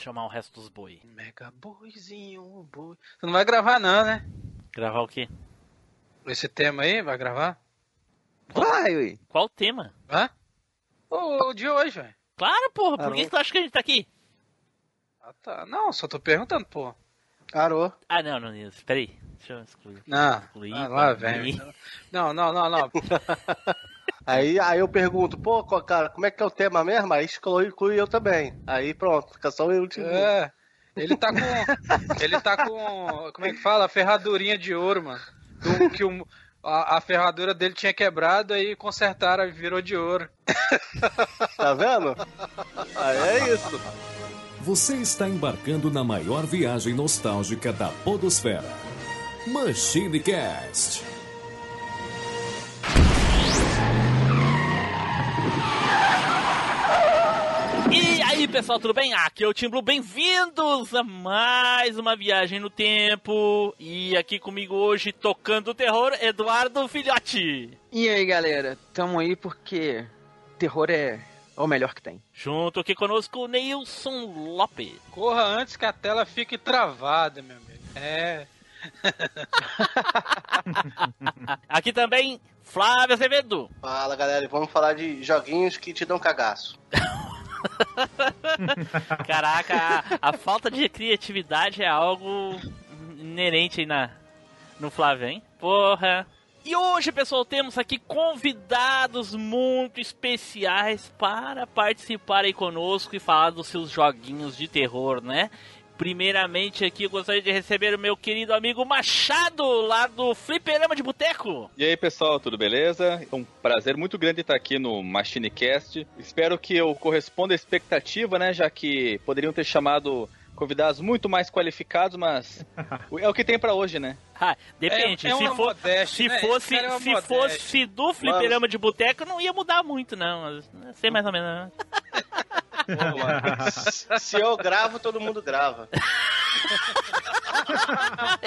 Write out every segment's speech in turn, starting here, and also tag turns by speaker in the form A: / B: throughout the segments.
A: chamar o resto dos boi.
B: Mega boizinho, boi. Você não vai gravar não, né?
A: Gravar o quê?
B: Esse tema aí, vai gravar?
C: Vai, ui.
A: Qual o tema?
B: Hã? O, o de hoje, velho.
A: Claro, porra, por
C: Alô?
A: que, que tu acha que a gente tá aqui?
B: Ah, tá. Não, só tô perguntando, pô.
C: Arô.
A: Ah, não, não, Nilson, peraí. Deixa eu excluir.
B: Não,
A: Excluir,
B: ah, lá
A: mim.
B: Não, não, não, não.
C: Aí, aí eu pergunto, pô, cara, como é que é o tema mesmo? Aí exclui, inclui eu também. Aí pronto, fica só eu de
B: É. Ele tá com. Ele tá com. Como é que fala? A ferradurinha de ouro, mano. Do- que o, a, a ferradura dele tinha quebrado, aí consertaram e virou de ouro.
C: Tá vendo? Aí é isso.
D: Você está embarcando na maior viagem nostálgica da Podosfera. Machine Cast.
A: Aí, pessoal, tudo bem? Aqui é o Tim Blue, bem-vindos a mais uma viagem no tempo. E aqui comigo hoje, tocando o terror, Eduardo Filhote.
E: E aí, galera? Tamo aí porque terror é o melhor que tem.
A: Junto aqui conosco, o Neilson Lopes.
B: Corra antes que a tela fique travada, meu amigo. É.
A: Aqui também, Flávio Azevedo.
C: Fala galera, e vamos falar de joguinhos que te dão cagaço.
A: Caraca, a, a falta de criatividade é algo inerente aí na, no Flávio, hein? Porra. E hoje, pessoal, temos aqui convidados muito especiais para participar aí conosco e falar dos seus joguinhos de terror, né? Primeiramente aqui eu gostaria de receber o meu querido amigo Machado, lá do Fliperama de Boteco.
F: E aí pessoal, tudo beleza? É um prazer muito grande estar aqui no MachineCast. Espero que eu corresponda à expectativa, né? Já que poderiam ter chamado convidados muito mais qualificados, mas é o que tem pra hoje, né?
A: Ah, depende,
B: É- é
A: se, for,
B: modéstia,
A: se
B: né?
A: Fosse,
B: é
A: se
B: modéstia.
A: fosse do Fliperama de Boteco, não ia mudar muito, não. Sei mais ou menos.
C: Se eu gravo, todo mundo grava.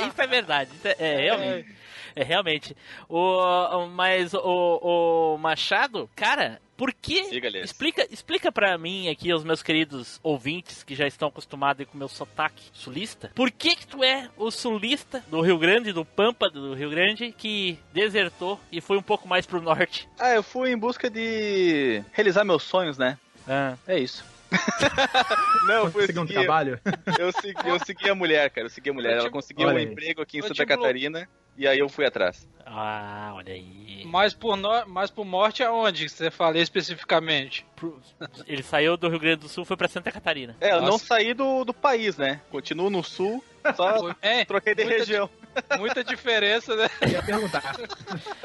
A: Isso é verdade. Isso é, é, realmente. É realmente. O, mas o, o Machado, cara, por que.
F: Diga.
A: Explica, explica pra mim aqui, aos meus queridos ouvintes que já estão acostumados aí com o meu sotaque sulista. Por que que tu é o sulista do Rio Grande, do Pampa do Rio Grande, que desertou e foi um pouco mais pro norte?
F: Ah, eu fui em busca de realizar meus sonhos, né?
A: Ah,
F: É isso. Não, eu fui
G: Conseguir um
F: seguir-
G: trabalho?
F: Eu segui, eu segui a mulher, cara. Eu segui a mulher.
B: Eu
F: Ela
B: tipo-
F: conseguiu um emprego aqui em
B: Eu
F: Santa
B: tipo-
F: Catarina e aí eu fui atrás.
A: ah olha aí.
B: Mas por, no... Mas por morte aonde que você fala especificamente?
A: Ele saiu do Rio Grande do Sul e foi pra Santa Catarina.
F: É, eu não
B: Nossa.
F: saí do, do país, né? Continuo no sul, só
B: É,
F: troquei de
B: muita
F: região.
B: Muita diferença, né?
G: ia perguntar.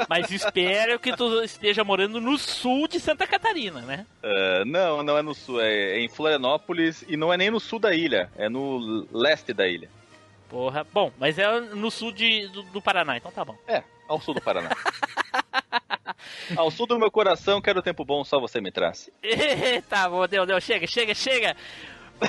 A: Mas espero que tu esteja morando no sul de Santa Catarina, né?
F: Ah, não, não é no sul, é, é em Florianópolis e não é nem no sul da ilha, é no leste da ilha.
A: Porra. Bom, mas é no sul de, do, do Paraná, então tá bom.
F: É, ao sul do Paraná. ao sul do meu coração, quero tempo bom, só você me traz.
A: Eita, bom, deu, deu. Chega, chega, chega.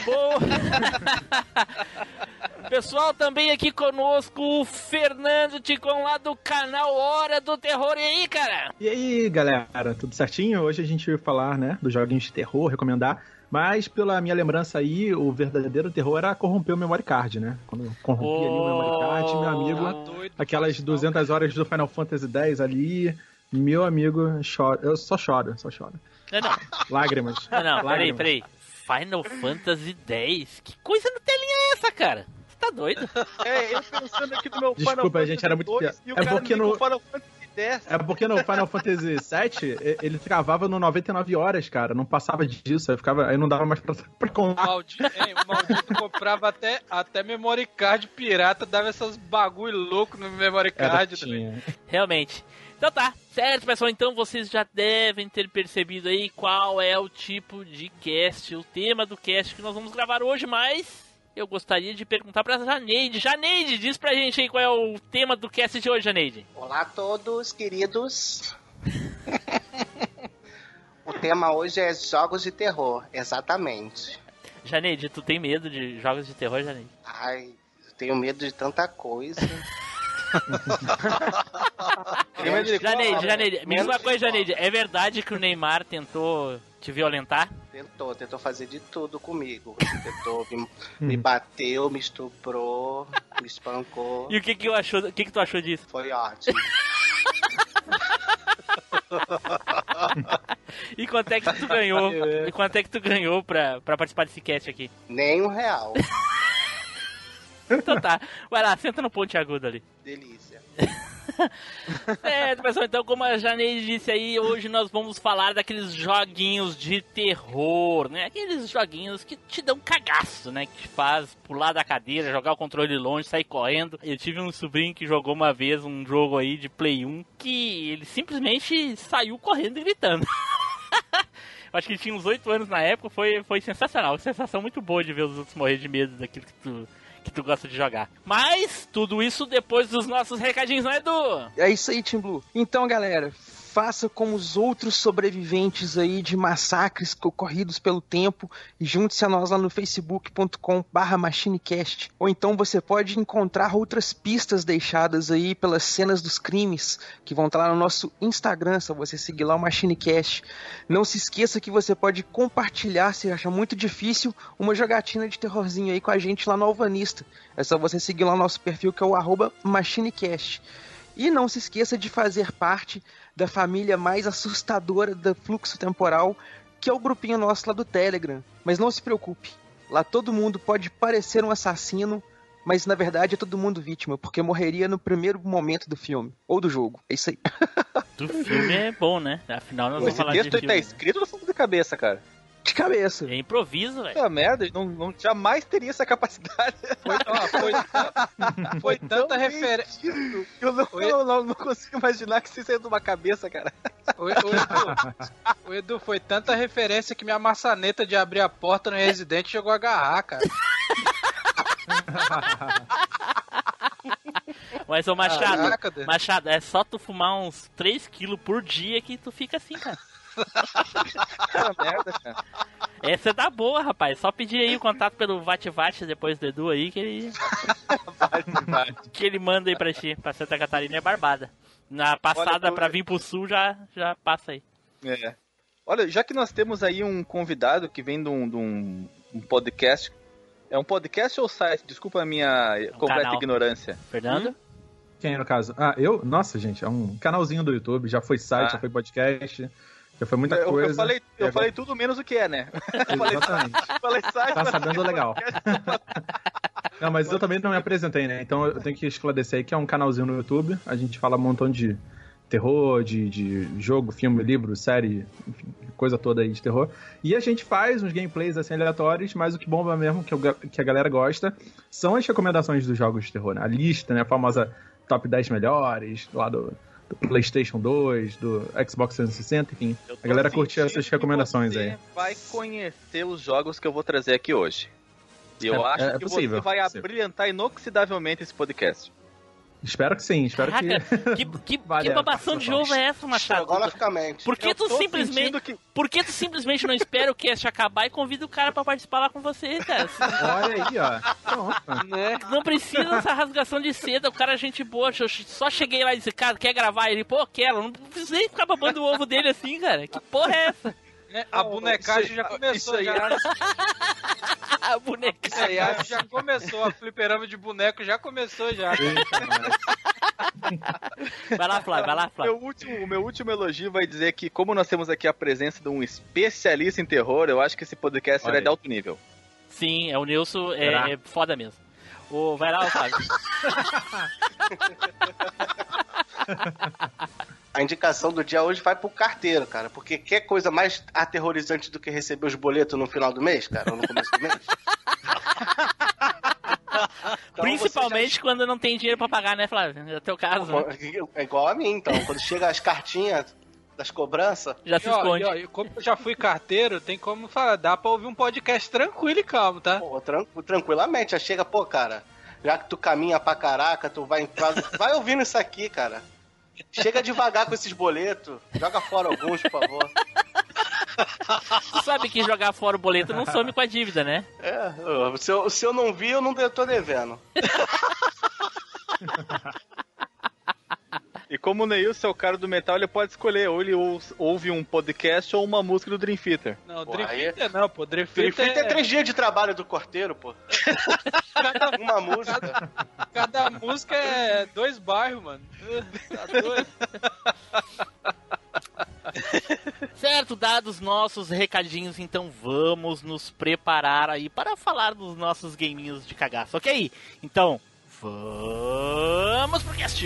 A: Bom... Pessoal, também aqui conosco o Fernando Ticon lá do canal Hora do Terror. E aí, cara?
G: E aí, galera, tudo certinho? Hoje a gente vai falar, né, dos joguinhos de terror, recomendar. Mas, pela minha lembrança aí, o verdadeiro terror era corromper o memory card, né? Quando corrompia ali o memory card, meu
B: Tá
G: amigo,
B: doido.
G: aquelas
B: faz isso
G: 200 horas do Final Fantasy X ali, meu amigo, choro, eu só choro, só choro.
A: Não, não,
G: Lágrimas.
A: não, não peraí, peraí. Final Fantasy X? Que coisa no telinha é essa, cara? Tá doido?
F: É, eu pensando aqui no meu
G: Desculpa,
F: Final
G: gente, era muito
F: Fantasy e o
G: É
F: cara
G: porque no-
F: o Final Fantasy X.
G: É porque no Final Fantasy VII, ele travava no 99 horas, cara. Não passava disso, aí, ficava, aí não dava mais pra, pra
B: O
G: contar.
B: maldito, hein, o maldito comprava até, até memory card pirata, dava essas bagulho louco no memory card. também.
A: Realmente. Então tá, certo pessoal, então vocês já devem ter percebido aí qual é o tipo de cast, o tema do cast que nós vamos gravar hoje, mas eu gostaria de perguntar pra Janeide. Janeide, diz pra gente aí qual é o tema do cast de hoje, Janeide.
C: Olá a todos, queridos. o tema hoje é jogos de terror, exatamente.
A: Janeide, tu tem medo de jogos de terror, Janeide?
C: Ai, eu tenho medo de tanta coisa.
A: Janeide, Janeide, me diz
C: Menos
A: uma
C: de
A: coisa? Janeide, é verdade que o Neymar tentou te violentar?
C: Tentou, tentou fazer de tudo comigo. Tentou, me, me bateu, me estuprou, me espancou.
A: E o que que, eu achou, o que que tu achou disso?
C: Foi ótimo.
A: E quanto é que tu ganhou? e quanto é que tu ganhou pra, pra participar desse cast aqui?
C: Nem um real.
A: Então tá, vai lá, senta no ponte agudo ali.
C: Delícia.
A: É, pessoal, então como a Janeide disse aí, hoje nós vamos falar daqueles joguinhos de terror, né? Aqueles joguinhos que te dão cagaço, né? Que te faz pular da cadeira, jogar o controle longe, sair correndo. Eu tive um sobrinho que jogou uma vez um jogo aí de Play 1 que ele simplesmente saiu correndo e gritando. Acho que tinha uns 8 anos na época, foi, foi sensacional. Sensação muito boa de ver os outros morrer de medo daquilo que tu, que tu gosta de jogar. Mas, tudo isso depois dos nossos recadinhos, não é, Edu?
H: É isso aí, Team Blue. Então, galera, faça como os outros sobreviventes aí de massacres ocorridos pelo tempo e junte-se a nós lá no facebook.com barra machinecast. Ou então você pode encontrar outras pistas deixadas aí pelas cenas dos crimes que vão estar lá no nosso Instagram, só você seguir lá o Machinecast. Não se esqueça que você pode compartilhar, se achar muito difícil, uma jogatina de terrorzinho aí com a gente lá no Alvanista. É só você seguir lá o nosso perfil que é o arroba machinecast. E não se esqueça de fazer parte da família mais assustadora do fluxo temporal, que é o grupinho nosso lá do Telegram. Mas não se preocupe, lá todo mundo pode parecer um assassino, mas na verdade é todo mundo vítima, porque morreria no primeiro momento do filme, ou do jogo. É isso aí.
A: Do filme é bom, né? Afinal, nós vamos
F: Esse
A: falar de
F: texto aí
A: filme.
F: tá escrito no fundo da cabeça, cara.
H: De cabeça.
A: É improviso, velho.
F: Puta merda, não, não jamais teria essa capacidade.
B: Foi, ó, foi, foi tanta referência.
F: Eu não,
B: Oi?
F: não, não, não consigo imaginar que isso saiu de uma cabeça, cara.
B: O, o Edu, o Edu, foi tanta referência que minha maçaneta de abrir a porta no Resident chegou a agarrar, cara.
A: Mas, ô Machado,
B: Caraca.
A: Machado, é só tu fumar uns 3kg por dia que tu fica assim, cara.
F: Puta merda, cara.
A: Essa é da boa, rapaz. Só pedir aí o contato pelo VatVat depois do Edu aí, que ele, que ele manda aí pra ti. Pra Santa Catarina é barbada. Na passada
F: Olha, eu-
A: pra vir pro sul já, já passa aí.
F: É. Olha, já que nós temos aí um convidado que vem de um, de um- um podcast. É um podcast ou site? Desculpa a minha completa
A: canal.
F: ignorância.
A: Fernando?
G: Quem no caso? Ah, eu? Nossa, gente, é um canalzinho do YouTube, já foi site,
F: Ah.
G: já foi podcast, já foi muita
F: eu,
G: coisa.
F: eu falei, eu
G: agora-
F: falei tudo menos o que é, né? Eu falei,
G: Exatamente.
F: falei site,
G: Tá sabendo legal. Não, mas eu também não me apresentei, né? Então eu tenho que esclarecer aí que é um canalzinho no YouTube. A gente fala um montão de terror, de, de jogo, filme, livro, série, enfim, coisa toda aí de terror. E a gente faz uns gameplays assim aleatórios, mas o que bomba mesmo, que, o ga- que a galera gosta, são as recomendações dos jogos de terror, né? A lista, né? A famosa top 10 melhores, lá do, do PlayStation 2, do Xbox 360, enfim. A galera curte essas recomendações
F: você
G: aí.
F: vai conhecer os jogos que eu vou trazer aqui hoje. E eu
G: É,
F: acho
G: é
F: que
G: possível,
F: você vai
G: possível.
F: abrilhantar inoxidavelmente esse podcast.
G: Espero que sim, espero que.
A: Caraca, que, que,
G: Vale
A: que
G: a
A: babação de ovo é essa, Machado?
C: Estrogonoficamente.
A: Por que
F: Eu
A: tu simplesmente.
F: que-
A: Por que tu simplesmente não espera o cast acabar e convida o cara pra participar lá com você, cara?
G: Olha aí, ó. Pronto.
H: Né?
A: Não precisa dessa rasgação de seda, o cara é gente boa. Eu só cheguei lá e disse, cara, quer gravar? Ele, pô, quero. Não precisei ficar babando o ovo dele assim, cara. Que porra é essa?
B: É, A bonecagem já começou,
F: aí
B: já.
A: A boneca.
B: Isso aí, acho que já começou. A fliperama de boneco já começou já.
A: Vai lá, Flávio, vai lá, Flávio.
F: Meu último, o meu último elogio vai dizer que, como nós temos aqui a presença de um especialista em terror, eu acho que esse podcast
G: aí.
F: de alto nível.
A: Sim, é o Nilson, é, é foda mesmo. Ô, vai lá, Flávio.
C: A indicação do dia hoje vai pro carteiro, cara. Porque quer coisa mais aterrorizante do que receber os boletos no final do mês, cara? Ou no começo do mês? Então
A: Principalmente quando não tem dinheiro pra pagar, né, Flávio? É o teu caso, né?
C: já- É igual a mim, então. Quando chega as cartinhas das cobranças,
A: Já se
B: E, ó,
A: esconde.
B: e, ó, e como eu já fui carteiro, tem como falar, dá pra ouvir um podcast tranquilo e calmo, tá?
C: pô, tran- tranquilamente, já chega, pô, cara, já que tu caminha pra caraca, tu vai entrar. Vai ouvindo isso aqui, cara. Chega devagar com esses boletos, joga fora alguns, por favor.
A: Tu sabe que jogar fora o boleto não some com a dívida, né?
C: É, se eu, se eu não vi, eu não tô devendo.
F: E como o Neilson é o cara do metal, ele pode escolher. Ou ele ou- ouve um podcast ou uma música do Dream Theater.
B: Não,
C: Pô,
B: Dream
C: aí-
B: Theater não, pô. Dream
C: Dream
B: Theater
C: é
B: é...
C: três dias de trabalho do corteiro, pô. Uma música.
B: Cada música é dois bairros, mano. Tá doido.
A: Certo, dados nossos recadinhos, então vamos nos preparar aí para falar dos nossos gaminhos de cagaço, ok? Então, vamos pro cast!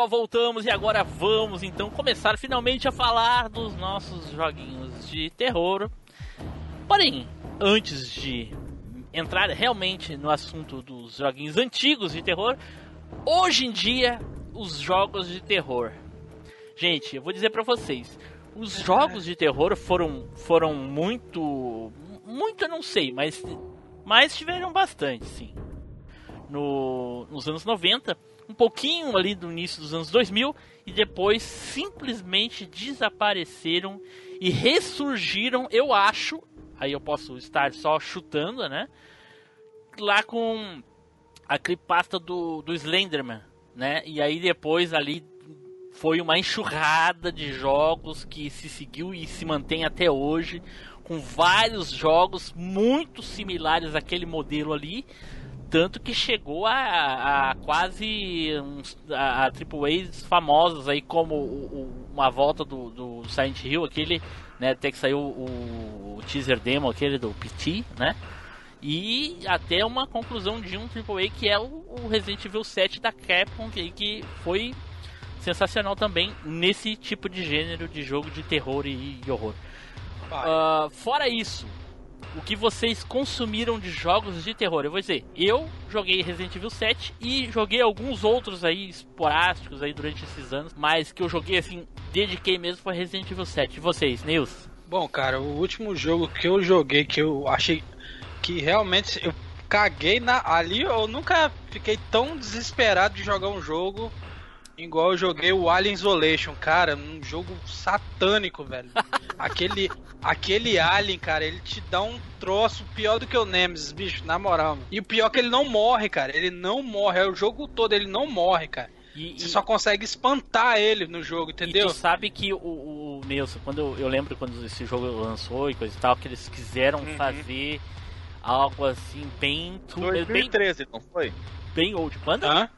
A: Pessoal, voltamos e agora vamos então começar finalmente a falar dos nossos joguinhos de terror. Porém, antes de entrar realmente no assunto dos joguinhos antigos de terror, hoje em dia, os jogos de terror. Gente, eu vou dizer pra vocês, os jogos de terror foram foram muito muito eu não sei, mas mas tiveram bastante, sim. No, nos anos 90, um pouquinho ali do início dos anos 2000 e depois simplesmente desapareceram e ressurgiram, eu acho, aí eu posso estar só chutando, né? Lá com a creepypasta do, do Slenderman, né? E aí depois ali foi uma enxurrada de jogos que se seguiu e se mantém até hoje, com vários jogos muito similares àquele modelo ali, tanto que chegou a, a quase uns, a, a AAAs famosos aí como o, o- uma volta do, do Silent Hill, aquele, né, até que saiu o, o teaser demo aquele do PT, né? E até uma conclusão de um AAA que é o, Resident Evil 7 da Capcom, que, que foi sensacional também nesse tipo de gênero de jogo de terror e, horror. Ah, fora isso, o que vocês consumiram de jogos de terror? Eu vou dizer, eu joguei Resident Evil 7 e joguei alguns outros aí esporádicos aí durante esses anos, mas que eu joguei assim, dediquei mesmo foi Resident Evil 7. E vocês, Neils?
B: Bom, cara, o último jogo que eu joguei que eu achei que realmente eu caguei na ali, eu nunca fiquei tão desesperado de jogar um jogo igual eu joguei o Alien Isolation, cara, um jogo satânico, velho. aquele aquele Alien, cara, ele te dá um troço pior do que o Nemesis, bicho, na moral. mano. E o pior é que ele não morre, cara. Ele não morre, é o jogo todo ele não morre, cara.
A: E,
B: Você
A: e-
B: só consegue espantar ele no jogo,
A: E
B: entendeu?
A: tu sabe que o, o, Nilson, quando eu, eu lembro quando esse jogo lançou e coisa e tal, que eles quiseram
B: Uhum.
A: fazer algo assim bem, tu- bem,
F: 2013, não foi?
A: bem old. Quando?
B: Hã?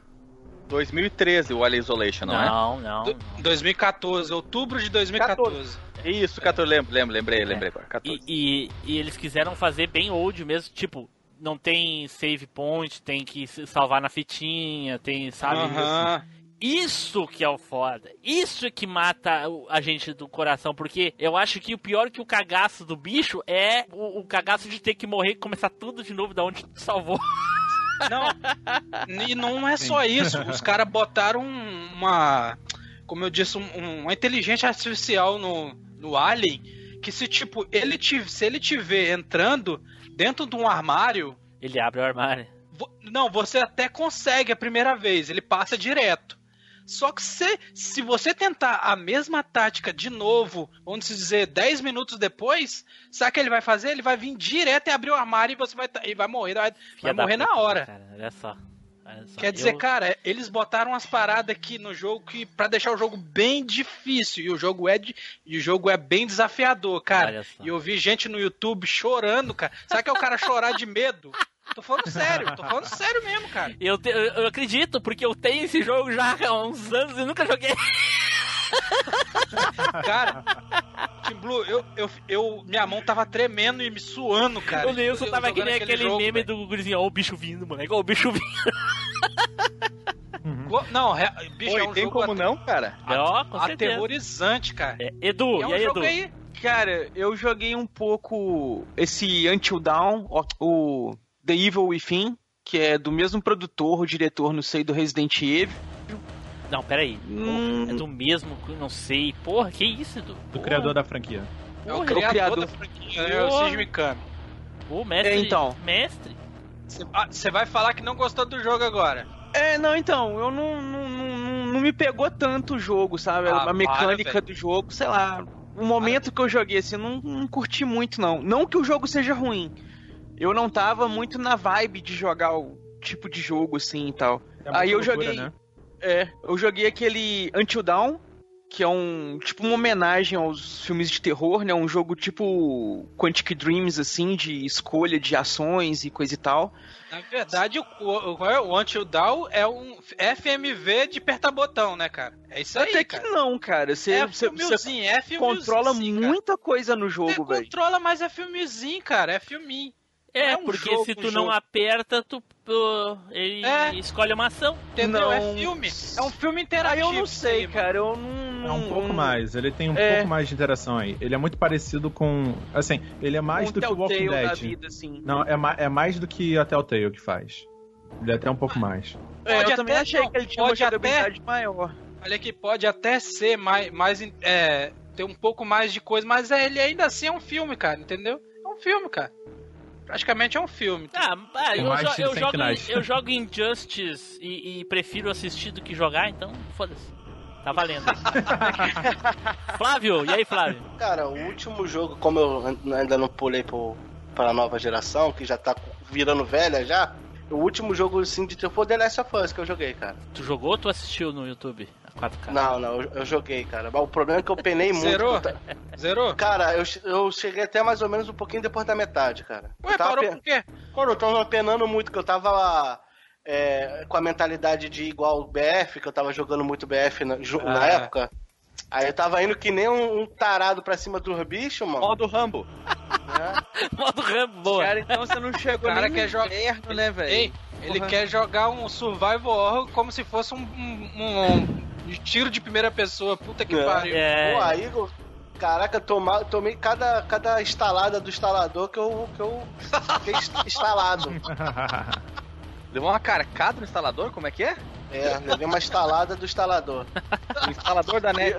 F: 2013 o Alien Isolation, não, é?
A: não, não,
B: Do- 2014, outubro de 2014.
F: Isso, 14, lembro, lembro, lembrei, lembrei agora. 14.
A: E, e, e eles quiseram fazer bem old mesmo, tipo, não tem save point, tem que se salvar na fitinha, tem, sabe?
B: Aham.
A: Isso que é o foda. Isso é que mata a gente do coração. Porque eu acho que o pior que o cagaço do bicho é o, o cagaço de ter que morrer e começar tudo de novo da onde tu salvou.
B: Não, e não é só isso. Os caras botaram uma. Como eu disse, um- uma inteligência artificial no, no Alien. Que se tipo, ele te, se ele te vê entrando dentro de um armário.
A: Ele abre o armário.
B: vo- Não, você até consegue a primeira vez, ele passa direto. Só que se, se você tentar a mesma tática de novo, vamos dizer, 10 minutos depois, sabe o que ele vai fazer? Ele vai vir direto e abrir o armário e você vai, tá- e vai morrer, vai, vai morrer na hora.
A: Cara, olha só. Olha só,
B: Quer dizer,
A: eu-
B: cara, eles botaram umas paradas aqui no jogo que para deixar o jogo bem difícil e o jogo é de, e o jogo é bem desafiador, cara. E eu vi gente no YouTube chorando, cara. Sabe que é o cara chorar de medo? Tô falando sério, tô falando sério mesmo, cara.
A: Eu, te- eu- eu acredito, porque eu tenho esse jogo já há uns anos e nunca joguei.
B: Cara, Team Blue, eu, eu, eu, minha mão tava tremendo e me suando, cara.
A: o Nilson tava que nem
B: aquele jogo,
A: meme
B: velho.
A: do gurizinho, ó o bicho vindo, moleque, ó o bicho vindo.
B: Go- Não, re- bicho,
F: Oi,
B: é um
F: tem
B: jogo
F: como não, cara?
A: Ó, com certeza.
B: aterrorizante, cara.
A: É, Edu,
B: E é um
A: e aí, Edu?
B: aí.
H: Cara, eu joguei um pouco esse Until Dawn, o, o The Evil Within, que é do mesmo produtor, o diretor, não sei, do Resident Evil.
A: Não, peraí.
H: Hum.
A: É do mesmo, não sei. Porra, que isso, Edu?
G: Do criador da franquia.
B: É o
A: Porra,
B: criador,
H: criador.
B: da franquia, é o. Shinji Mikami.
A: Pô, mestre.
H: É, então.
A: Mestre?
B: Você vai falar que não gostou do jogo agora.
H: É, não, então, eu não, não, não, não- me pegou tanto o jogo, sabe?
B: Ah,
H: a
B: para,
H: mecânica
B: velho.
H: do jogo, sei lá. O momento que eu joguei, assim, eu não, não curti muito, não. Não que o jogo seja ruim. Eu não tava muito na vibe de jogar o tipo de jogo, assim, e tal.
G: É
H: Aí eu
G: loucura,
H: joguei.
G: né?
H: É, eu joguei aquele Until Dawn, que é um tipo uma homenagem aos filmes de terror, né? Um jogo tipo Quantic Dreams, assim, de escolha de ações e coisa e tal.
B: Na verdade, o, o, o, Until Dawn é um FMV de apertar botão, né, cara? É isso aí,
H: Até que
B: cara.
H: não, cara. Você,
B: é
H: você, você
B: filmezinho, é filmezinho.
H: controla
B: sim,
H: muita coisa no jogo, velho.
B: controla, mas é filmezinho, cara. É filminho.
A: É,
B: É um
A: porque
B: jogo,
A: se
B: um
A: tu não
B: jogo.
A: aperta, tu, tu- ele
B: É.
A: escolhe uma ação.
B: Entendeu?
H: Não.
B: É filme. É um filme
H: Ah,
B: interativo.
H: eu não sei,
B: aí,
H: cara. Eu não.
G: É um pouco
H: não-
G: mais, ele tem um
H: É.
G: pouco mais de interação aí. Ele é muito parecido com. Assim, ele é mais
H: um
G: do que o Walking
H: Telltale da
G: Dead.
H: vida, assim.
G: Não, é, ma- é mais do que a Telltale que faz. Ele é até um pouco mais.
H: É,
B: Pode
H: eu também
B: até-
H: achei
B: não,
H: que ele tinha uma
B: pode até-
H: jogabilidade maior.
B: Olha que pode até ser mais. mais é, ter um pouco mais de coisa, mas é, ele ainda assim é um filme, cara, entendeu? É um filme, cara. Praticamente é um filme.
A: Ah, ah, eu, jo- eu
G: 100
A: jogo, eu jogo Injustice e, e prefiro assistir do que jogar, então foda-se. Tá valendo. Flávio, e aí, Flávio?
C: Cara, o último jogo, como eu ainda não pulei pro, pra nova geração, que já tá virando velha já, o último jogo assim de terror foi The Last of Us que eu joguei, cara.
A: Tu jogou ou tu assistiu no YouTube? A 4K?
C: Não, não, eu, eu joguei, cara. Mas o problema é que eu penei muito.
B: Zerou?
C: que eu ta-
B: Zerou?
C: Cara, eu, eu cheguei até mais ou menos um pouquinho depois da metade, cara.
B: Ué, parou
C: pe-
B: por quê?
C: Cara, eu tava penando muito, que eu tava é, com a mentalidade de igual o BF, que eu tava jogando muito BF na, ju- na
B: Ah.
C: época. Aí eu tava indo que nem um, um tarado pra cima dos bichos, mano.
F: Modo Rambo.
C: né?
A: Modo Rambo, boa.
H: Cara, então você não chegou
B: O cara
H: nem
B: quer jogar-
H: né, velho?
B: Ele
H: Porra.
B: quer jogar um survival horror como se fosse um, um- um- um tiro de primeira pessoa. Puta que
C: É.
B: pariu.
A: É,
C: Pô, aí, eu- caraca, toma, tomei cada, cada instalada do instalador que eu, que eu fiquei ins- instalado.
F: Levou uma carcada no instalador? Como é que é?
C: É, levei uma instalada do instalador.
F: O instalador da net.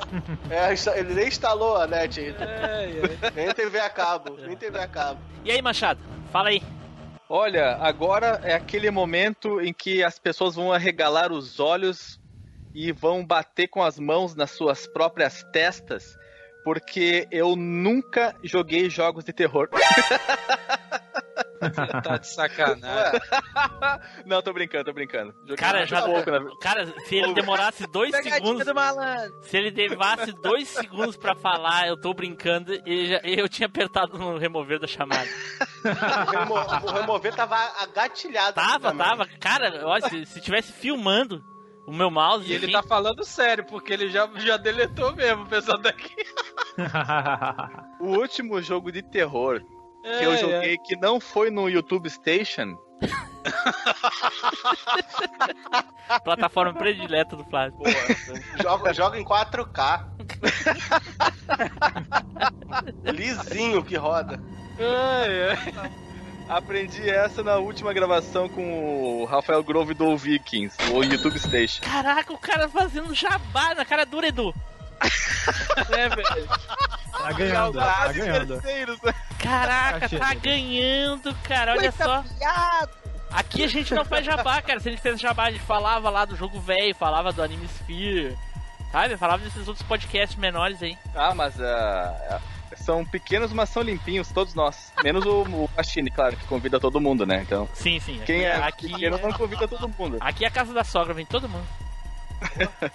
C: É, insta- ele nem instalou a net ainda.
B: É, é.
C: Nem TV a cabo, nem TV a cabo.
A: E aí, Machado? Fala aí.
F: Olha, agora é aquele momento em que as pessoas vão arregalar os olhos e vão bater com as mãos nas suas próprias testas, porque eu nunca joguei jogos de terror.
B: Você tá de sacanagem.
F: Não, tô brincando, tô brincando. Joguei
A: Cara, já.
F: pouco, né?
A: Cara, se ele demorasse dois
H: Pegadinha
A: segundos.
H: do malandro.
A: Se ele levasse dois segundos pra falar, eu tô brincando, ele já- eu tinha apertado no remover da chamada.
C: o, remo- o remover tava agatilhado.
A: Tava, tava. Cara, olha, se, se tivesse filmando o meu mouse.
B: E ele tá falando sério, porque ele já, já deletou mesmo, o pessoal daqui.
F: O último jogo de terror que eu
B: É,
F: joguei que não foi no YouTube Station.
A: Plataforma predileta do Flávio.
C: Joga, joga em 4K. Lisinho que roda.
B: é. Ai, ai.
F: Aprendi essa na última gravação com o Rafael Grove do Vikings, o YouTube Station.
A: Caraca, o cara fazendo jabá na cara dura, Edu.
B: É, velho.
G: Tá ganhando, tá ganhando.
F: Terceiros, né?
A: Caraca, tá ganhando, cara. Olha só. Aqui a gente não faz jabá, cara. Se a gente fez jabá, a gente falava lá do jogo velho, falava do Anime Sphere, sabe? Falava desses outros podcasts menores aí.
F: Ah, mas ah, São pequenos, mas são limpinhos, todos nós. Menos o, o Machine, claro, que convida todo mundo, né? Então,
A: Sim, sim.
F: quem é
A: aqui,
F: pequeno não convida todo mundo.
A: aqui é a casa da sogra, vem todo mundo.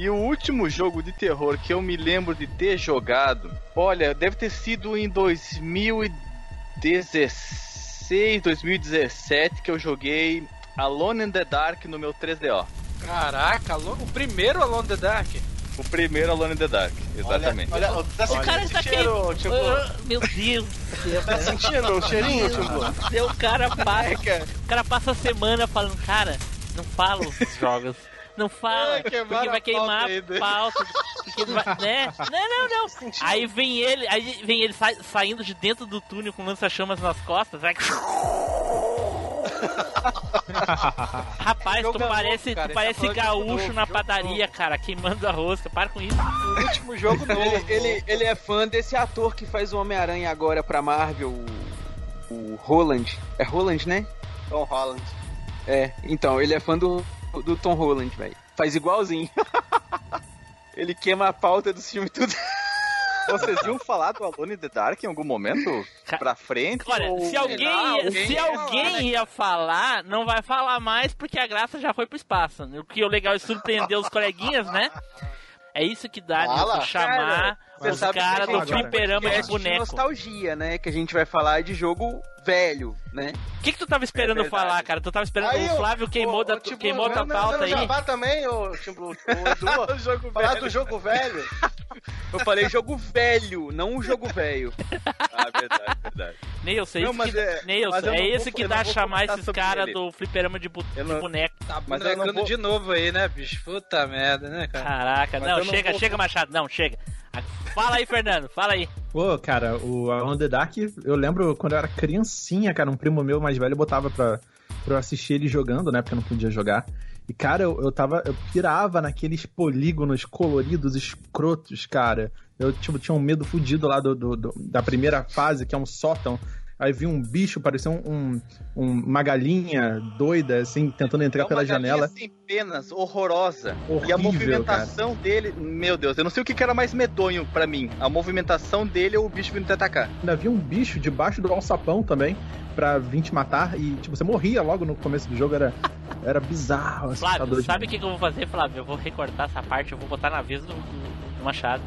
F: E o último jogo de terror que eu me lembro de ter jogado, olha, deve ter sido em 2016, 2017 que eu joguei Alone in the Dark no meu 3DO.
B: Caraca, o primeiro Alone in the Dark.
F: O primeiro Alone in the Dark, exatamente.
C: Olha, olha, tá
A: O cara está
C: sentindo cheiro,
A: aqui.
C: tipo,
A: Ah, meu Deus do céu,
C: tá sentindo um cheirinho, tipo?
A: O cara passa, o cara passa a semana falando, cara, não fala os jogos. Não fala,
B: queimaram
A: porque vai queimar a pauta. Porque vai, né? Não, não, não. Aí vem ele, aí vem ele sa- saindo de dentro do túnel com lança-chamas nas costas. Vai... Rapaz, tu
B: é
A: parece,
B: cara.
A: tu parece
B: é jogo
A: gaúcho
B: novo,
A: na
B: jogo
A: padaria, cara, queimando a rosca. Para com isso.
B: O último jogo novo.
E: Ele, ele, ele é fã desse ator que faz o Homem-Aranha agora pra Marvel, o, o Roland. É Roland, né?
C: Tom Holland.
E: É, então, ele é fã do, do Tom Holland, velho. Faz igualzinho. ele queima a pauta dos filmes tudo.
F: Vocês iam falar do Alone in the Dark em algum momento? Pra frente?
A: Olha,
F: ou-
A: se alguém,
B: lá,
A: ia-
B: alguém
A: se
B: ia
A: alguém
B: falar, né?
A: ia falar, não vai falar mais porque a graça já foi pro espaço. O que o legal é surpreender os coleguinhas, né? É isso que dá,
C: Fala.
A: Nilson, chamar
E: Você
A: os caras do fliperama de boneco.
E: nostalgia, né? Que a gente vai falar de jogo velho, né?
A: O que, que tu tava esperando
F: É
A: falar, cara? Tu tava esperando
C: Aí,
A: o Flávio queimou,
C: ô,
A: da,
C: tipo,
A: queimou a tua
C: não,
A: pauta
C: não,
A: aí.
C: Jabá também, ô, tipo, o Edu,
E: O jogo
C: falar do jogo velho.
E: Eu falei jogo velho, não um jogo velho.
F: Ah, verdade, verdade.
A: Neilson, é
F: Não,
A: isso
F: mas
A: que,
F: é-
A: Neilson,
F: eu
A: é
F: não
A: esse
F: vou-
A: que
F: eu
A: dá
F: não
A: a chamar esses caras do fliperama de, bu-
F: Eu
A: de
F: não-
A: boneco.
B: Tá
F: Mas eu não
B: bonecando
F: vou-
B: de novo aí, né, bicho? Puta merda, né, cara?
A: Caraca,
F: Mas
A: não,
F: eu não
A: chega, chega, Machado, não, chega. Fala aí, Fernando, fala aí.
G: Pô, cara, o in the Dark, eu lembro quando eu era criancinha, cara, um primo meu mais velho botava pra, pra eu assistir ele jogando, né? Porque eu não podia jogar. E, cara, eu, eu tava. Eu pirava naqueles polígonos coloridos, escrotos, cara. Eu, tipo, tinha um medo fudido lá do, do- do- da primeira fase, que é um sótão. Aí vi um bicho, parecia um, um- um- uma galinha doida, assim, tentando entrar
F: É uma
G: pela
F: galinha
G: janela.
F: sem penas, horrorosa. e a
G: Horrível,
F: movimentação dele, meu Deus, eu não sei o que que era mais medonho pra mim. A movimentação dele ou o bicho vindo te atacar.
G: Ainda havia um bicho debaixo do alçapão também, pra vir te matar. E, tipo, você morria logo no começo do jogo, era, era bizarro.
A: Flávio, sabe o que, que eu vou fazer, Flávio? Eu vou recortar essa parte, eu vou botar na vez do, do- do Machado.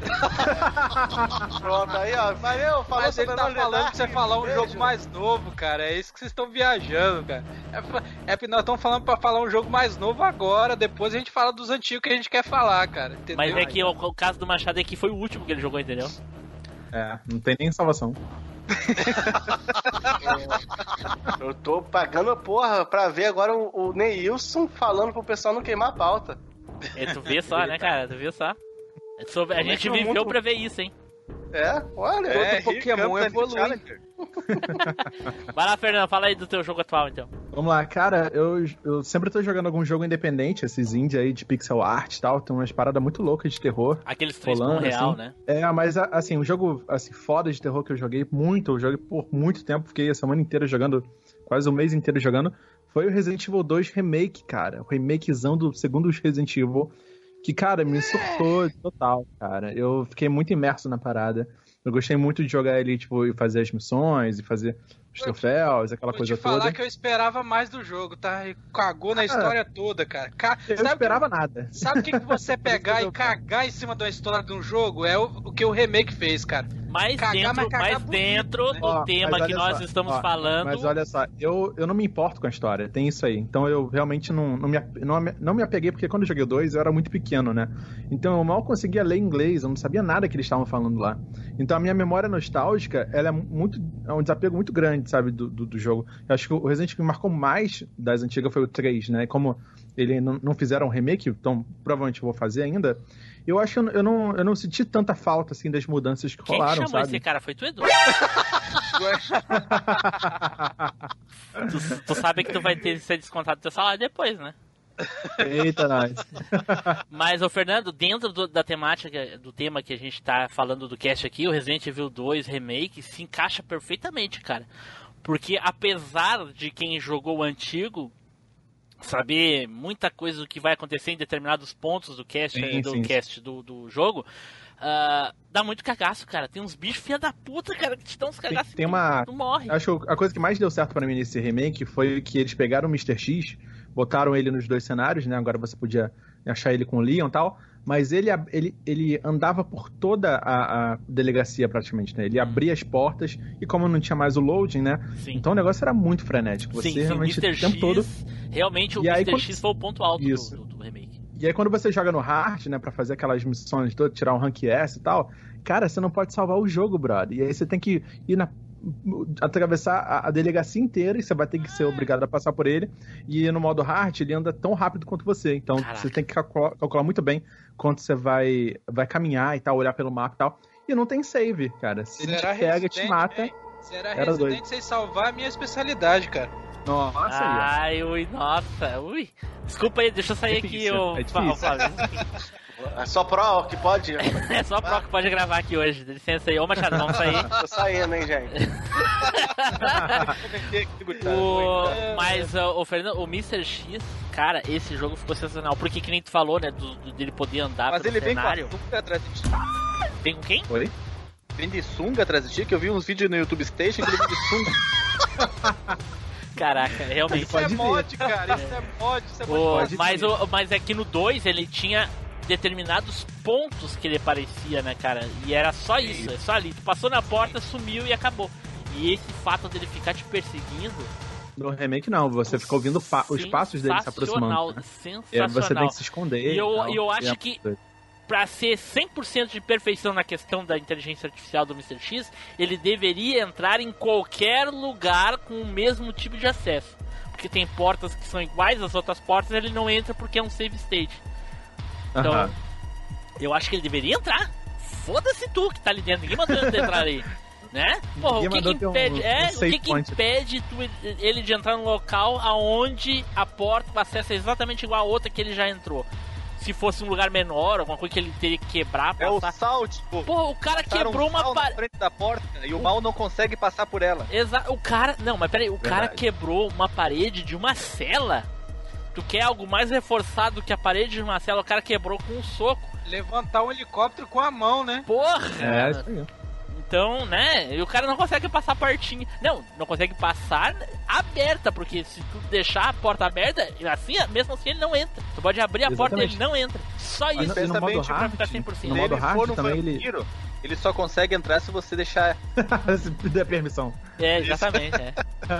C: Pronto, aí, ó. Valeu, falou
B: Mas ele tá falando pra você falar um
C: beijo.
B: jogo mais novo, cara. É isso que vocês estão viajando, cara. É, é porque nós estamos falando pra falar um jogo mais novo agora, depois a gente fala dos antigos que a gente quer falar, cara. Entendeu?
A: Mas é que o, o caso do Machado é que foi o último que ele jogou, entendeu?
G: É, não tem nem salvação.
C: Eu tô pagando a porra pra ver agora o, o Neilson falando pro pessoal não queimar a pauta.
A: É, tu vê só, né, cara? Tu vê só. É sobre- a
C: Como é
A: gente
C: o
A: viveu
C: mundo-
A: pra ver isso, hein?
C: É, olha.
E: É, Pokémon evolui.
A: Vai lá, Fernando, fala aí do teu jogo atual, então.
G: Vamos lá, cara, eu, eu sempre tô jogando algum jogo independente, esses indie aí de pixel art e tal, tem umas paradas muito loucas de terror.
A: Aqueles três com
G: Rolando,
A: real,
G: assim.
A: né?
G: É, mas assim, um jogo assim, foda de terror que eu joguei muito, eu joguei por muito tempo, fiquei a semana inteira jogando, quase um mês inteiro jogando, foi o Resident Evil 2 Remake, cara. O remakezão do segundo Resident Evil, que, cara, me surtou total, cara. Eu fiquei muito imerso na parada. Eu gostei muito de jogar ele, tipo, e fazer as missões, e fazer os troféus, aquela
B: Vou
G: coisa
B: te falar
G: toda.
B: que eu esperava mais do jogo, tá? E cagou na história toda, cara. Ca-
G: Eu
B: Sabe
G: não
B: o que-
G: esperava nada.
B: Sabe o que, que você pegar e cagar em cima da história de um jogo? É o, o que o remake fez, cara.
A: Mais
B: Cagar,
A: dentro,
B: mas bonito,
A: dentro
B: né?
A: do
G: Ó,
A: tema que nós
G: só,
A: estamos
G: ó,
A: falando.
G: Mas olha só, eu, eu não me importo com a história, tem isso aí. Então eu realmente não, não, me, não, me- não me apeguei, porque quando eu joguei o 2 eu era muito pequeno, né? Então eu mal conseguia ler inglês, eu não sabia nada que eles estavam falando lá. Então a minha memória nostálgica, ela é muito. É um desapego muito grande, sabe, do, do, do jogo. Eu acho que o Resident Evil que me marcou mais das antigas foi o 3, né? Como ele não, não fizeram um remake, então provavelmente eu vou fazer ainda. Eu acho que eu, eu não, eu não senti tanta falta assim das mudanças que
A: Quem
G: rolaram,
A: chamou
G: sabe?
A: esse cara? Foi tu, Edu? tu, tu sabe que tu vai ter que ser descontado do teu salário depois, né?
G: Eita, nós.
A: Mas, ô Fernando, dentro do- da temática, do tema que a gente tá falando do cast aqui, o Resident Evil 2 Remake se encaixa perfeitamente, cara. Porque apesar de quem jogou o antigo saber muita coisa do que vai acontecer em determinados pontos do cast,
G: Sim,
A: do,
G: sim.
A: cast do, do jogo, ah, dá muito cagaço, cara. Tem uns bichos filha da puta, cara, que te dão uns
G: Tem,
A: cagaços
G: tem
A: e
G: uma.
A: tu morre.
G: Acho que a coisa que mais deu certo pra mim nesse remake foi que eles pegaram o Mr. X, botaram ele nos dois cenários, né? Agora você podia achar ele com o Leon e tal. Mas ele, ele, ele andava por toda a, a delegacia praticamente, né? Ele abria as portas e como não tinha mais o loading, né?
A: Sim.
G: Então o negócio era muito frenético. Você
A: sim, sim,
G: realmente
A: Mr.
G: o tempo
A: X,
G: todo.
A: realmente o
G: E aí,
A: Mr.
G: quando-
A: X foi o ponto alto do,
G: Isso.
A: do- do remake.
G: E aí quando você joga no hard, né, Pra fazer aquelas missões todas, tirar um rank S e tal, cara, você não pode salvar o jogo, brother. E aí você tem que ir na atravessar a, a delegacia inteira e você vai ter que ser obrigado a passar por ele. E no modo hard, ele anda tão rápido quanto você. Então
A: Caraca.
G: você tem que calcular, calcular muito bem quanto você vai, vai caminhar e tal, olhar pelo mapa e tal. E não tem save, cara. Se ele te pega, te mata.
B: hein? Será
G: Era
B: Resident
G: doido.
B: sem salvar a minha especialidade, cara.
G: Nossa.
A: Ai, ui, nossa, ui. Desculpa aí, deixa eu sair aqui,
G: Difícil,
A: ô
G: é.
A: Flávio.
C: É só pro que pode?
A: É só Pro que pode gravar aqui hoje. Licença aí. Ô, Machado, vamos sair.
C: Tô saindo, hein, gente?
A: O, mas o Fernando, o Mr. X, cara, esse jogo ficou sensacional. Porque que nem tu falou, né? Do, do- dele poder andar
F: Mas
A: pelo
F: ele vem com a
A: cenário.
F: atrás de ti.
A: Vem com quem?
G: Oi?
F: Vem de sunga atrás de ti, que eu vi uns vídeos no YouTube Station que ele vem de sunga.
A: Caraca, realmente.
B: Isso é mod, cara. Isso é mod. Isso é mod.
A: O, mas, o, mas aqui no 2 ele tinha determinados pontos que ele aparecia, né, cara? E era só isso, é só ali. Tu passou na porta, sumiu e acabou. E esse fato dele ficar te perseguindo.
G: No remake não, você fica ouvindo os passos dele se aproximando. né?
A: Sensacional.
G: É, você tem que se esconder.
A: E eu-
G: tal.
A: e eu acho
G: É
A: que-. Pra ser 100% de perfeição na questão da inteligência artificial do Mr. X, ele deveria entrar em qualquer lugar com o mesmo tipo de acesso. Porque tem portas que são iguais às outras portas, ele não entra porque é um save state. Então,
G: Aham.
A: eu acho que ele deveria entrar. Foda-se tu que tá ali dentro, ninguém mandou ele entrar ali. Né? Porra, o que, que
G: um-
A: impede,
G: um
A: é, o
G: save
A: que, que impede tu, ele de entrar num local aonde a porta, o acesso é exatamente igual a outra que ele já entrou? Se fosse um lugar menor, alguma coisa que ele teria que quebrar,
F: É o
A: passar.
F: salt, pô.
A: Porra, o cara quebrou
F: um
A: uma parede.
F: frente da porta e o mal não consegue passar por ela.
A: Exa o cara. Não, mas peraí, o cara
G: Verdade.
A: quebrou uma parede de uma cela. Tu quer algo mais reforçado que a parede de uma cela? O cara quebrou com um soco.
B: Levantar um helicóptero com a mão, né?
A: Porra!
G: É, isso aí.
A: Então, né? E o cara não consegue passar partinha. Não, não consegue passar aberta, porque se tu deixar a porta aberta, assim, mesmo assim ele não entra. Tu pode abrir a porta e ele
G: Exatamente.
A: não entra. Só
G: Mas
A: isso.
G: no, no
F: bem,
G: modo
F: tipo,
A: pra
G: hard,
A: ficar 100%.
G: no modo
F: ele
G: hard
F: no
G: também ele...
F: ele só consegue entrar se você deixar.
G: se der permissão.
A: É, exatamente, é.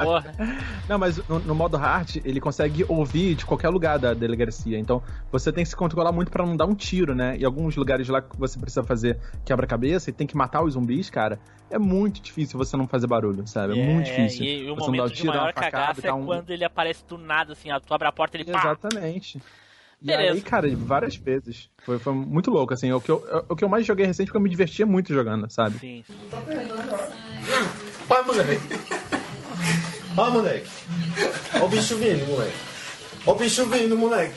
A: Porra.
G: Não, mas no, no modo hard, ele consegue ouvir de qualquer lugar da delegacia. Então, você tem que se controlar muito pra não dar um tiro, né? E alguns lugares lá que você precisa fazer quebra-cabeça e tem que matar os zumbis, cara, é muito difícil você não fazer barulho, sabe? É, muito difícil.
A: E, e o
G: Você não dá
A: momento
G: um
A: de
G: tiro, dá
A: maior
G: facada,
A: cagaça é
G: um-
A: quando ele aparece do nada, assim, ó, tu abre a porta e ele pá!
G: E
A: Beleza.
G: aí, cara, várias vezes. Foi, foi muito louco, assim. O que, eu, o que eu mais joguei recente porque eu me divertia muito jogando, sabe?
A: Sim.
I: Vai, moleque. Ó, moleque. Ó o bicho vindo, moleque. Ó o bicho vindo, moleque.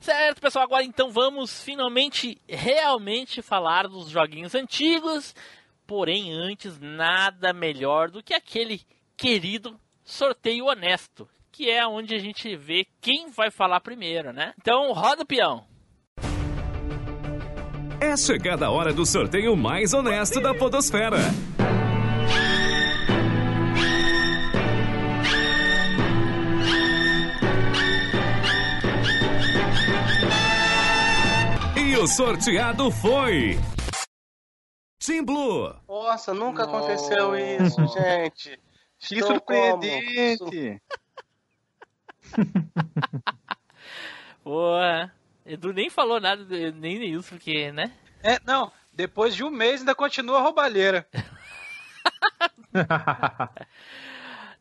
A: Certo, pessoal, agora então vamos finalmente, realmente falar dos joguinhos antigos. Porém, antes, nada melhor do que aquele querido sorteio honesto, que é onde a gente vê quem vai falar primeiro, né? Então, roda o peão.
D: É chegada a hora do sorteio mais honesto da Podosfera. E o sorteado foi. Team Blue.
C: Nossa, nunca aconteceu isso, gente.
F: Que
C: Estou
F: surpreendente!
A: Porra, Edu nem falou nada, nem isso, porque, né?
B: É, não. Depois de um mês ainda continua a roubalheira.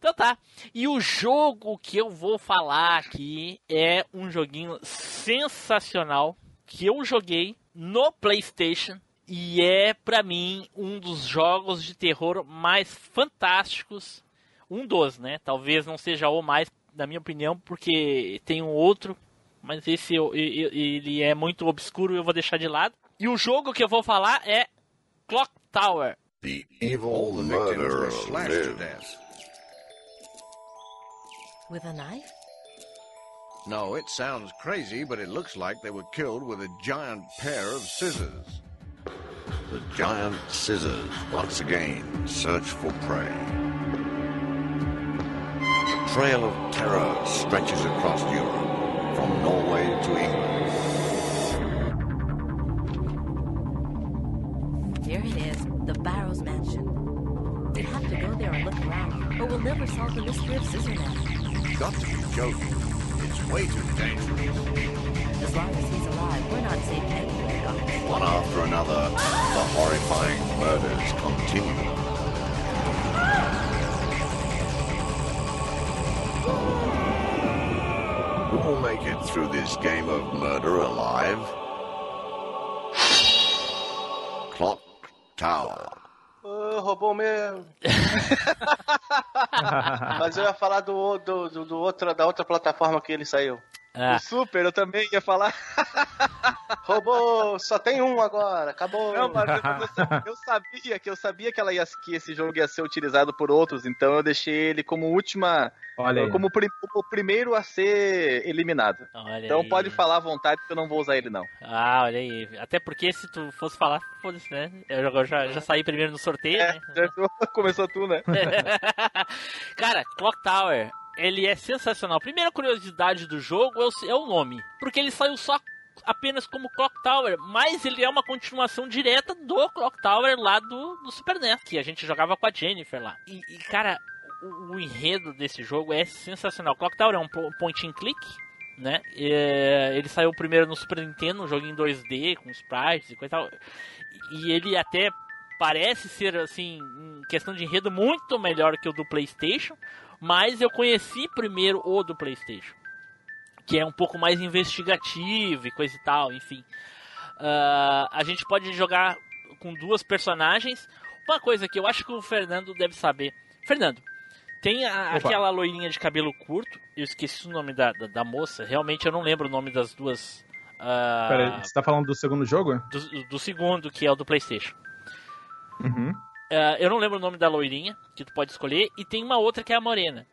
A: Então tá. E o jogo que eu vou falar aqui é um joguinho sensacional que eu joguei no PlayStation e é pra mim um dos jogos de terror mais fantásticos, um dos, né? Talvez não seja o mais, na minha opinião, porque tem um outro, mas esse eu- eu- ele é muito obscuro e eu vou deixar de lado. E o jogo que eu vou falar é Clock Tower.
J: The evil murder lives.
K: With a knife?
J: No, it sounds crazy, but it looks like they were killed with a giant pair of scissors. The giant scissors once again search for prey. Trail of terror stretches across Europe, from Norway to England.
K: Here it is, the Barrows Mansion. We have to go there and look around, or we'll never solve the mystery of Scissorman.
J: Got to be joking. It's way too dangerous.
K: As long as he's alive, we're not safe anywhere, Doctor.
J: One after another, the horrifying murders continue. Will make it through this game of murder alive? Clock Tower.
C: Roubou mesmo. Mas eu ia falar do, do, do, do outra, da outra plataforma que ele saiu.
A: Ah,
F: O Super, eu também ia falar.
C: Roubou, só tem um agora, acabou.
F: Não, mas eu, eu sa- eu sabia que eu sabia que, ela ia, que esse jogo ia ser utilizado por outros, então eu deixei ele como última.
G: Olha.
F: Como pri- o primeiro a ser eliminado.
A: olha
F: Então
A: aí.
F: pode falar à vontade que eu não vou usar ele, não.
A: Ah, olha aí. Até porque se tu fosse falar, foda-se, né? Eu já, já, já saí primeiro no sorteio,
F: É,
A: né?
F: já começou tu, né?
A: Cara, Clock Tower, ele é sensacional. Primeira curiosidade do jogo é o, é o nome. Porque ele saiu só apenas como Clock Tower, mas ele é uma continuação direta do Clock Tower lá do, do Super NES, que a gente jogava com a Jennifer lá. E, e, cara, o, o enredo desse jogo é sensacional. Clock Tower é um po- point and click, né? Ele saiu primeiro no Super Nintendo, um joguinho em 2D, com sprites e coisa tal. E ele até parece ser, assim, em questão de enredo, muito melhor que o do PlayStation. Mas eu conheci primeiro o do PlayStation, que é um pouco mais investigativo e coisa e tal, enfim. Ah, a gente pode jogar com duas personagens. Uma coisa que eu acho que o Fernando deve saber. Fernando, tem a- aquela loirinha de cabelo curto, eu esqueci o nome da, da, da moça, realmente eu não lembro o nome das duas.
G: Pera aí, você tá falando do segundo jogo?
A: do, do segundo, que é o do PlayStation.
G: Uhum.
A: Ah, eu não lembro o nome da loirinha, que tu pode escolher, e tem uma outra que é a morena.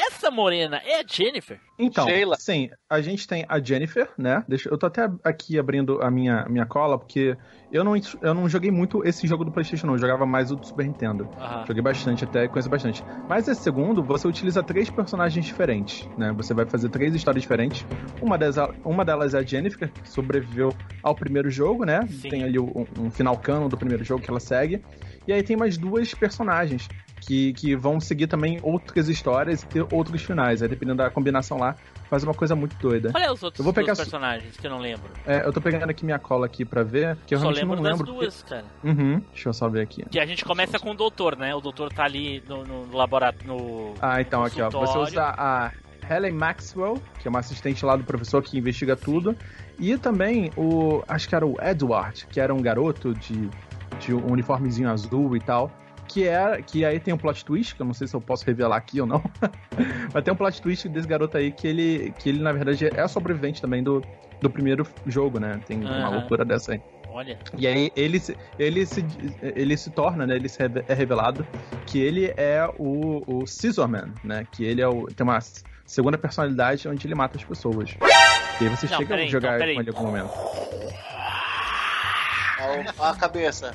A: Essa morena é a Jennifer?
G: Então,
F: Sheila.
G: sim, a gente tem a Jennifer, né? Deixa, eu tô até aqui abrindo a minha, minha cola, porque eu não, eu não joguei muito esse jogo do PlayStation, não. Eu jogava mais o do Super Nintendo. Joguei bastante, até conheço bastante. Mas esse segundo, você utiliza três personagens diferentes, né? Você vai fazer três histórias diferentes. Uma delas, uma delas é a Jennifer, que sobreviveu ao primeiro jogo, né?
A: Sim.
G: Tem ali um, um final canon do primeiro jogo que ela segue. E aí tem mais duas personagens que, que vão seguir também outras histórias e ter outros finais. Aí dependendo da combinação lá, faz uma coisa muito doida.
A: Olha os outros
G: Eu vou pegar
A: personagens que eu não lembro.
G: É, eu tô pegando aqui minha cola aqui pra ver, que eu
A: Só
G: realmente
A: lembro
G: não
A: das
G: lembro.
A: duas, cara.
G: Uhum, deixa eu só ver aqui.
A: Que a gente começa com o doutor, né? O doutor tá ali no, no laboratório. No...
G: Ah, então aqui, ó. Você usa a Helen Maxwell, que é uma assistente lá do professor que investiga tudo. E também o. Acho que era o Edward, que era um garoto de, de um uniformezinho azul e tal. Que é. Que aí tem um plot twist, que eu não sei se eu posso revelar aqui ou não. Mas tem um plot twist desse garoto aí que ele, que ele na verdade, é sobrevivente também do, do primeiro jogo, né? Tem uma
A: Aham.
G: loucura dessa aí.
A: Olha.
G: E aí ele se, ele se, ele se torna, né? Ele se é revelado que ele é o, o Scissorman, né? Que ele é o, tem uma segunda personalidade onde ele mata as pessoas. E aí você
A: Não,
G: chega
A: peraí,
G: a jogar
A: então,
G: com ele em algum momento.
C: A cabeça.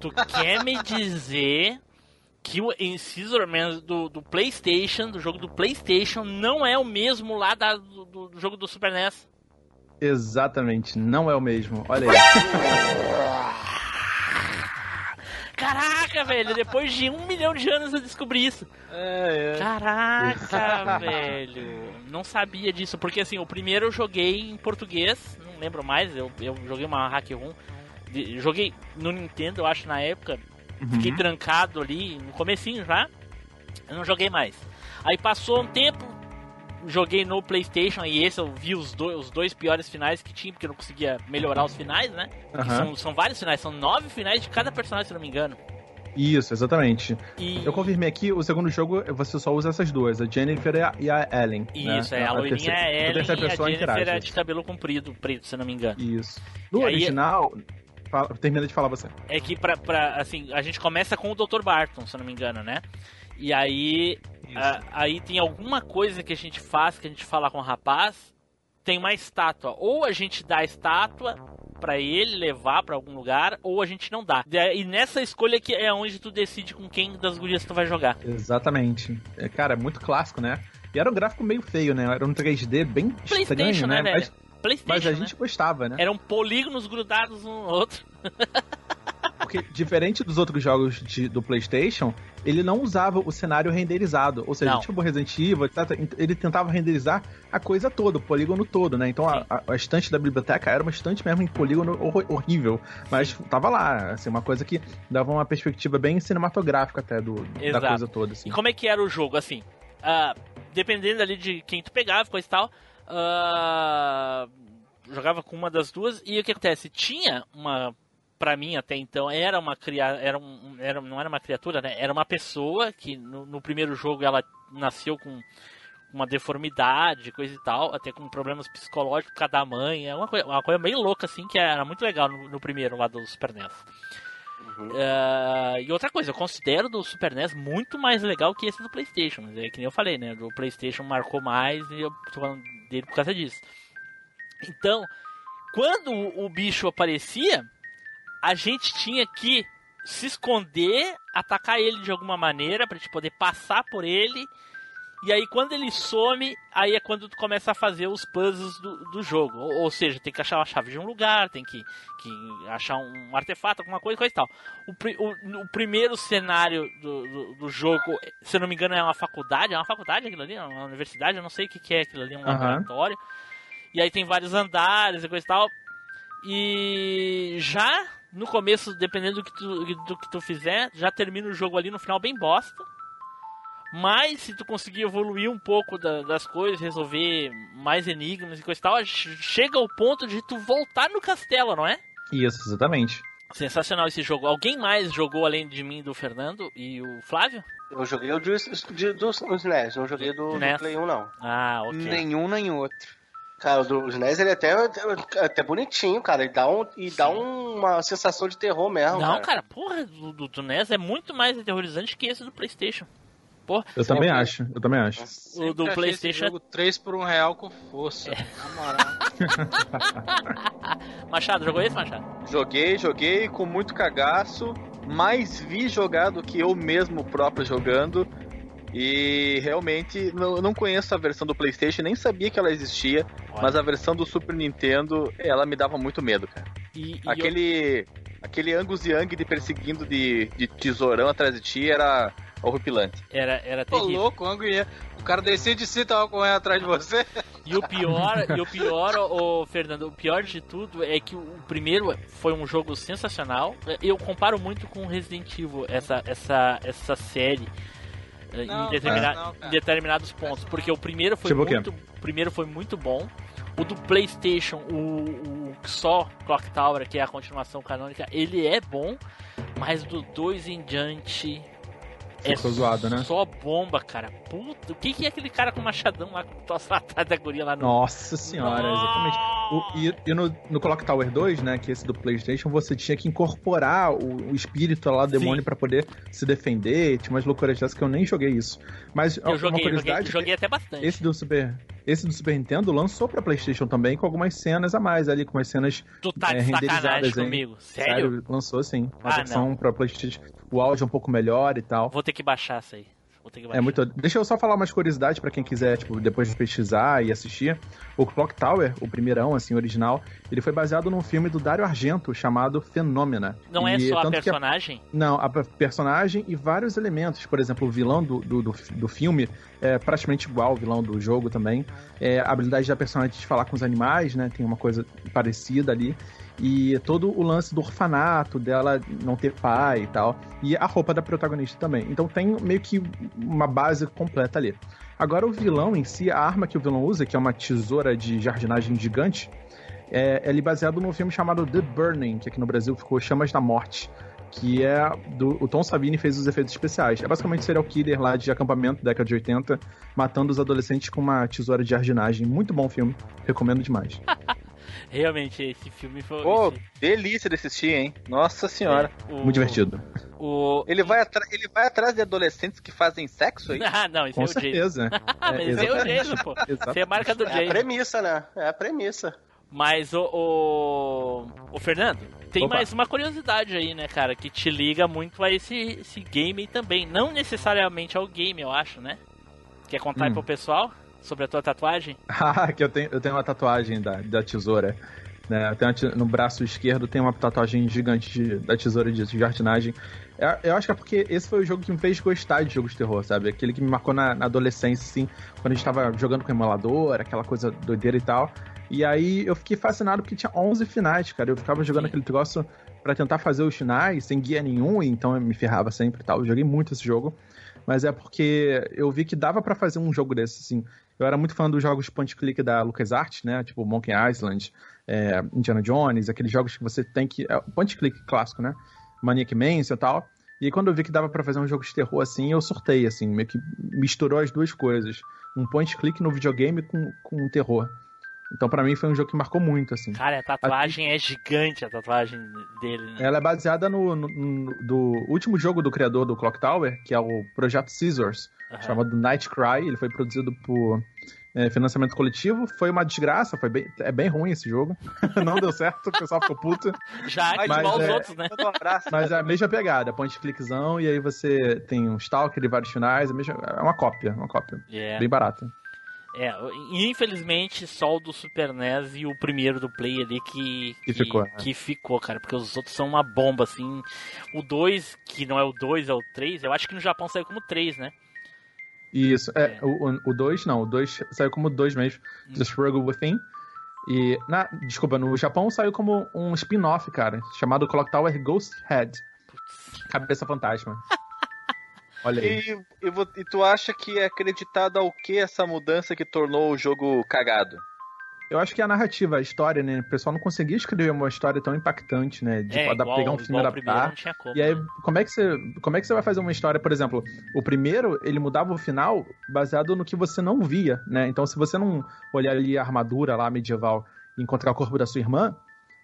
A: Tu quer me dizer que o Incisorman do, do PlayStation, do jogo do PlayStation, não é o mesmo lá da- do, do- do jogo do Super NES?
G: Exatamente, não é o mesmo. Olha aí.
A: Caraca, velho, depois de um milhão de anos eu descobri isso.
F: É, é.
A: Caraca, velho. Não sabia disso, porque assim, o primeiro eu joguei em português, não lembro mais, eu, eu joguei uma hack room. Joguei no Nintendo, eu acho, na época. Fiquei
G: Uhum.
A: trancado ali no comecinho já. Eu não joguei mais. Aí passou um tempo, joguei no Playstation e esse eu vi os, do- os dois piores finais que tinha, porque eu não conseguia melhorar os finais, né?
G: Aham.
A: São, são vários finais, são nove finais de cada personagem, se eu não me engano.
G: Isso, exatamente.
A: E
G: Eu confirmei aqui, o segundo jogo você só usa essas duas, a Jennifer e a, a Ellen. né?
A: Isso, é, a loirinha
G: terceira-
A: é
G: a terceira
A: e a Jennifer
G: interage.
A: é de cabelo comprido, preto, se eu não me engano.
G: Isso. No
A: E aí-
G: original, fala- termina de falar você.
A: É que pra, pra, assim, a gente começa com o Dr. Barton, se eu não me engano, né? E aí, a- aí tem alguma coisa que a gente faz, que a gente fala com o rapaz, tem uma estátua. Ou a gente dá a estátua pra ele levar pra algum lugar, ou a gente não dá. E nessa escolha que é onde tu decide com quem das gurias tu vai jogar.
G: Exatamente. É, cara, é muito clássico, né? E era um gráfico meio feio, né? Era um 3D bem estranho,
A: né,
G: né? Mas,
A: PlayStation,
G: mas a
A: né?
G: gente gostava, né?
A: Eram polígonos grudados um no outro.
G: Porque, diferente dos outros jogos de- do PlayStation, ele não usava o cenário renderizado. Ou seja,
A: Não.
G: tipo Resident Evil. Ele tentava renderizar a coisa toda, o polígono todo, né? Então a, a- estante da biblioteca era uma estante mesmo em polígono hor- horrível. Mas tava lá, assim, uma coisa que dava uma perspectiva bem cinematográfica até do, da coisa toda, assim.
A: E como é que era o jogo? Assim, ah, dependendo ali de quem tu pegava, coisa e tal, ah, jogava com uma das duas. E o que acontece? Tinha uma, pra mim até então, era uma cria, era um, era, não era uma criatura, né? Era uma pessoa que no, no primeiro jogo ela nasceu com uma deformidade, coisa e tal, até com problemas psicológicos por causa da mãe. É uma coisa, uma coisa bem louca, assim, que era muito legal no, no primeiro lá do Super NES. Ah, e outra coisa, eu considero do Super NES muito mais legal que esse do PlayStation. É que nem eu falei, né? Do PlayStation marcou mais e eu tô falando dele por causa disso. Então, quando o, bicho aparecia, a gente tinha que se esconder, atacar ele de alguma maneira pra gente poder passar por ele. E aí quando ele some, aí é quando tu começa a fazer os puzzles do, do jogo. Ou, ou seja, tem que achar a chave de um lugar, tem que, que achar um artefato, alguma coisa, coisa e tal. O, o- o primeiro cenário do, do, do jogo, se eu não me engano, é uma faculdade. É uma faculdade aquilo ali? É uma universidade? Eu não sei o que, que é aquilo ali, um
G: Aham.
A: laboratório. E aí tem vários andares e coisa e tal. E já no começo, dependendo do que tu, do que tu fizer, já termina o jogo ali no final bem bosta. Mas se tu conseguir evoluir um pouco da- das coisas, resolver mais enigmas e coisa e tal, che- chega ao ponto de tu voltar no castelo, não é?
G: Isso, exatamente.
A: Sensacional esse jogo. Alguém mais jogou além de mim, do Fernando e o Flávio?
C: Eu joguei o de, de, do, SNES, não joguei do, do
A: NES.
C: Play 1, não.
A: Ah, ok.
E: Nenhum nem outro.
C: Cara, o do SNES ele é até, até bonitinho, cara. Ele dá, um, e dá um- uma sensação de terror mesmo.
A: Não, cara, porra, do, do, do NES é muito mais aterrorizante que esse do PlayStation. Porra,
G: Eu também acho, eu também acho.
A: o do PlayStation.
B: jogo 3 por 1 real com força. Na moral.
A: Machado, jogou esse, Machado?
F: Joguei, joguei com muito cagaço, mais vi jogar do que eu mesmo próprio jogando. E realmente não, eu não conheço a versão do PlayStation, nem sabia que ela existia,
A: Olha.
F: mas a versão do Super Nintendo, ela me dava muito medo, cara.
A: E, e
F: Aquele aquele Angus Young de perseguindo de, de tesourão atrás de ti era horripilante.
A: era, era
B: Tô
A: terrível.
B: louco, Ango ia. O cara descia de si e tava correndo atrás de você.
A: E o pior, e o pior, ô Fernando, o pior de tudo é que o primeiro foi um jogo sensacional. Eu comparo muito com Resident Evil, essa, essa, essa série. eh,
B: Não,
A: em, determina-
B: não,
A: em determinados pontos, porque o primeiro foi
G: Tipo o
A: muito, o primeiro foi muito bom. O do PlayStation, o, o só Clock Tower, que é a continuação canônica, ele é bom, mas do 2 em diante
G: Ficou zoado, né?
A: Só bomba, cara. Puta, o que, que é aquele cara com machadão lá com atrás da guria lá no.
G: Nossa senhora, exatamente. O- e e no, no Clock Tower 2, né, que é esse do PlayStation, você tinha que incorporar o, o espírito lá, o
A: Sim.
G: demônio, pra poder se defender. Tinha umas loucuras dessas que eu nem joguei isso. Mas
A: Eu
G: uma
A: joguei, joguei,
G: curiosidade. é que
A: joguei até bastante.
G: Esse do Super. Esse do Super Nintendo lançou pra PlayStation também, com algumas cenas a mais ali, com as cenas
A: Tu tá
G: é,
A: de
G: renderizadas,
A: comigo. Sério?
G: lançou sim. Uma
A: Ah,
G: versão pra PlayStation. O áudio é um pouco melhor e tal.
A: Vou ter que baixar essa aí.
G: É muito. Deixa eu só falar umas curiosidades pra quem quiser, tipo, depois de pesquisar e assistir. O Clock Tower, o primeirão, assim, original, ele foi baseado num filme do Dario Argento chamado Fenômena.
A: Não é
G: E
A: só a personagem?
G: Não, a pe- personagem e vários elementos. Por exemplo, o vilão do, do, do, do filme é praticamente igual ao vilão do jogo também. É, a habilidade da personagem de falar com os animais, né? Tem uma coisa parecida ali. E todo o lance do orfanato, dela não ter pai e tal. E a roupa da protagonista também. Então tem meio que uma base completa ali. Agora, o vilão em si, a arma que o vilão usa, que é uma tesoura de jardinagem gigante, é, é ali baseado num filme chamado The Burning, que aqui no Brasil ficou Chamas da Morte que é do o Tom Savini fez os efeitos especiais. É basicamente serial killer lá de acampamento década de 80, matando os adolescentes com uma tesoura de jardinagem. Muito bom filme, recomendo demais.
A: Realmente, esse filme foi.
F: Pô,
A: esse-
F: delícia de assistir, hein? Nossa senhora.
A: o-
G: Muito divertido.
A: O...
F: Ele vai, atra- ele vai atrás de adolescentes que fazem sexo aí?
A: Ah, não, esse
G: Com
A: é o Jason.
G: certeza.
A: Ah, mas esse é o. Jason, pô. Você é a marca do
C: É a
A: Jason.
C: premissa, né? É a premissa.
A: Mas o, o. o Fernando, tem
G: Opa.
A: mais uma curiosidade aí, né, cara, que te liga muito a esse, esse game aí também. Não necessariamente ao game, eu acho, né? Quer contar aí
G: Hum.
A: pro pessoal sobre a tua tatuagem?
G: Ah, que eu tenho, eu tenho uma tatuagem da, da tesoura. Né? Tenho no braço esquerdo tem uma tatuagem gigante de- da tesoura de jardinagem. Eu, eu acho que é porque esse foi o jogo que me fez gostar de jogos de terror, sabe? Aquele que me marcou na, na adolescência, assim, quando a gente tava jogando com emulador, aquela coisa doideira e tal. E aí eu fiquei fascinado porque tinha 11 finais, cara. Eu ficava jogando aquele troço pra tentar fazer os finais sem guia nenhum, e então eu me ferrava sempre e tal. Eu joguei muito esse jogo. Mas é porque eu vi que dava pra fazer um jogo desse, assim. Eu era muito fã dos jogos point click da LucasArts, né? Tipo Monkey Island, é, Indiana Jones, aqueles jogos que você tem que. É, point click clássico, né? Maniac Mansion e tal. E quando eu vi que dava pra fazer um jogo de terror assim, eu sortei, assim, meio que misturou as duas coisas. Um point click no videogame com, com terror. Então, pra mim, foi um jogo que marcou muito, assim.
A: Cara, a tatuagem é gigante, a tatuagem dele, né?
G: Ela é baseada no, no- no- do último jogo do criador do Clock Tower, que é o Projeto Scissors,
A: Aham.
G: chamado Night Cry. Ele foi produzido por é, financiamento coletivo. Foi uma desgraça, foi bem, é bem ruim esse jogo. Não deu certo, o pessoal ficou puto.
A: Já
F: Mas
A: igual os
G: é-
A: outros, né?
F: Um.
G: Mas é a mesma pegada, point clickzão, e aí você tem um Stalker e vários finais. É, a mesma- é uma cópia, uma cópia.
A: É.
G: Bem barata.
A: É, infelizmente só o do Super NES e o primeiro do Play ali que,
G: Que ficou, né?
A: que ficou, cara, porque os outros são uma bomba, assim. O 2, que não é o 2, é o 3, eu acho que no Japão saiu como 3, né?
G: Isso, é,
A: É.
G: o 2 não, o 2 saiu como 2 mesmo, The Struggle Within. E, na, desculpa, no Japão saiu como um spin-off, cara, chamado Clock Tower Ghost Head. Cabeça fantasma. Olha aí.
F: E, e e tu acha que é acreditado ao que essa mudança que tornou o jogo cagado?
G: Eu acho que a narrativa, a história, né? O pessoal não conseguia escrever uma história tão impactante, né? De
A: é, igual,
G: pegar um filme e
A: igual o primeiro
G: adaptar.
A: não tinha como.
G: E aí,
A: né?
G: como é, que você, como é que você vai fazer uma história, por exemplo, o primeiro, ele mudava o final baseado no que você não via, né? Então, se você não olhar ali a armadura lá medieval e encontrar o corpo da sua irmã,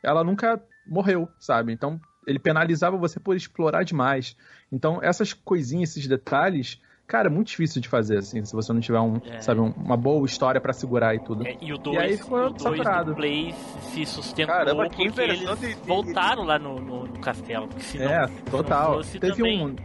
G: ela nunca morreu, sabe? Então, ele penalizava você por explorar demais. Então, essas coisinhas, esses detalhes, cara, é muito difícil de fazer, assim, se você não tiver um,
A: É.
G: sabe, um- uma boa história pra segurar e tudo.
A: É, e o
G: E aí
A: 2
G: ficou
A: o dois
G: saturado.
A: do Play se sustentou
F: Caramba, que
A: porque eles
F: de-
A: voltaram lá no, no, no castelo. porque se não-
G: É, total. Teve
A: também-
G: um.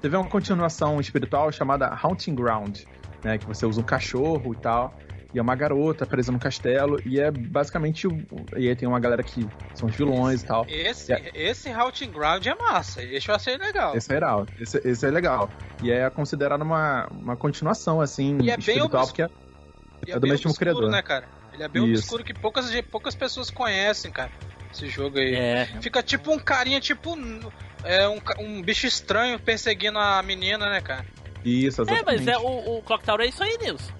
G: Teve uma continuação espiritual chamada Haunting Ground, né? Que você usa um cachorro e tal. E é uma garota presa no castelo. E é basicamente. o- E aí tem uma galera que são os vilões e tal.
B: Esse, esse Haunting Ground é massa. Esse eu achei legal.
G: Esse é legal. Esse, esse é legal. E é considerado uma, uma continuação, assim,
B: E é bem obscuro.
G: porque é,
B: E
G: é do
B: bem
G: mesmo
B: obscuro,
G: criador.
B: né, cara? Ele é bem
G: Isso.
B: obscuro que poucas, poucas pessoas conhecem, cara. Esse jogo aí.
A: É,
B: Fica tipo um carinha, tipo. É um, um bicho estranho perseguindo a menina, né, cara?
G: Isso,
A: é,
G: exatamente.
A: mas é, o, o Clock Tower é isso aí, Nilson.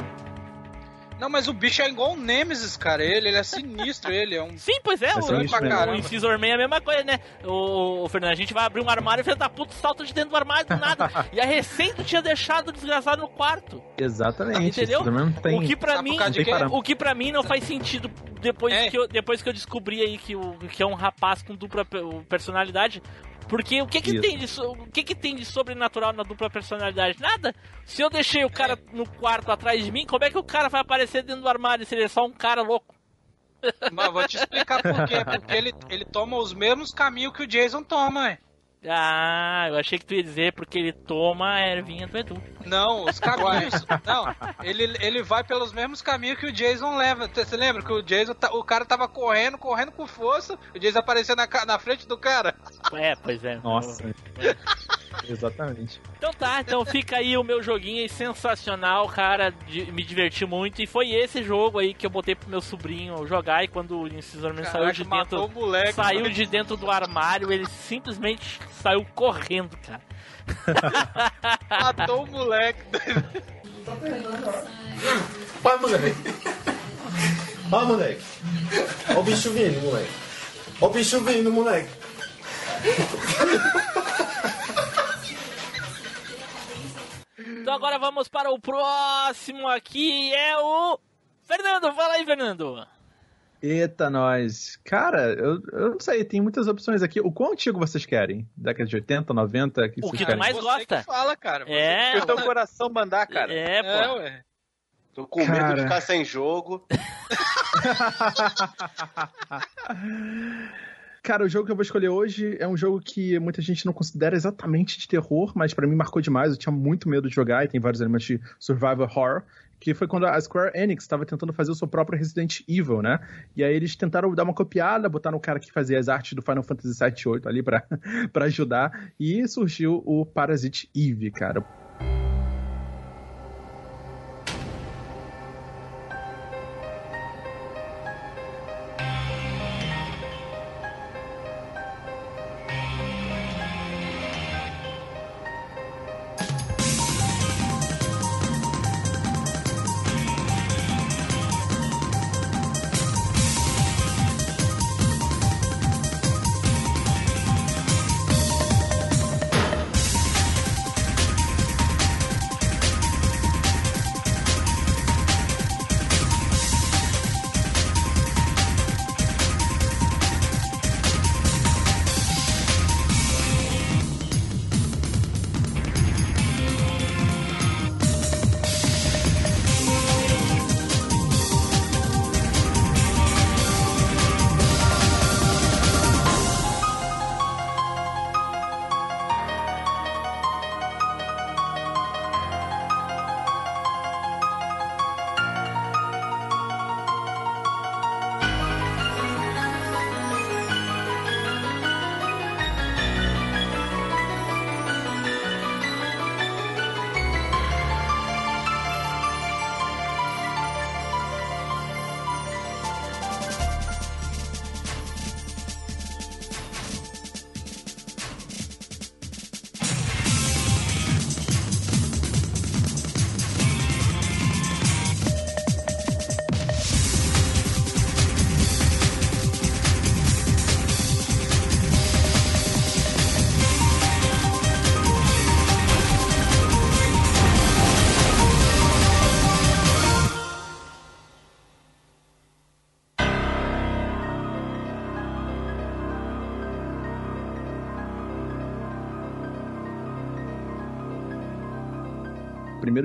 B: Não, mas o bicho é igual o Nemesis, cara. Ele, ele é sinistro, ele é um.
A: Sim, pois é,
G: Vai
A: o,
G: um
A: o Incisor Man é a mesma coisa, né? O, o Fernando, a gente vai abrir um armário e filho da puta salta de dentro do armário do nada. e a recém tu tinha deixado o desgraçado no quarto.
G: Exatamente.
A: Entendeu?
G: Tem,
A: o que pra
B: Sabe
A: mim, o que para mim não faz sentido depois
B: É.
A: que eu, depois que eu descobri aí que o que é um rapaz com dupla pe- personalidade. Porque o que que
G: Isso.
A: tem de so- o que que tem de sobrenatural na dupla personalidade? Nada. Se eu deixei o cara no quarto atrás de mim, como é que o cara vai aparecer dentro do armário se ele é só um cara louco?
B: Mas vou te explicar por quê. Porque ele, ele toma os mesmos caminhos que o Jason toma, hein?
A: Ah, eu achei que tu ia dizer porque ele toma a ervinha do Edu.
B: Não, os caminhos. não, ele, ele vai pelos mesmos caminhos que o Jason leva. Você lembra que o Jason, tá- o cara tava correndo, correndo com força, o Jason apareceu na, na frente do cara.
A: É, pois é.
G: Nossa. Exatamente.
A: Então tá, então fica aí o meu joguinho aí sensacional, cara. de- me diverti muito. E foi esse jogo aí que eu botei pro meu sobrinho jogar. E quando o Incisor saiu de dentro.
B: moleque.
A: Saiu de dentro do armário, ele simplesmente saiu correndo, cara.
B: Matou o moleque.
I: Vai, moleque. Vai, moleque. Ó o bicho vindo, moleque. Ó o bicho vindo, moleque.
A: Então agora vamos para o próximo aqui, é o. Fernando, fala aí, Fernando.
G: Eita, nós. Cara, eu, eu não sei, tem muitas opções aqui. O quão antigo vocês querem? Década de 80, 90? Que
A: O
G: vocês
A: que tu
G: querem?
A: mais
B: Você
A: gosta.
B: que fala, cara. Você
A: É,
B: que
F: O teu coração mandar, cara.
A: É, pô.
B: É, ué.
C: Tô com medo
G: Cara.
C: de ficar sem jogo.
G: Cara, o jogo que eu vou escolher hoje é um jogo que muita gente não considera exatamente de terror, mas pra mim marcou demais. Eu tinha muito medo de jogar e tem vários elementos de survival horror. Que foi quando a Square Enix estava tentando fazer o seu próprio Resident Evil, né? E aí eles tentaram dar uma copiada, botaram o cara que fazia as artes do Final Fantasy VII e VIII ali pra, pra ajudar. E surgiu o Parasite Eve, cara.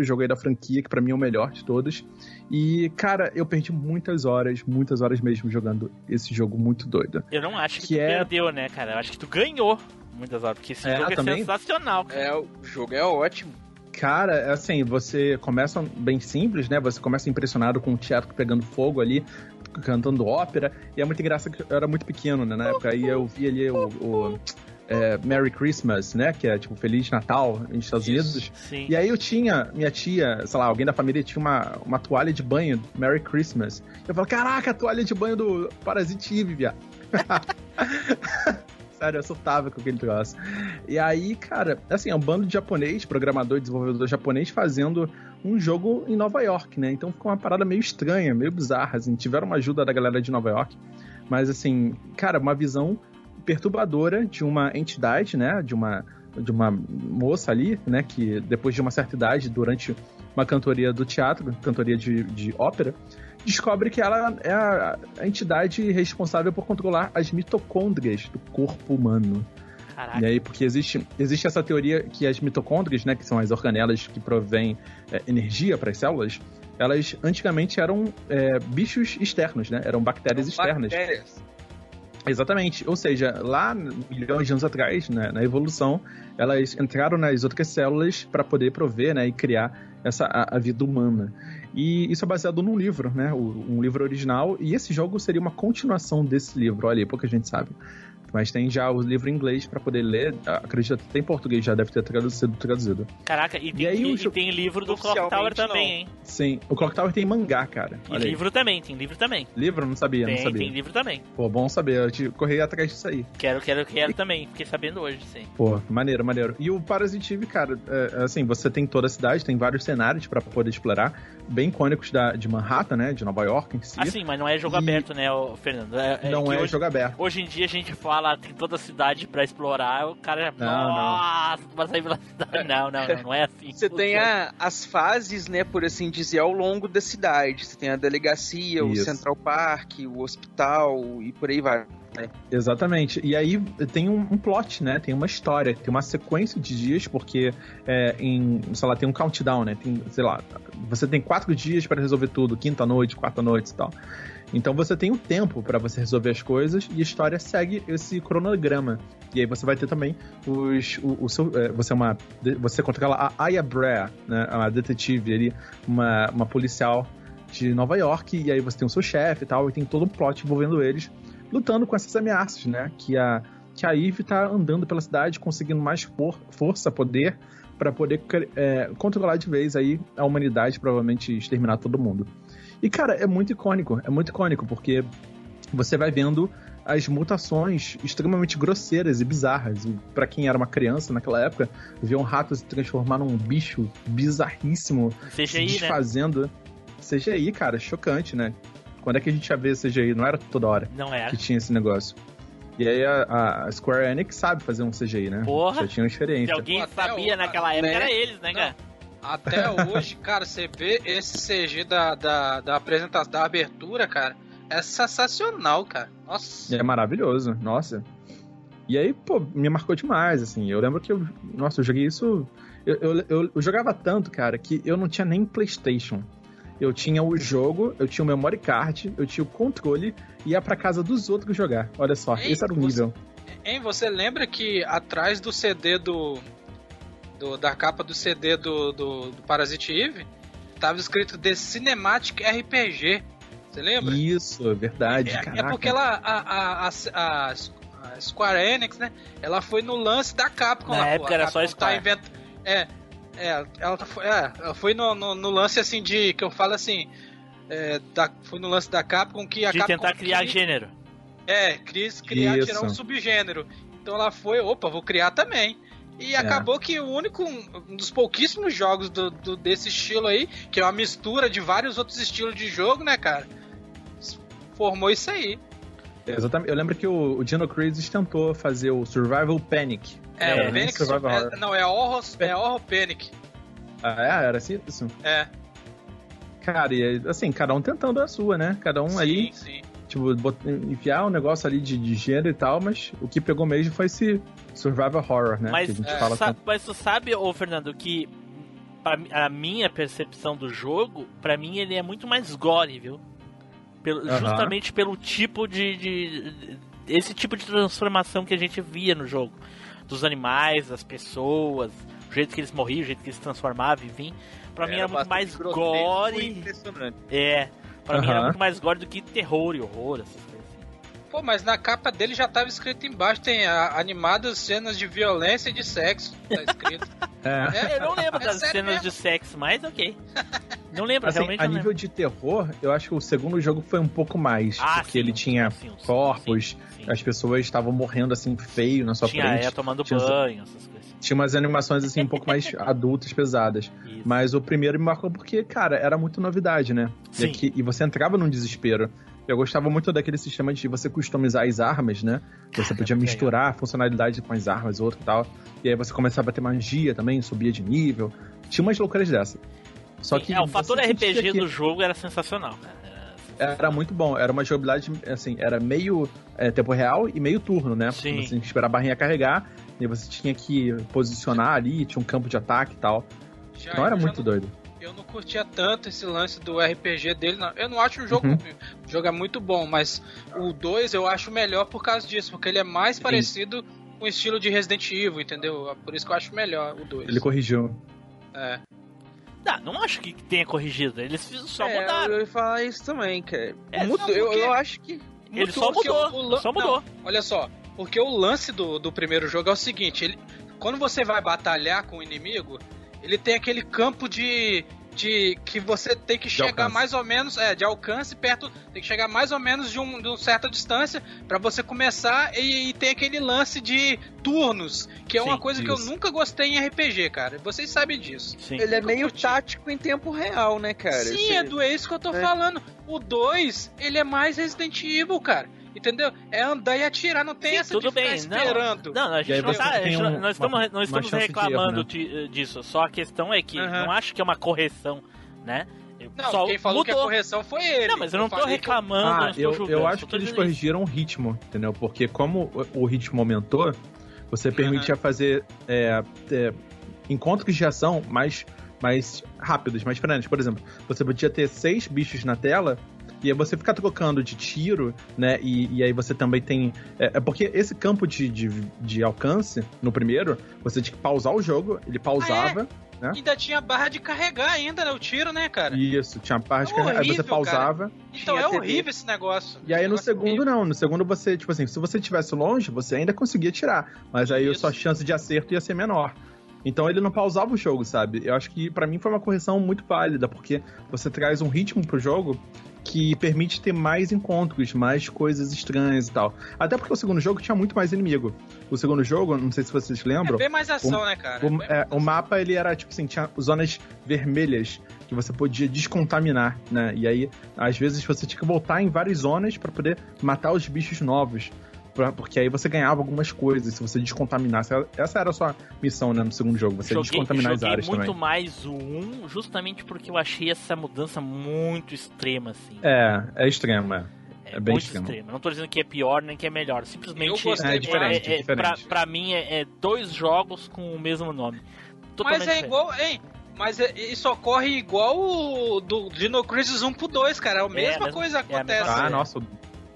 G: Jogo aí da franquia, que pra mim é o melhor de todos. E, cara, eu perdi muitas horas, muitas horas mesmo jogando esse jogo muito doido.
A: Eu não acho que,
G: Que
A: tu
G: é-
A: perdeu, né, cara? Eu acho que tu ganhou muitas horas, porque esse
G: É,
A: jogo é
G: também?
A: sensacional. cara.
B: É, o jogo é ótimo.
G: Cara, assim, você começa bem simples, né? Você começa impressionado com o teatro pegando fogo ali, cantando ópera, e é muito engraçado que eu era muito pequeno, né, na época, e eu vi ali o, o, é, Merry Christmas, né, que é tipo Feliz Natal nos Estados Unidos,
A: Sim.
G: e aí eu tinha, minha tia, sei lá, alguém da família tinha uma, uma toalha de banho, Merry Christmas, eu falo, caraca, a toalha de banho do Parasite Eve, viado. Sério, eu surtava com aquele troço. E aí, cara, assim, é um bando de japonês, programador desenvolvedor japonês fazendo um jogo em Nova York, né? Então ficou uma parada meio estranha, meio bizarra, assim. Tiveram uma ajuda da galera de Nova York, mas assim, cara, uma visão perturbadora de uma entidade, né? De uma, de uma moça ali, né? Que depois de uma certa idade, durante uma cantoria do teatro, cantoria de, de ópera, descobre que ela é a, a entidade responsável por controlar as mitocôndrias do corpo humano.
A: Caraca.
G: E aí, porque existe, existe essa teoria que as mitocôndrias, né, que são as organelas que provêm é, energia para as células, elas antigamente eram é, bichos externos, né? Eram bactérias externas.
B: Bactérias.
G: Exatamente. Ou seja, lá milhões de anos atrás, né, na evolução, elas entraram nas outras células para poder prover né, e criar essa, a, a vida humana. E isso é baseado num livro, né? Um livro original. E esse jogo seria uma continuação desse livro. Olha aí, pouca gente sabe. Mas tem já o livro em inglês para poder ler. Acredito que até em português já deve ter traduzido. traduzido.
A: Caraca, e tem,
G: E aí
A: e-
G: o
A: e tem livro do Clock Tower também,
B: não.
A: hein?
G: Sim, o Clock Tower tem mangá, cara.
A: E
G: Olha aí.
A: livro também, tem livro também.
G: Livro? Não sabia, não
A: Tem,
G: sabia.
A: tem livro também.
G: Pô, bom saber. Eu te corri atrás disso aí.
A: Quero, quero, quero também. Fiquei sabendo hoje, sim.
G: Pô, maneiro, maneiro. E o Parasite Eve, cara, é, assim, você tem toda a cidade, tem vários cenários pra poder explorar, bem icônicos da, de Manhattan, né, de Nova York em si.
A: Assim, mas não é jogo
G: E-
A: aberto, né, Fernando? É, é
G: não
A: que
G: é
A: hoje,
G: jogo aberto.
A: Hoje em dia a gente fala lá, tem toda a cidade pra explorar, o cara já.
G: Não, não.
A: Nossa, vai sair pela cidade. Não, não, não, não é assim.
E: Você tem a- as fases, né, por assim dizer, ao longo da cidade. Você tem a delegacia, o
G: Isso.
E: Central Park, o hospital e por aí vai.
G: Exatamente. E aí tem um, um plot, né? Tem uma história, tem uma sequência de dias, porque é, em, sei lá, tem um countdown, né? Tem, sei lá, você tem quatro dias para resolver tudo, quinta noite, quarta noite e tal. Então você tem um tempo para você resolver as coisas e a história segue esse cronograma. E aí você vai ter também os, o, o seu, é, você é uma, você controla a Aya Brea, né? A detetive ali, uma, uma policial de Nova York. E aí você tem o seu chefe e tal, e tem todo um plot envolvendo eles lutando com essas ameaças, né? Que a, que a Eve tá andando pela cidade, conseguindo mais for- força, poder, para poder é, controlar de vez aí a humanidade, provavelmente exterminar todo mundo. E, cara, é muito icônico, é muito icônico, porque você vai vendo as mutações extremamente grosseiras e bizarras. E para quem era uma criança naquela época, ver um rato se transformar num bicho bizarríssimo, se
A: CGI, né?
G: desfazendo. CGI, cara, chocante, né? Quando é que a gente ia ver CGI? Não era toda hora
A: Não é.
G: que tinha esse negócio. E aí a, a Square Enix sabe fazer um CGI, né?
A: Porra.
G: Já tinha uma
A: Se
G: experiência.
A: alguém
B: Até
A: sabia
B: o-
A: naquela época,
B: né?
A: era eles, né, cara?
B: Até hoje, cara, você vê esse CG da, da, da apresentação, da abertura, cara, é sensacional, cara. Nossa.
G: É maravilhoso, nossa. E aí, pô, me marcou demais, assim. Eu lembro que eu. Nossa, eu joguei isso. Eu, eu, eu- eu jogava tanto, cara, que eu não tinha nem PlayStation. Eu tinha o jogo, eu tinha o memory card, eu tinha o controle e ia pra casa dos outros jogar. Olha só,
B: Ei,
G: esse era o
B: você-
G: nível.
B: Hein, você lembra que atrás do CD do. Do- da capa do CD do, do, do Parasite Eve tava escrito The Cinematic RPG. Você lembra?
G: Isso, é verdade,
B: É, é
G: caraca.
B: porque ela, a, a, a, a- a Square Enix, né? Ela foi no lance da Capcom.
A: Na
B: lá,
A: época era só
B: Capcom tá
A: Square.
B: invent- É, é, ela foi, é, ela foi no, no, no lance assim de. que eu falo assim. É, da, foi no lance da Capcom que a
A: De
B: Capcom
A: tentar criar gênero.
B: É, quis criar,
G: Isso.
B: tirar um subgênero. Então ela foi, opa, vou criar também. E
G: É.
B: acabou que o único, um dos pouquíssimos jogos do, do- desse estilo aí, que é uma mistura de vários outros estilos de jogo, né, cara? Formou isso aí.
G: Exatamente. Eu lembro que o, o Dino Crisis tentou fazer o Survival Panic.
B: É,
G: É,
B: o Panic.
G: Survival
B: é-
G: Horror.
B: não, é Horror, é Horror Panic.
G: Ah, é? Era assim? Isso?
B: É.
G: Cara, e assim, cada um tentando a sua, né? Cada um
B: sim,
G: aí,
B: sim.
G: Tipo, bot- enfiar um negócio ali de, de gênero e tal, mas o que pegou mesmo foi esse Survival Horror, né?
A: Mas,
G: que a gente
B: é,
G: fala
A: sa-
G: tanto.
A: mas tu sabe, ô Fernando, que a minha percepção do jogo, pra mim ele é muito mais gore, viu? Pelo-. Justamente pelo tipo de, de- de- Esse tipo de transformação que a gente via no jogo. Dos animais, das pessoas, o jeito que eles morriam, o jeito que eles se transformavam, enfim. Pra mim era muito mais gore.
F: Impressionante.
A: É. Pra mim era
G: Aham.
A: muito mais gore do que terror e horror, essas coisas assim.
B: Pô, mas na capa dele já tava escrito embaixo, tem a, animadas cenas de violência e de sexo. Tá escrito.
G: É.
A: É, eu não lembro
B: É
A: das cenas
B: mesmo?
A: de sexo, mas ok. Não lembro,
G: Assim,
A: realmente
G: a
A: não
G: nível
A: lembro.
G: de terror, eu acho que o segundo jogo foi um pouco mais.
A: Ah,
G: porque
A: sim,
G: ele tinha
A: sim, sim,
G: corpos,
A: sim, sim.
G: as pessoas estavam morrendo assim feio na sua
A: Tinha
G: frente.
A: é, tomando
G: Tinha-
A: banho, essas coisas.
G: Tinha umas animações assim um pouco mais adultas, pesadas.
A: Isso.
G: Mas o primeiro me marcou porque, cara, era muito novidade, né? E,
A: Sim.
G: aqui- e você entrava num desespero. Eu gostava muito daquele sistema de você customizar as armas, né? Você podia misturar a funcionalidade com as armas, outro e tal. E aí você começava a ter magia também, subia de nível. Tinha umas loucuras dessa. Só que
A: é, o fator RPG
G: que
A: do jogo era sensacional, cara. Era
G: Era muito bom, era uma jogabilidade, assim, era meio é, tempo real e meio turno, né?
A: Sim.
G: Você tinha que esperar a barrinha carregar, e você tinha que posicionar ali, tinha um campo de ataque e tal.
B: Já-
G: Então era muito
B: não-
G: doido.
B: Eu não curtia tanto esse lance do RPG dele, não. Eu não acho o jogo.
G: Uhum.
B: O jogo é muito bom, mas o 2 eu acho melhor por causa disso, porque ele é mais parecido com o estilo de Resident Evil, entendeu? Por isso que eu acho melhor o 2.
G: Ele corrigiu.
B: É.
A: Não, não acho que tenha corrigido. Eles só
E: é,
A: mudaram.
E: Eu ia falar isso também, cara.
A: É,
E: Mudou-
B: não,
E: eu, eu acho que.
A: Ele só mudou.
B: o- o
A: só mudou.
B: Não, olha só, porque o lance do, do primeiro jogo é o seguinte: ele, quando você vai batalhar com o inimigo, ele tem aquele campo de. de que você tem que chegar
G: alcance.
B: mais ou menos. É, de alcance perto. Tem que chegar mais ou menos de, um, de uma certa distância pra você começar e, e tem aquele lance de turnos, que é uma
A: Sim,
B: coisa que eu
G: isso.
B: nunca gostei em RPG, cara. Vocês sabem disso.
A: Sim.
E: Ele é meio
B: curti.
E: tático em tempo real, né, cara?
B: Sim,
E: Você-
B: Edu, é isso que eu tô
E: É.
B: falando. O 2, ele é mais Resident Evil, cara. Entendeu? É andar e atirar, não tem
A: Sim,
B: essa
A: tudo
B: de ficar
A: bem,
B: esperando.
A: Não, não, a gente não, tá, a gente
G: um-
A: nós estamos,
G: uma-
A: nós
G: uma
A: estamos
G: chance de
A: reclamando
G: erro, né?
A: de- disso. Só a questão é que
B: Aham.
A: não acho que é uma correção, né? Eu-
B: Não,
A: só
B: quem falou que a
A: mudou.
B: correção foi ele.
A: Não, mas eu não tô
B: falei que-
A: reclamando,
G: Ah, eu,
A: julgando.
G: eu acho
A: tô
G: que eles corrigiram o ritmo, entendeu? Porque como o, o ritmo aumentou, você permitia fazer é, é, encontros de ação mais, mais rápidos, mais frenéticos. Por exemplo, você podia ter seis bichos na tela e aí você ficar trocando de tiro, né? E, e aí você também tem. É, é porque esse campo de, de, de alcance, no primeiro, você tinha que pausar o jogo, ele pausava. né?
B: Ainda tinha barra de carregar ainda, né? O tiro, né, cara?
G: Isso, tinha parte
B: É
G: que aí você
B: horrível,
G: pausava.
B: Então
C: tinha
B: é
C: TV.
B: horrível esse negócio.
G: E aí no
B: negócio é
G: segundo não, no segundo você, tipo assim, se você estivesse longe, você ainda conseguia tirar, mas aí a sua chance de acerto ia ser menor. Então ele não pausava o jogo, sabe? Eu acho que pra mim foi uma correção muito válida, porque você traz um ritmo pro jogo que permite ter mais encontros, mais coisas estranhas e tal. Até porque o segundo jogo tinha muito mais inimigo. O segundo jogo, não sei se vocês
B: É
G: lembram,
B: bem mais ação, né, cara?
G: o, é,
B: mais
G: o mapa ele era tipo assim, tinha zonas vermelhas que você podia descontaminar, né? E aí, às vezes, você tinha que voltar em várias zonas pra poder matar os bichos novos. Pra- Porque aí você ganhava algumas coisas se você descontaminasse. Essa era a sua missão, né, no segundo jogo, você
A: joguei,
G: descontaminar as
A: joguei
G: áreas
A: muito
G: também.
A: mais o 1, justamente porque eu achei essa mudança muito extrema, assim.
G: É, é extremo, é. É bem
A: muito
G: extremo.
A: extrema. Não tô dizendo que é pior nem que é melhor. Simplesmente
B: Eu gostei
G: É diferente,
A: é, é,
G: diferente.
A: Pra, pra mim é, é dois jogos com o mesmo nome. Totalmente
B: Mas é
A: diferente.
B: igual, hein? Mas é- isso ocorre igual o do Dino Crisis 1 pro 2, cara. A mesma
A: mesma-
B: coisa
A: é a mesma
B: acontece.
A: coisa.
G: Ah, nossa.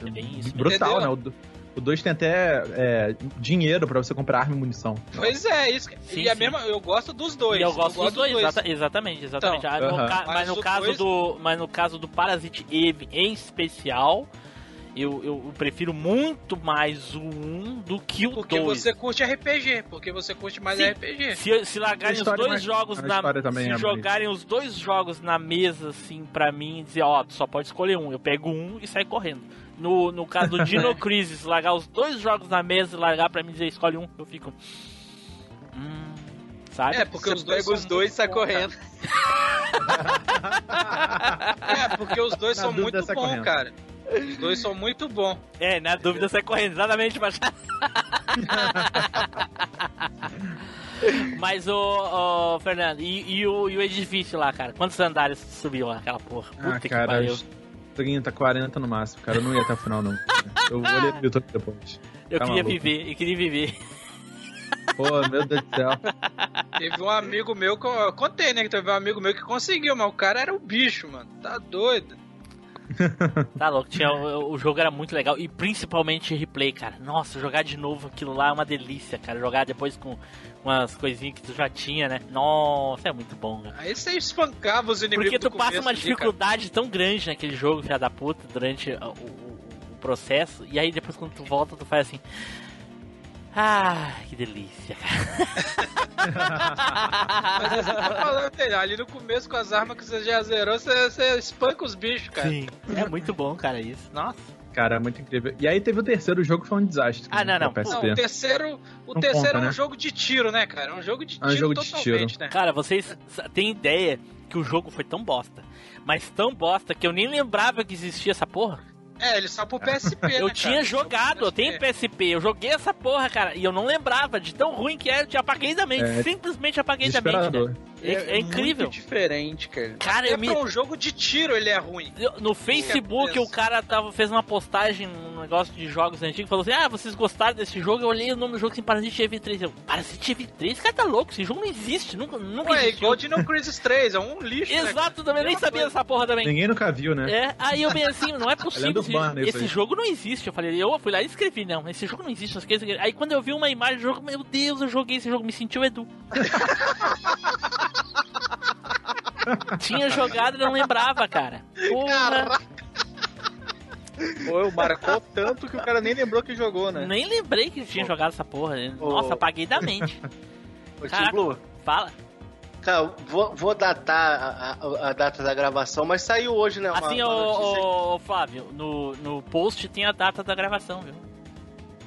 A: É bem isso,
G: brutal,
B: entendeu?
G: né? O O 2 tem até é, dinheiro pra você comprar arma e munição.
B: Pois é, isso.
A: Sim,
B: e a
A: sim.
B: mesma, eu gosto dos dois.
A: E eu gosto dos dois, exata- exatamente, exatamente.
B: Então,
A: Ah, no
G: aham.
A: ca-
B: Mas
A: mas, no caso
B: dois-
A: do, mas no caso do Parasite Eve em especial, eu, eu prefiro muito mais o 1 do que o
B: Porque
A: 2.
B: você curte RPG, porque você curte mais
A: Sim.
B: RPG.
A: Se, se largarem
G: A
A: os
G: história
A: dois
G: mais-
A: jogos na se
G: é
A: jogarem os dois jogos na mesa assim pra mim e dizer, ó, tu só pode escolher um, eu pego um e saio correndo. No, no caso do Dino Crisis, largar os dois jogos na mesa e largar pra mim e dizer escolhe um, eu fico hum, sabe?
B: É, porque
C: Você
B: os dois
C: os dois sai correndo.
B: É, porque os dois
G: Na
B: são muito bons,
G: correndo.
B: cara. Os dois são muito bons.
A: É, na dúvida sai correndo, exatamente, mas. Mas o, o Fernando, e, e o, e o edifício lá, cara? Quantos andares subiu lá, aquela porra? Puta
G: Ah,
A: que
G: cara,
A: pariu.
G: Uns 30, 40 no máximo, cara. Eu não ia até o final, não. Eu olhei no YouTube depois.
A: Eu
G: tá
A: queria
G: maluco.
A: viver, eu queria viver.
G: Pô, meu Deus do céu.
B: Teve um amigo meu que eu contei, né? Que teve um amigo meu que conseguiu, mas o cara era o bicho, mano. Tá doido.
A: Tá louco, tinha, o, o jogo era muito legal. E principalmente replay, cara. Nossa, jogar de novo aquilo lá é uma delícia, cara. Jogar depois com umas coisinhas que tu já tinha, né? Nossa, é muito bom, cara.
B: Aí você espancava os inimigos
A: Porque tu passa uma dificuldade tão grande naquele jogo, filha da puta, durante o, o- o processo, e aí depois quando tu volta, tu faz assim. Ah, que delícia,
B: Mas você tá falando, ali no começo com as armas que você já zerou, você, você espanca os bichos, cara.
A: Sim. É muito bom, cara, isso. Nossa.
G: Cara, é muito incrível. E aí teve o terceiro jogo que foi um desastre.
A: Ah, não,
G: né,
A: não.
B: Não, o terceiro, o
G: Não
B: terceiro
G: conta,
B: é um
G: né?
B: jogo de tiro, né, cara? É um jogo de
G: É um
B: tiro
G: jogo de
B: totalmente,
G: tiro.
B: né?
A: Cara, vocês têm ideia que o jogo foi tão bosta. Mas tão bosta que eu nem lembrava que existia essa porra.
B: É, ele só pro PSP,
A: Eu
B: né,
A: tinha
B: cara?
A: jogado, eu tenho PSP, eu joguei essa porra, cara, e eu não lembrava de tão ruim que é, eu te apaguei da mente,
G: É,
A: simplesmente apaguei da mente.
G: Desesperador.
A: Cara. É, é incrível.
F: Muito diferente, cara.
A: Cara,
B: É
A: eu me,
B: um jogo de tiro ele é ruim.
A: Eu- No Facebook, o cara tava, fez uma postagem num negócio de jogos antigos falou assim: Ah, vocês gostaram desse jogo? Eu olhei o nome do jogo assim, Parasite Eve 3. Eu, Parasite Eve 3? Esse cara tá louco, esse jogo não existe, nunca, nunca
B: Ué, é
A: existiu.
B: igual Dino Crisis 3, é um lixo, né?
A: Exato, também nem sabia dessa porra também.
G: Ninguém nunca viu, né?
A: É, aí eu bem assim, não é possível.
G: Lenda
A: Esse, esse jogo não existe. Eu falei, eu fui lá e escrevi, não, esse jogo não existe. Aí quando eu vi uma imagem do jogo, meu Deus, eu joguei esse jogo, me senti o Edu. Tinha jogado e não lembrava, cara. Porra,
F: Pô, marcou tanto que o cara nem lembrou que jogou, né?
A: nem lembrei que tinha jogado essa porra. Nossa, apaguei da mente.
C: Ô,
A: Caraca.
C: Tim Blue,
A: Fala.
C: cara, vou, vou datar a, a- a data da gravação, mas saiu hoje, né? Uma,
A: Assim,
C: uma
A: ô, ô, Flávio, no, no post tem a data da gravação, viu?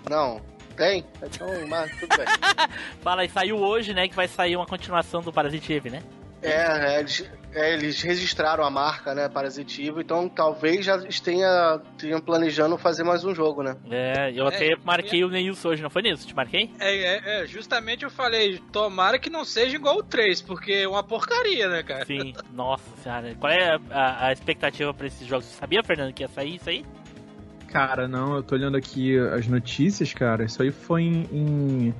C: Não, tem? Então, mas tudo bem.
A: Fala aí, saiu hoje, né? Que vai sair uma continuação do Parasite Eve, né?
C: É, é, eles, é, eles registraram a marca, né, Parasitivo, então talvez já tenha, tenham planejando fazer mais um jogo, né?
A: É, eu
B: É,
A: até
B: eu-
A: marquei o Neilson hoje, não foi nisso? Te marquei?
B: É, é, é, justamente eu falei, tomara que não seja igual o 3, porque é uma porcaria, né, cara?
A: Sim, nossa senhora. Qual é a, a- a expectativa pra esses jogos? Você sabia, Fernando, que ia sair isso aí?
G: Cara, não, eu tô olhando aqui as notícias, cara. Isso aí foi em. em-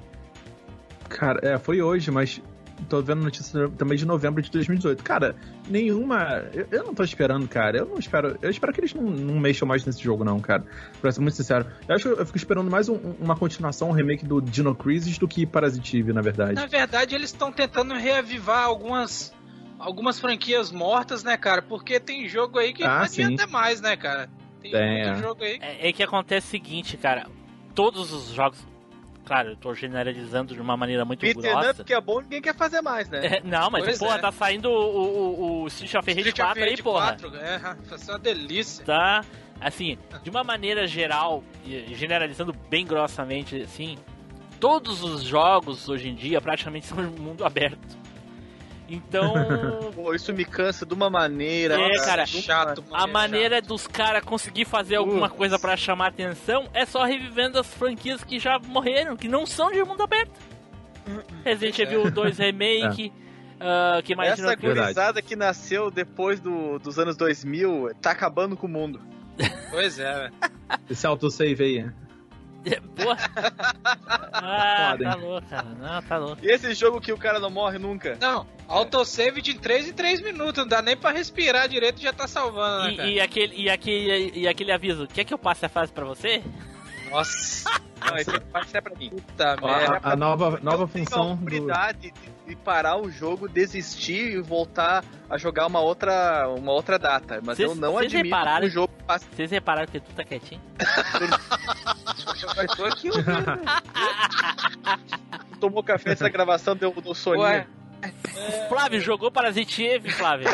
G: Cara, é, foi hoje, mas tô vendo notícia também de novembro de 2018. Cara, nenhuma. Eu, eu não tô esperando, cara. Eu não espero. Eu espero que eles não, não mexam mais nesse jogo, não, cara. Pra ser muito sincero. Eu acho que eu fico esperando mais um- uma continuação, um remake do Dino Crisis do que Parasitive, na verdade.
B: Na verdade, eles estão tentando reavivar algumas algumas franquias mortas, né, cara? Porque tem jogo aí que
G: Ah,
B: não
G: sim.
B: adianta mais, né, cara? Tem
G: Tem,
B: muito
G: é.
B: jogo aí.
A: É, é que acontece o seguinte, cara. Todos os jogos. Claro, eu tô generalizando de uma maneira muito
F: Beat'em
A: grossa.
F: up que é bom, ninguém quer fazer mais, né?
A: É, não, mas
B: Pois
A: porra,
B: é.
A: tá saindo o, o, o Street of Rage
B: Street of
A: 4 aí, porra.
B: 4, é, vai ser uma delícia.
A: Tá, assim, de uma maneira geral, e generalizando bem grossamente, assim, todos os jogos hoje em dia praticamente são de mundo aberto. Então,
F: Pô, isso me cansa de uma maneira.
A: É, cara,
B: chato,
A: a maneira dos caras conseguir fazer alguma
F: Putz.
A: coisa pra chamar atenção é só revivendo as franquias que já morreram, que não são de mundo aberto. Resident
B: é.
A: Evil 2 Remake, ah, que mais
F: Essa gurizada que nasceu depois do- dos anos 2000 tá acabando com o mundo.
B: Pois é, velho.
G: Esse autosave aí.
A: Porra. Ah,
G: Foda,
A: tá louco, cara. Não, tá louco.
F: E esse jogo que o cara não morre nunca?
B: Não, autosave de 3 em 3 minutos, não dá nem pra respirar direito já tá salvando, né, cara?
A: E, e aquele, e, aquele, e aquele aviso, quer que eu passe a fase pra você?
B: Nossa,
F: Não, esse parte é pra mim.
B: puta
G: Ó,
B: merda.
G: a, a nova, nova
F: eu tenho a
G: função do.
F: oportunidade de, de parar o jogo, desistir e voltar a jogar uma outra, uma outra data. Mas
A: Vocês-
F: eu não admito
A: repararam-
F: que o jogo passe.
A: Vocês repararam que tu tá quietinho?
F: Eu tô aqui ouvindo. Tomou café essa gravação, deu, deu soninho.
B: Ué,
A: Flávio, jogou Parasite Eve, Flávio?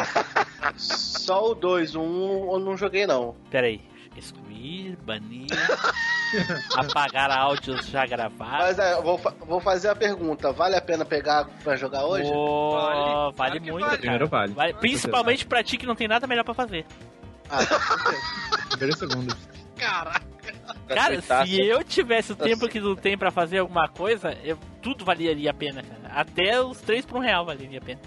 C: Só o 2, o 1 um, eu não joguei não.
A: Pera aí. Excluir, banir, apagar áudios já gravados.
C: Mas é, eu vou, fa- vou fazer a pergunta, vale a pena pegar pra jogar hoje?
A: Pô,
B: Vale,
A: vale, muito,
B: vale.
A: cara.
G: Primeiro vale.
A: Vale- Principalmente pra ti que não tem nada melhor pra fazer.
C: Ah, certeza.
G: Primeiro e segundo.
B: caraca.
A: Cara,
F: Aceitar.
A: se eu tivesse o tempo que tu tem pra fazer alguma coisa, eu, tudo valeria a pena, cara. Até os três por um real valeria a pena.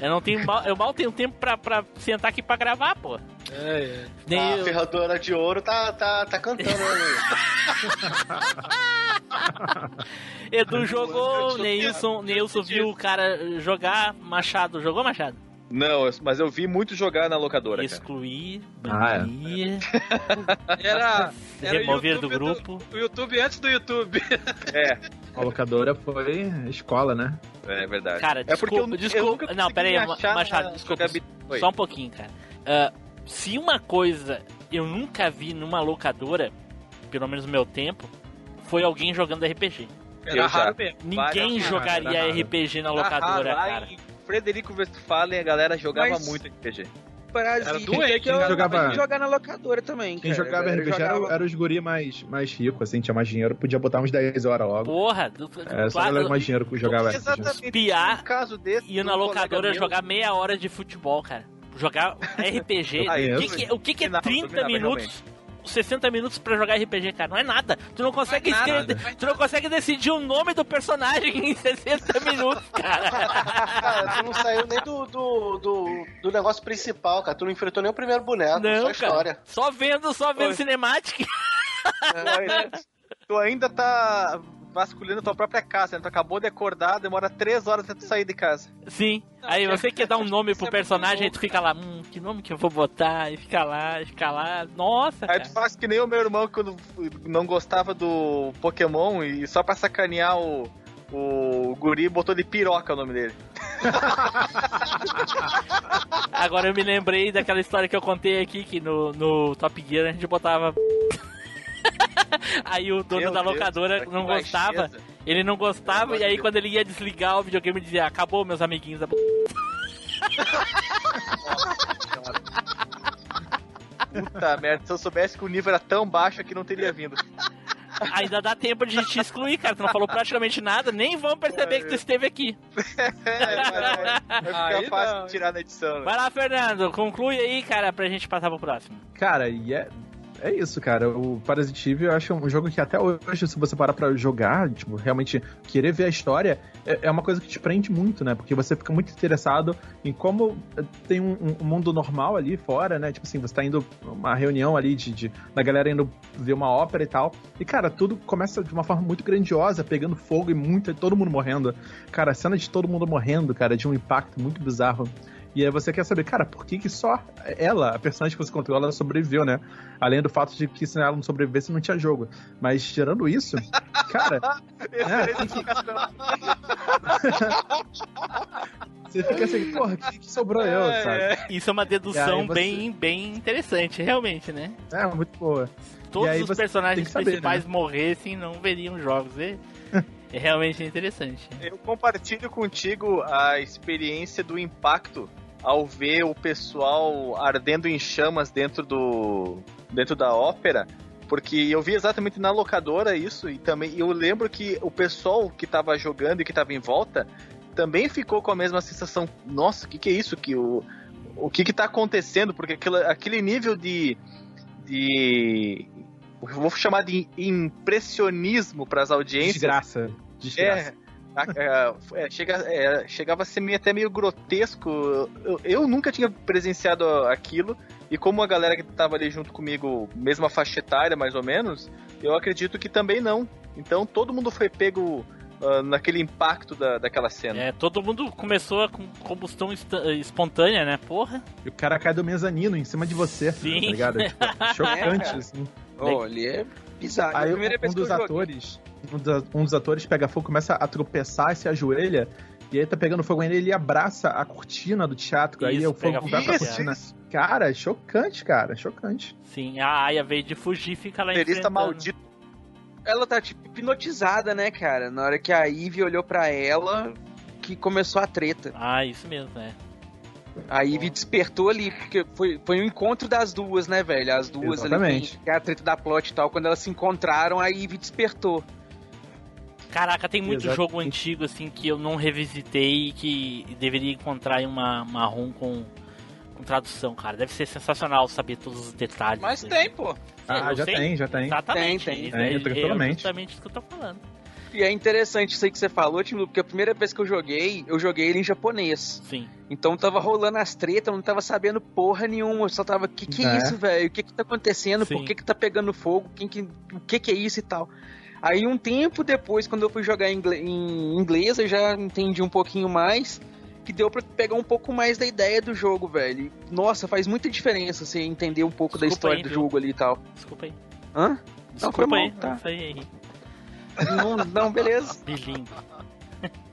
A: Eu não tenho mal, eu mal tenho tempo pra, pra sentar aqui pra gravar, pô.
B: É, é.
A: Nem
C: a
A: eu-
C: ferradora de ouro tá, tá, tá cantando, né?
A: Edu jogou, Neilson, Neilson viu o cara jogar Machado. Jogou Machado?
F: Não, mas eu vi muito jogar na locadora.
A: Excluir,
G: Ah, é.
A: banir,
B: Era, era
A: remover do grupo.
B: O YouTube antes do YouTube.
F: É,
G: A locadora foi escola, né?
F: é verdade.
A: Cara,
F: é porque eu,
A: desculpa,
F: eu
A: desculpa. Não, pera aí, Machado,
F: na
A: desculpa. Só um pouquinho, cara. Ah, se uma coisa eu nunca vi numa locadora, pelo menos no meu tempo, foi alguém jogando RPG.
F: Eu
B: Era
F: já.
B: raro mesmo.
A: Ninguém
F: Várias-
A: jogaria
G: raro.
A: RPG na locadora,
F: raro, lá
A: cara.
F: em Frederico Westphalen a galera jogava
H: Mas-
F: muito RPG.
H: Parasite,
B: Era doente,
H: que eu
G: né? Jogava-
H: jogar na locadora também,
G: Quem
H: cara.
G: jogava RPG era,
H: jogava-
G: era os guri mais, mais ricos, assim, tinha mais dinheiro, podia botar uns 10 horas logo.
A: Porra, do,
G: É, só
A: claro,
G: mais dinheiro que jogava.
F: Exatamente.
A: Espiar
F: Um caso desse.
A: ia
F: de
A: na locadora jogar meia hora de futebol, cara. Jogar RPG.
F: Ah,
A: o que, que- o que, que é
F: Dominava,
A: 30
F: dominava,
A: minutos? 60 minutos pra jogar RPG, cara. Não é nada. Tu não consegue
B: Não é nada.
A: escrever- Tu não consegue decidir o nome do personagem em 60 minutos, cara.
C: Cara, tu não saiu nem do, do, do, do negócio principal, cara. Tu não enfrentou nem o primeiro boneco,
A: Não,
C: só a história.
A: cara. Só vendo, só vendo
F: Oi.
A: cinemática.
F: Tu ainda- Tu ainda tá vasculhando tua própria casa, né? Tu acabou de acordar, demora 3 horas até tu sair de casa.
A: Sim. Aí você quer dar um nome pro
B: é
A: personagem, aí tu fica lá, hum, que nome que eu vou botar? E fica lá, e fica lá. Nossa,
F: Aí
A: cara.
F: tu faz que nem o meu irmão quando não gostava do Pokémon e só pra sacanear o, o guri botou de piroca o nome dele.
A: Agora eu me lembrei daquela história que eu contei aqui, que no, no Top Gear a gente botava. Aí o dono
F: Meu
A: da
F: Deus,
A: locadora
F: que
A: não gostava.
F: baixeza.
A: Ele não gostava, e aí quando ele ia desligar o videogame, ele dizia: Acabou, meus amiguinhos. da
F: Puta merda, se eu soubesse que o nível era tão baixo que não teria vindo.
A: Ainda dá tempo de te excluir, cara. Tu não falou praticamente nada, nem vão perceber que tu esteve aqui.
F: É, Vai ficar fácil
B: não.
F: de tirar na edição. né?
A: Vai lá, Fernando, conclui aí, cara, pra gente passar pro próximo.
G: Cara, e é, é isso, cara. O Parasite Eve eu acho um jogo que até hoje, se você parar pra jogar, tipo, realmente querer ver a história, é, é uma coisa que te prende muito, né? Porque você fica muito interessado em como tem um, um mundo normal ali fora, né? Tipo assim, você tá indo uma reunião ali de, de da galera indo ver uma ópera e tal. E, cara, tudo começa de uma forma muito grandiosa, pegando fogo e muito, todo mundo morrendo. Cara, a cena de todo mundo morrendo, cara, de um impacto muito bizarro. E aí você quer saber, cara, por que, que só ela, a personagem que você controla, ela sobreviveu, né? Além do fato de que se ela não sobrevivesse, não tinha jogo. Mas tirando isso, cara,
F: explicação.
G: você fica assim, porra, que, que sobrou eu, sabe?
A: Isso é uma
G: E
A: dedução
G: você-
A: bem, bem interessante, realmente, né?
G: É, muito boa.
A: Todos
G: aí
A: os personagens
G: saber,
A: principais
G: né?
A: morressem não veriam jogos. É, é realmente interessante.
F: Eu compartilho contigo a experiência do impacto ao ver o pessoal ardendo em chamas dentro do dentro da ópera, porque eu vi exatamente na locadora isso e também eu lembro que o pessoal que tava jogando e que tava em volta também ficou com a mesma sensação. Nossa, o que, que é isso que o o que que tá acontecendo? Porque aquilo, aquele nível de de vou chamar de impressionismo para as audiências.
G: Desgraça. Desgraça.
F: É, é, é, chega, é, chegava a ser meio, até meio grotesco. Eu, eu nunca tinha presenciado aquilo. E como a galera que tava ali junto comigo, mesma faixa etária mais ou menos, eu acredito que também não. Então todo mundo foi pego ah, naquele impacto da, daquela cena.
A: É, todo mundo começou com combustão insta- espontânea, né? Porra.
G: E o cara cai do mezanino em cima de você,
A: Sim.
G: tá ligado? É, tipo, chocante, assim.
H: Ô, ali é bizarro.
G: Aí
H: primeira
G: um dos
H: joguei-
G: atores, um dos, atores pega fogo, começa a tropeçar e se ajoelha. E aí tá pegando fogo ainda, ele abraça a cortina do teatro. aí
A: Isso,
G: o fogo
A: pega
G: vai pra cortina. Cara, é chocante, cara, chocante.
A: Sim, a Aya veio de fugir e fica lá enfrentando.
F: maldito.
H: Ela tá, tipo, hipnotizada, né, cara? Na hora que a Ivy olhou pra ela, que começou a treta.
A: Ah, isso mesmo, é.
H: A Ivy despertou ali, porque foi, foi um encontro das duas, né, velho? As duas
G: Exatamente.
H: ali, que é a treta da plot e tal. Quando elas se encontraram, a Ivy despertou.
A: Caraca, tem muito
G: Exatamente.
A: jogo antigo assim que eu não revisitei e que deveria encontrar em uma, uma ROM com, com tradução, cara. Deve ser sensacional saber todos os detalhes.
B: Mas
A: né?
B: tem, pô.
G: Ah, já
A: sei.
G: tem, já tem.
A: Exatamente.
H: Tem, tem.
G: Tem,
A: é-. É justamente isso que eu tô falando.
H: E é interessante isso aí que você falou, Tim Lu, porque a primeira vez que eu joguei, eu joguei ele em japonês.
A: Sim.
H: Então tava rolando as tretas, eu não tava sabendo porra nenhuma. Eu só tava, que que é,
G: É.
H: isso, velho? O que que tá acontecendo?
A: Sim.
H: Por que que tá pegando fogo? Quem que, o que que é isso e tal? Aí um tempo depois, quando eu fui jogar em inglês, eu já entendi um pouquinho mais. Que deu pra pegar um pouco mais da ideia do jogo, velho. Nossa, faz muita diferença você entender um pouco da
A: Desculpa
H: história
A: aí,
H: do
A: viu?
H: jogo ali e tal.
A: Desculpa aí.
H: Hã? Não, foi
A: Desculpa
H: mal,
A: aí.
H: tá.
A: Não foi aí.
H: Não, não beleza.
A: Bilingue.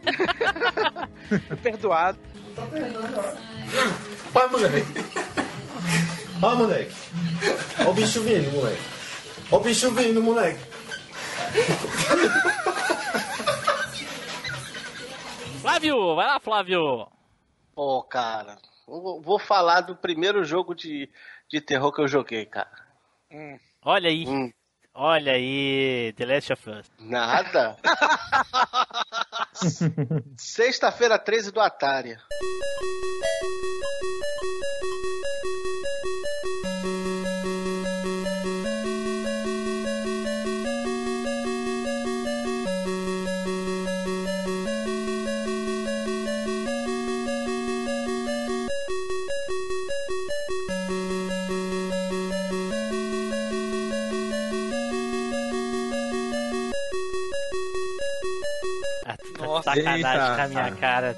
H: Perdoado.
D: Vai, moleque. Ó, moleque. Ó o bicho vindo, moleque. Ó o bicho vindo, moleque.
A: Flávio, vai lá, Flávio.
C: Pô, cara, vou falar do primeiro jogo de, de terror que eu joguei, cara.
A: Olha aí.
C: Hum.
A: Olha aí, The Last of Us.
C: Nada. Sexta-feira 13 do Atari.
B: Nossa,
A: sacanagem
G: eita,
A: com a minha
G: cara.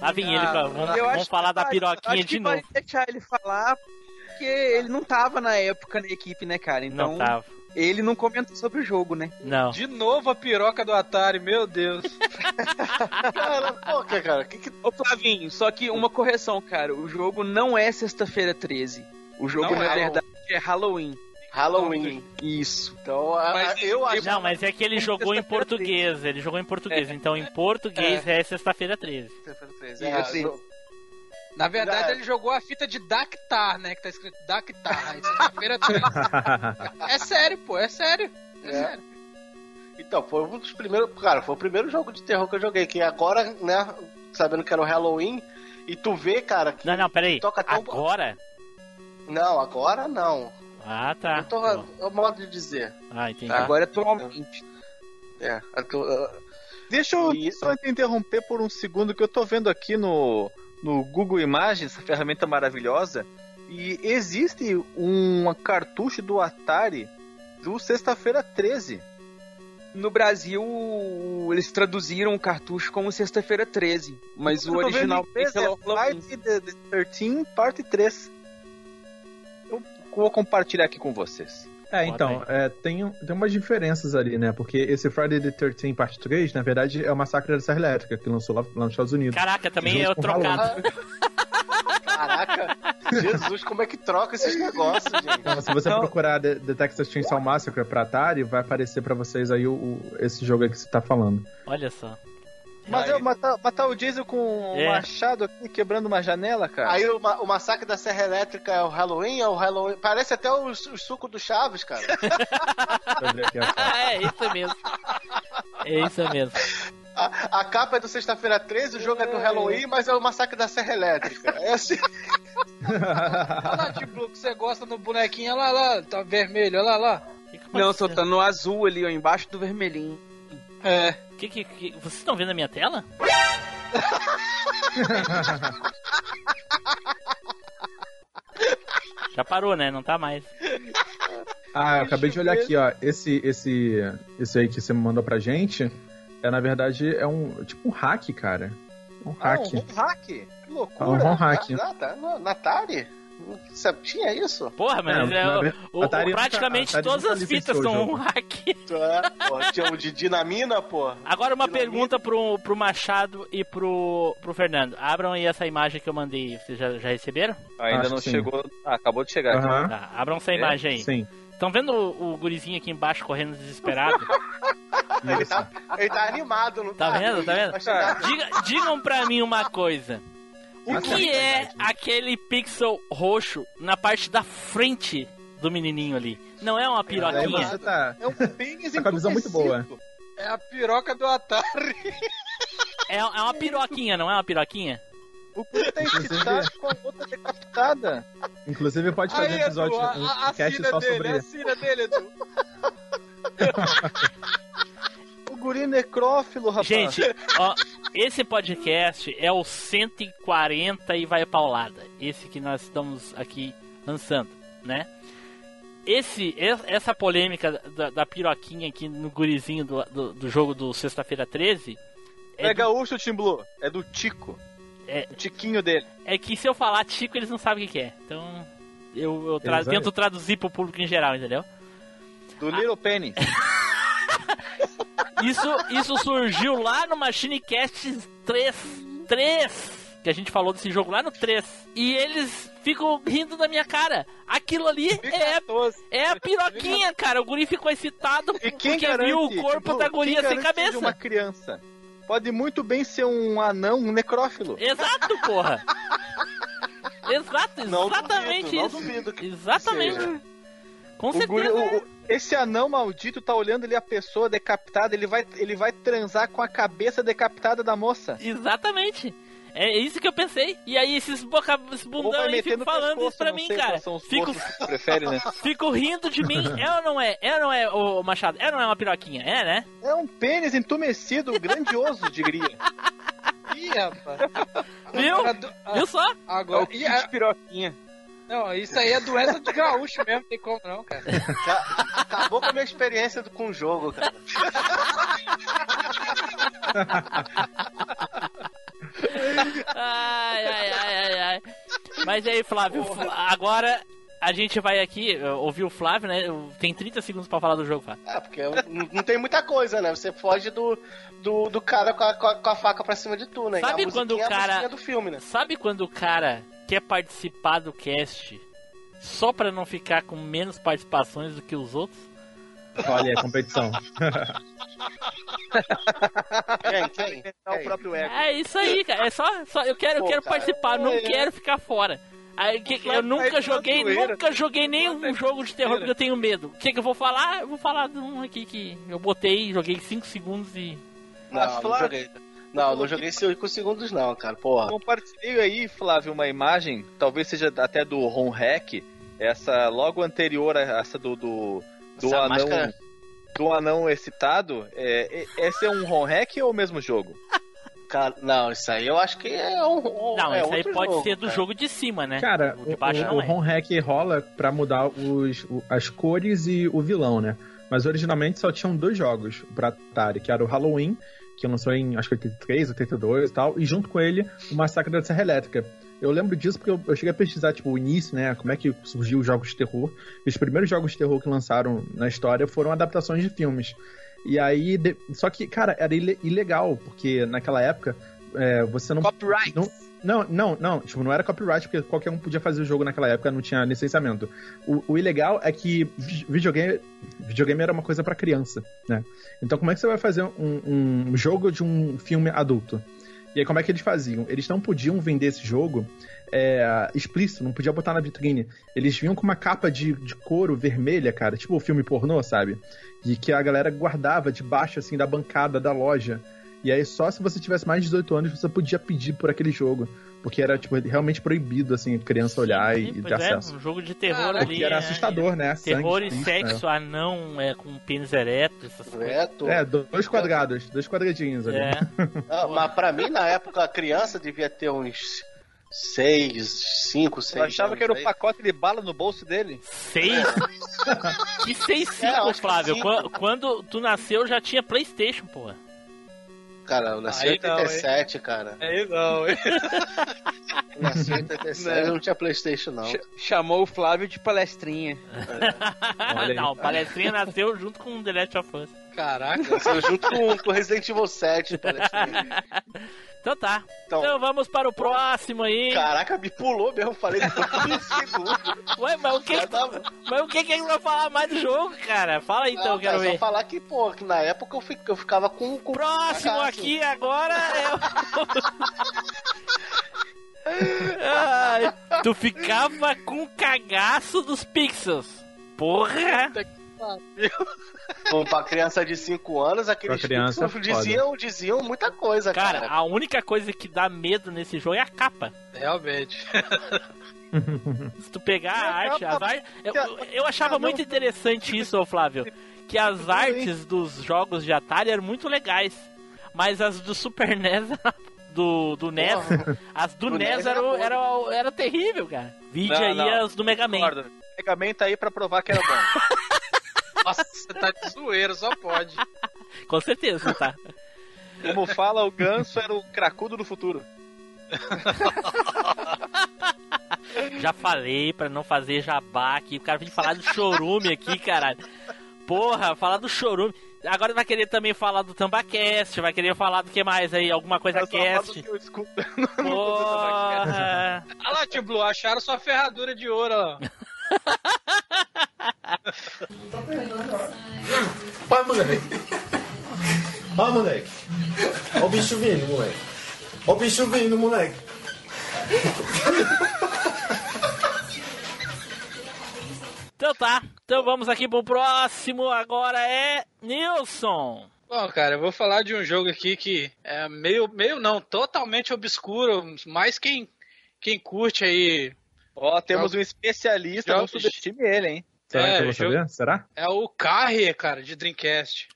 A: Lá vem ele,
B: Ah,
A: vamos,
H: Eu
A: vamos
H: acho
A: falar
H: que
A: da
H: vai-
A: piroquinha
H: acho
A: de
H: que
A: novo.
H: vai deixar ele falar, porque ele não tava na época na equipe, né, cara? Então,
A: Não tava.
H: ele não comentou sobre o jogo, né?
A: Não.
B: De novo a piroca do Atari, meu Deus.
C: Cara, que, cara, que que...
H: Ô, Flavinho, só que uma correção, cara. O jogo não é sexta-feira 13. O jogo,
B: Não
H: na
C: é.
H: verdade, é Halloween.
C: Halloween.
H: Isso.
C: Então, a-
B: Mas
C: eu acho
A: Não, mas é que ele jogou em
H: sexta-feira
A: português. Ele jogou em português. Então em português é, sexta-feira 13.
C: É,
H: Isso.
C: eu-
B: Na verdade,
C: É.
B: ele jogou a fita de Dactar, né? Que tá escrito Dactar. Sexta-feira 13. É sério, pô, é sério. É,
C: É.
B: sério.
C: Então, foi um dos primeiros. Cara, foi o primeiro jogo de terror que eu joguei. Que agora, né? sabendo que era o Halloween. E tu vê, cara, que
A: Não, não, peraí.
C: toca tão.
A: Agora?
C: Não, agora não.
A: Ah, tá.
C: Eu tô, é o modo de dizer.
A: Ah, entendi.
E: Agora atualmente.
C: É, atu- uh,
F: Deixa eu
C: E-
F: só te interromper por um segundo que eu tô vendo aqui no, no Google Imagens, essa ferramenta maravilhosa, e existe um cartucho do Atari do Sexta-feira 13.
E: No Brasil, eles traduziram o cartucho como Sexta-feira 13, mas o
F: Eu
E: original é
F: é. Friday the, the 13, parte 3. Eu vou compartilhar aqui com vocês.
G: É, então, é, tem, tem umas diferenças ali, né? Porque esse Friday the 13 parte 3, na verdade, é o Massacre da Serra Elétrica, que lançou lá, lá nos Estados Unidos.
A: Caraca, também é trocado.
C: caraca, Jesus, como é que troca esses negócios, gente?
G: Então, se você procurar The, The Texas Chainsaw Massacre pra Atari, vai aparecer pra vocês aí o, o- esse jogo aí que você tá falando.
A: Olha só.
F: Mas
C: Aí-
F: eu matar, matar o Jason com um
A: É.
F: machado aqui, quebrando uma janela, cara.
C: Aí o, ma- o massacre da Serra Elétrica é o Halloween, é o Halloween. Parece até o, o suco do Chaves, cara.
A: Ah, é isso mesmo. É isso mesmo.
C: A, a capa é do Sexta-feira 13, o jogo é do Halloween, mas é o massacre da Serra Elétrica. É assim.
B: Olha lá, tipo, que você gosta no bonequinho, olha lá, lá, tá vermelho, olha lá, lá.
A: Que que
E: Não, só tá no azul ali, ó, embaixo do vermelhinho.
B: É.
A: Que, que, que- vocês estão vendo a minha tela? Já parou, né? Não tá mais.
G: Ah, eu acabei de olhar aqui, ó. Esse, esse, esse aí que você mandou pra gente, é na verdade é um tipo um hack, cara. Um
F: Ah,
G: hack.
F: um hack. Que
G: um
F: loucura.
G: ROM hack.
C: Ah, tá. No, na Atari? Tinha isso?
A: Porra, mas
G: É,
A: é, o- o- praticamente
G: Atari
A: todas
G: nunca
A: as fitas são um hack.
C: É, tinha o de Dinamina, pô.
A: Agora uma
C: Dinamite.
A: pergunta pro, pro Machado e pro, pro Fernando. Abram aí essa imagem que eu mandei. Vocês já, já receberam?
F: Ainda
G: Acho
F: não chegou. Ah, acabou de chegar aqui.
G: Aham,
A: Tá, abram essa imagem aí.
G: sim.
A: Estão vendo o, o gurizinho aqui embaixo correndo desesperado?
C: Ele tá, ele tá animado, não
A: Tá vendo? Tá vendo?
C: Vai chegar-
A: Diga- digam pra mim uma coisa. O que
G: é
A: é
G: verdade.
A: aquele pixel roxo na parte da frente do menininho ali? Não é uma piroquinha?
G: você tá.
F: É um pênis
G: Tá com a visão muito boa.
B: É a piroca do Atari.
A: É, é uma piroquinha, não é uma piroquinha?
F: O cu tá
G: Inclusive-
F: excitado com a outra decapitada.
G: Inclusive pode fazer
B: Aí,
G: um episódio,
B: Edu, a,
G: um
B: a, a
G: cast só
B: dele,
G: sobre
B: a filha dele, Edu.
F: Guri necrófilo, rapaz.
A: Gente, ó, esse podcast é o 140 e vai paulada. Esse que nós estamos aqui lançando, né? Esse, es- essa polêmica da, da piroquinha aqui no gurizinho do, do, do jogo do Sexta-feira 13
F: é,
A: é, do-
F: gaúcho, Tim Blue. É do Tico.
A: É.
F: O tiquinho dele.
A: é que se eu falar Tico, eles não sabem o que é. Então, eu, eu tra- tento traduzir pro público em geral, entendeu?
F: Do Little Penny.
A: Isso, isso surgiu lá no Machine Cast 3. 3! Que a gente falou desse jogo lá no 3. E eles ficam rindo da minha cara. Aquilo ali é, é a piroquinha, cara. O guri ficou excitado
F: E quem
A: porque
F: garante,
A: viu o corpo
F: Blue,
A: da guria sem cabeça.
F: uma criança. Pode muito bem ser um anão, um necrófilo.
A: Exato, porra. Exato,
C: Não
A: exatamente
C: duvido, não
A: isso.
C: duvido
A: Exatamente.
C: seja.
A: Com
F: O guri-
A: certeza.
F: o- o- esse anão maldito tá olhando ali a pessoa decapitada, ele vai, ele vai transar com a cabeça decapitada da moça.
A: Exatamente. É isso que eu pensei. E aí esses, boca, esses bundão aí ficam falando
F: pescoço,
A: isso pra mim,
F: sei
A: cara.
F: quais São os
A: Fico,
F: prefere, né?
A: fico rindo de mim. É ou não é? É ou não é, o Machado? É ou não é uma piroquinha? É, né?
F: É um pênis entumecido, grandioso, diria.
B: Ih, rapaz.
A: Viu?
B: Agora,
A: Viu só?
E: É
B: Agora,
E: o
B: e a-
E: piroquinha.
B: Não, isso aí é doença de gaúcho mesmo, não tem como não, cara.
C: Já acabou com a minha experiência do- com o jogo, cara.
A: Ai, ai, ai, ai, ai. Mas aí, Flávio, agora a gente vai aqui ouvir o Flávio, né? Tem 30 segundos pra falar do jogo, Flávio.
C: É, porque não tem muita coisa, né? Você foge do, do, do cara com a, com a- faca pra cima de tu, né?
A: Sabe
C: a
A: quando o
C: é a
A: cara-
C: do filme, né?
A: Sabe quando o cara quer participar do cast só pra não ficar com menos participações do que os outros?
G: Olha aí, a competição.
C: Quem, quem?
F: É o próprio ego.
A: É isso aí, cara. É só, só eu quero, eu
C: Pô,
A: quero
C: cara,
A: participar, não
F: é.
A: quero ficar fora. Aí, que- eu nunca joguei, nunca joguei nenhum jogo de terror porque eu tenho medo. O que, que eu vou falar? Eu vou falar de um aqui que eu botei, joguei 5 segunns e.
C: Não,
F: Mas,
C: não
F: Flávio-.
C: Não, não joguei 5 segundos não, cara, porra.
F: Compartilhe aí, Flávio, uma imagem, talvez seja até do Ron Hack, essa logo anterior a essa do do, do
C: Essa
F: anão
C: máscara-
F: do anão excitado. É, é- esse é um Ron Hack ou o mesmo jogo?
C: Cara, não, isso aí eu acho que é um. um-
A: Não,
C: é
A: isso aí
C: outro
A: pode
C: jogo,
A: ser do
C: cara.
A: jogo de cima, né?
G: Cara,
A: o
G: o,
A: de baixo
G: o,
A: não
G: o
A: é.
G: ROM hack rola pra mudar os, o- as cores e o vilão, né? Mas originalmente só tinham dois jogos pra Atari, que era o Halloween, que lançou em acho que 83, 82 e tal, e junto com ele o Massacre da Serra Elétrica. Eu lembro disso porque eu, eu cheguei a pesquisar, tipo, o início, né? Como é que surgiu os jogos de terror. E os primeiros jogos de terror que lançaram na história foram adaptações de filmes. E aí. de- Só que, cara, era ile- ilegal, porque naquela época é, você não.
E: Copyright.
G: Não, não, não, não, tipo, não era copyright, porque qualquer um podia fazer o jogo naquela época, não tinha licenciamento. O, o ilegal é que vi- videogame, videogame era uma coisa pra criança, né? Então como é que você vai fazer um, um jogo de um filme adulto? E aí como é que eles faziam? Eles não podiam vender esse jogo é, explícito, não podia botar na vitrine. Eles vinham com uma capa de, de couro vermelha, cara, tipo o filme pornô, sabe? E que a galera guardava debaixo, assim, da bancada da loja. E aí só se você tivesse mais de 18 anos você podia pedir por aquele jogo. Porque era, tipo, realmente proibido, assim, criança olhar e, e
A: Sim,
G: ter
A: é,
G: acesso.
A: um jogo de terror
G: Caraca,
A: ali.
G: que era
A: é,
G: assustador, né?
A: Terror
G: Sangue,
A: e sexo, anão é, com pênis ereto, essas coisas.
C: Ereto.
G: É, dois quadrados, dois quadradinhos ali.
A: É.
C: Ah, mas pra mim, na época, a criança devia ter uns 6, 5, 6
F: Eu achava que era o pacote de bala no bolso dele.
A: Seis? que seis cinco,
C: É,
A: Flávio?
C: cinco.
A: Quando, quando tu nasceu já tinha Playstation, porra.
C: Cara, eu nasci em
B: Aí não,
C: 87, cara.
B: Aí não, hein?
C: Eu nasci em 87, não tinha Playstation, não.
E: Ch- chamou o Flávio de palestrinha.
G: Olha aí.
A: Não, o Palestrinha nasceu junto com o The Last of Us.
B: Caraca.
C: Nasceu junto com, com Resident Evil 7, parece.
A: Então tá.
C: Então-
A: Então, vamos para o próximo aí.
C: Caraca, me pulou mesmo, falei depois de 15 segundos.
A: Ué, mas o que,
C: tava-
A: mas o que que vai falar mais do jogo, cara? Fala aí então,
C: Não,
A: quero
C: cara, só
A: ver.
C: falar que, pô, que na época eu, fi- eu ficava com, com
A: Próximo aqui agora é o... Ai, tu ficava com cagaço dos pixels. Porra!
C: Bom, pra criança de 5 anos, aqueles
G: criança é
C: diziam, diziam muita coisa,
A: Cara,
C: cara.
A: a única coisa que dá medo nesse jogo é a capa.
B: Realmente.
A: Se tu pegar a arte, as artes. Eu, eu- achava muito interessante isso, ô Flávio. Que as artes dos jogos de Atari eram muito legais. Mas as do Super NES, do, do NES, as do,
C: Do
A: NES
C: NES
A: eram
C: era
A: era,
C: bom.
A: era, terrível, cara. Vídeo
F: Não,
A: aí
F: não.
A: as do Mega Man.
F: Concordo. Mega Man tá aí pra provar que era bom.
B: Nossa, você tá de zoeira, só pode.
A: Com certeza, tá?
F: Como fala o Ganso, era o cracudo do futuro.
A: Já falei pra não fazer jabá aqui. O cara vem falar do chorume aqui, caralho. Porra, falar do chorume. Agora vai querer também falar do Tambacast, vai querer falar do que mais aí? Alguma coisa cast.
F: que eu escuto.
A: Porra!
B: Olha lá, tio Blue, acharam sua ferradura de ouro, ó.
I: Vai, moleque. Vai, moleque. Ó o bicho vindo, moleque. Ó o bicho vindo, moleque.
A: Então tá, então vamos aqui pro próximo. Agora é Nilson.
B: Bom, cara, eu vou falar de um jogo aqui que é meio, meio não, totalmente obscuro, mas quem, quem curte aí
F: Ó, temos um especialista, não
B: Jogos.
F: subestime ele, hein?
G: Será
B: É,
G: que eu vou saber? Será?
B: é o Carrier, cara, de Dreamcast.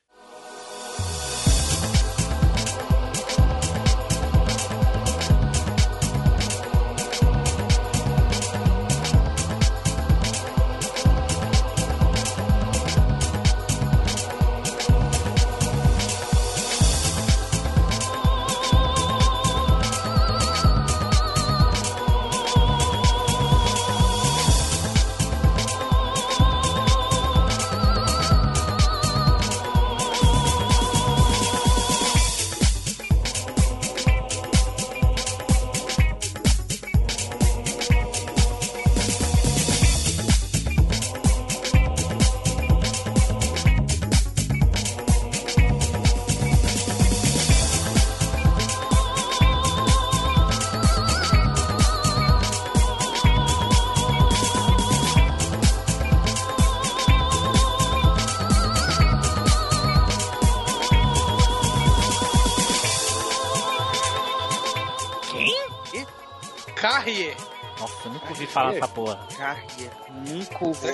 A: Falar dessa porra.
E: Carrier. Nunca ouvi.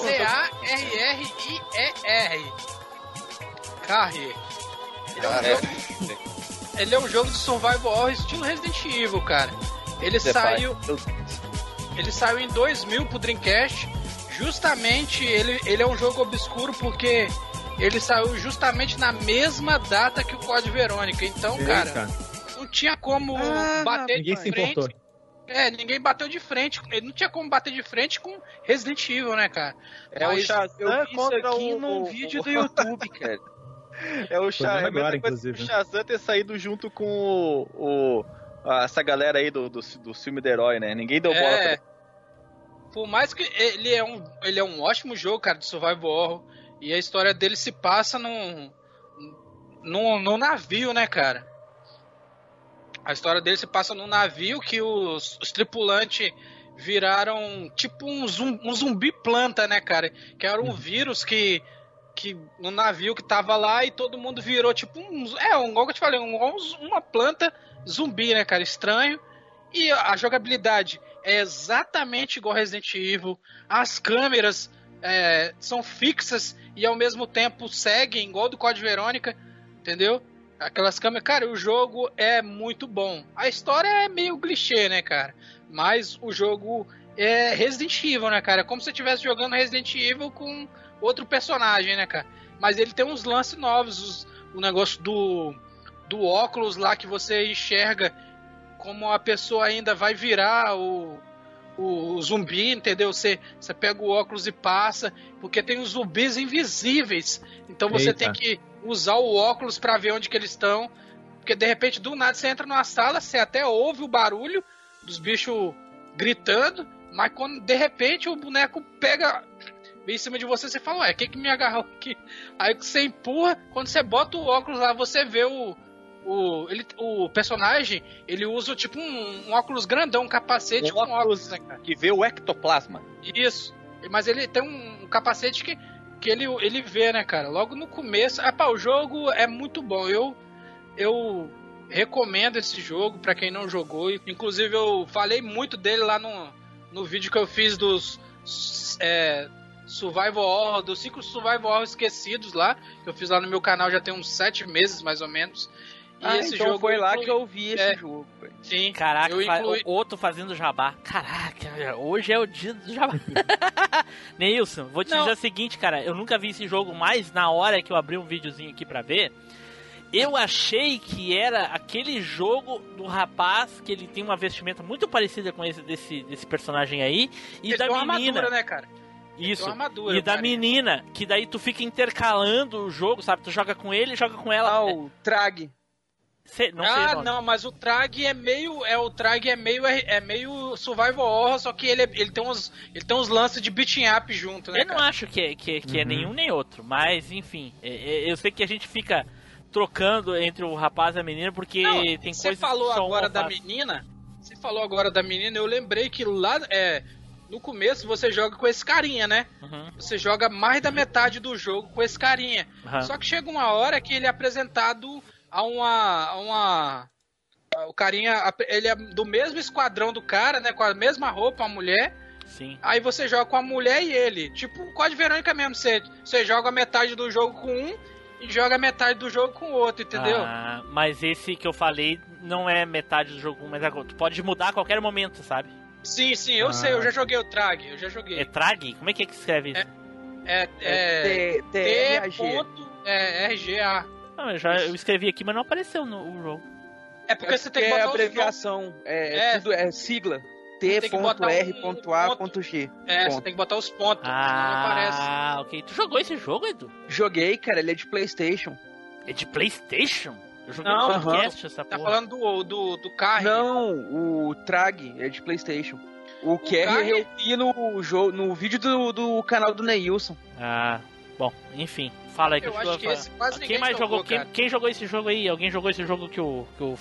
B: C-A-R-R-I-E-R. Carrier. Ele é, um
F: É.
B: jogo, ele é um jogo de survival horror estilo Resident Evil, cara. Ele
F: Você
B: saiu,
F: faz.
B: ele saiu em 2000 pro Dreamcast. Justamente ele, ele é um jogo obscuro porque ele saiu justamente na mesma data que o Code Verônica. Então, cara,
G: Eita,
B: não tinha como
E: Ah,
B: bater
G: ninguém
B: de
G: se
B: frente.
G: importou.
B: É, ninguém bateu de frente. Ele não tinha como bater de frente com Resident Evil, né, cara?
I: É o
B: Mas
I: Shazam
E: Eu vi isso
I: contra
E: aqui
I: o,
E: num
I: o-
E: vídeo
I: o-
E: do YouTube, cara.
F: É o Shazam. É coisa
G: inclusive.
F: o Shazam ter saído junto com o. o- essa galera aí do, do, do filme do herói, né? Ninguém deu bola
B: É.
F: pra
B: Por mais que ele é um, ele é um ótimo jogo, cara, de survival horror. E a história dele se passa num, num, num navio, né, cara? A história dele se passa num navio que os, os tripulantes viraram tipo um, zum- um zumbi planta, né, cara? Que era um vírus que, que no navio que tava lá e todo mundo virou tipo um. É, um, igual que eu te falei, um- uma planta zumbi, né, cara? Estranho. E a jogabilidade é exatamente igual Resident Evil. As câmeras é, são fixas e ao mesmo tempo seguem, igual do Code Verônica, entendeu? Aquelas câmeras. Cara, o jogo é muito bom. A história é meio clichê, né, cara? Mas o jogo é Resident Evil, né, cara? É como se você estivesse jogando Resident Evil com outro personagem, né, cara? Mas ele tem uns lances novos. os- o negócio do, do óculos lá que você enxerga como a pessoa ainda vai virar o, o, o zumbi, entendeu? Você, você pega o óculos e passa, porque tem os zumbis invisíveis. Então você
G: Eita.
B: tem que usar o óculos pra ver onde que eles estão. Porque de repente, do nada, você entra numa sala, você até ouve o barulho dos bichos gritando, mas quando de repente o boneco pega em cima de você, você fala, ué, quem que me agarrou aqui? Aí que você empurra, quando você bota o óculos lá, você vê o. O, ele, o personagem, ele usa tipo um, um óculos grandão, um capacete
F: Um
B: com
F: óculos
B: óculos, né,
F: que vê o ectoplasma.
B: Isso. Mas ele tem um capacete que, que ele, ele vê, né, cara? Logo no começo. Ah, pá, o jogo é muito bom. Eu, eu recomendo esse jogo pra quem não jogou. Inclusive, eu falei muito dele lá no, no vídeo que eu fiz dos é, Survival Horror, dos cinco Survival Horror esquecidos lá. Que eu fiz lá no meu canal já tem uns sete meses, mais ou menos. E
E: Ah,
B: esse
E: então
B: jogo
E: foi lá
B: inclui-
E: que eu vi esse
B: É.
E: jogo. velho.
B: Sim,
A: Caraca, o outro fazendo jabá. Caraca, hoje é o dia do jabá. Neilson, vou te
B: Não.
A: dizer o seguinte, cara. Eu nunca vi esse jogo mais na hora que eu abri um videozinho aqui pra ver. Eu achei que era aquele jogo do rapaz que ele tem uma vestimenta muito parecida com esse desse, desse personagem aí e
B: Ele
A: da
B: tem uma
A: menina.
B: armadura, né, cara?
A: Isso.
B: Armadura,
A: E da
B: cara.
A: menina, que daí tu fica intercalando o jogo, sabe? Tu joga com ele, joga com ela.
E: Ah, o Trag.
A: Sei- não sei
B: ah,
A: nome.
B: não, mas o Trag é meio. É, o Trag é meio. É meio survival horror, só que ele, é- ele tem uns. Ele tem uns lances de beating up junto, né?
A: Eu não
B: cara?
A: acho que, é- que, que é
G: Uhum.
A: nenhum nem outro, mas enfim, é- é- eu sei que a gente fica trocando entre o rapaz e a menina porque
B: Não,
A: tem
B: você
A: coisas
B: falou
A: um
B: agora da menina. Você falou agora da menina, eu lembrei que lá. É, no começo você joga com esse carinha, né?
A: Uhum,
B: Você joga mais da metade do jogo com esse carinha.
A: uhum.
B: Só que chega uma hora que ele é apresentado a uma. A uma o carinha, ele é do mesmo esquadrão do cara, né? Com a mesma roupa, a mulher.
A: Sim.
B: Aí você joga com a mulher e ele. Tipo o Código Verônica mesmo. Você, você joga metade do jogo com um e joga metade do jogo com o outro, entendeu?
A: Ah, mas esse que eu falei não é metade do jogo, mas é, tu pode mudar a qualquer momento, sabe?
B: Sim, sim, eu
G: Ah.
B: sei, eu já joguei o Trag, eu já joguei.
A: É trag? Como é que é que escreve isso?
B: É. É.
E: T- TRAG.
B: T. ponto, É, RGA.
A: Não, eu já eu escrevi aqui, mas não apareceu no o jogo.
B: É porque
E: É
B: você tem que
E: é
B: botar os
E: abreviação. É,
B: É.
E: tudo é sigla.
B: um
E: T.R.A.G.
B: É, você tem que botar os pontos. senão não aparece.
A: Ah, ok. Tu jogou esse jogo, Edu?
E: Joguei, cara, ele é de Playstation.
A: É de Playstation? Eu joguei
B: Não,
A: no podcast essa
B: Tá
A: porra.
B: falando do, do, do carro.
E: Não, o Trag é de Playstation. O, Carrier
B: Carrier-
E: eu vi no, jogo, no vídeo do, do canal do Neilson.
A: Ah, bom, enfim. Fala aí que
B: Eu
A: eu
B: acho que esse quase
A: Quem mais jogou?
B: jogou,
A: quem,
B: cara.
A: quem jogou esse jogo aí? Alguém jogou esse jogo que o, que o, o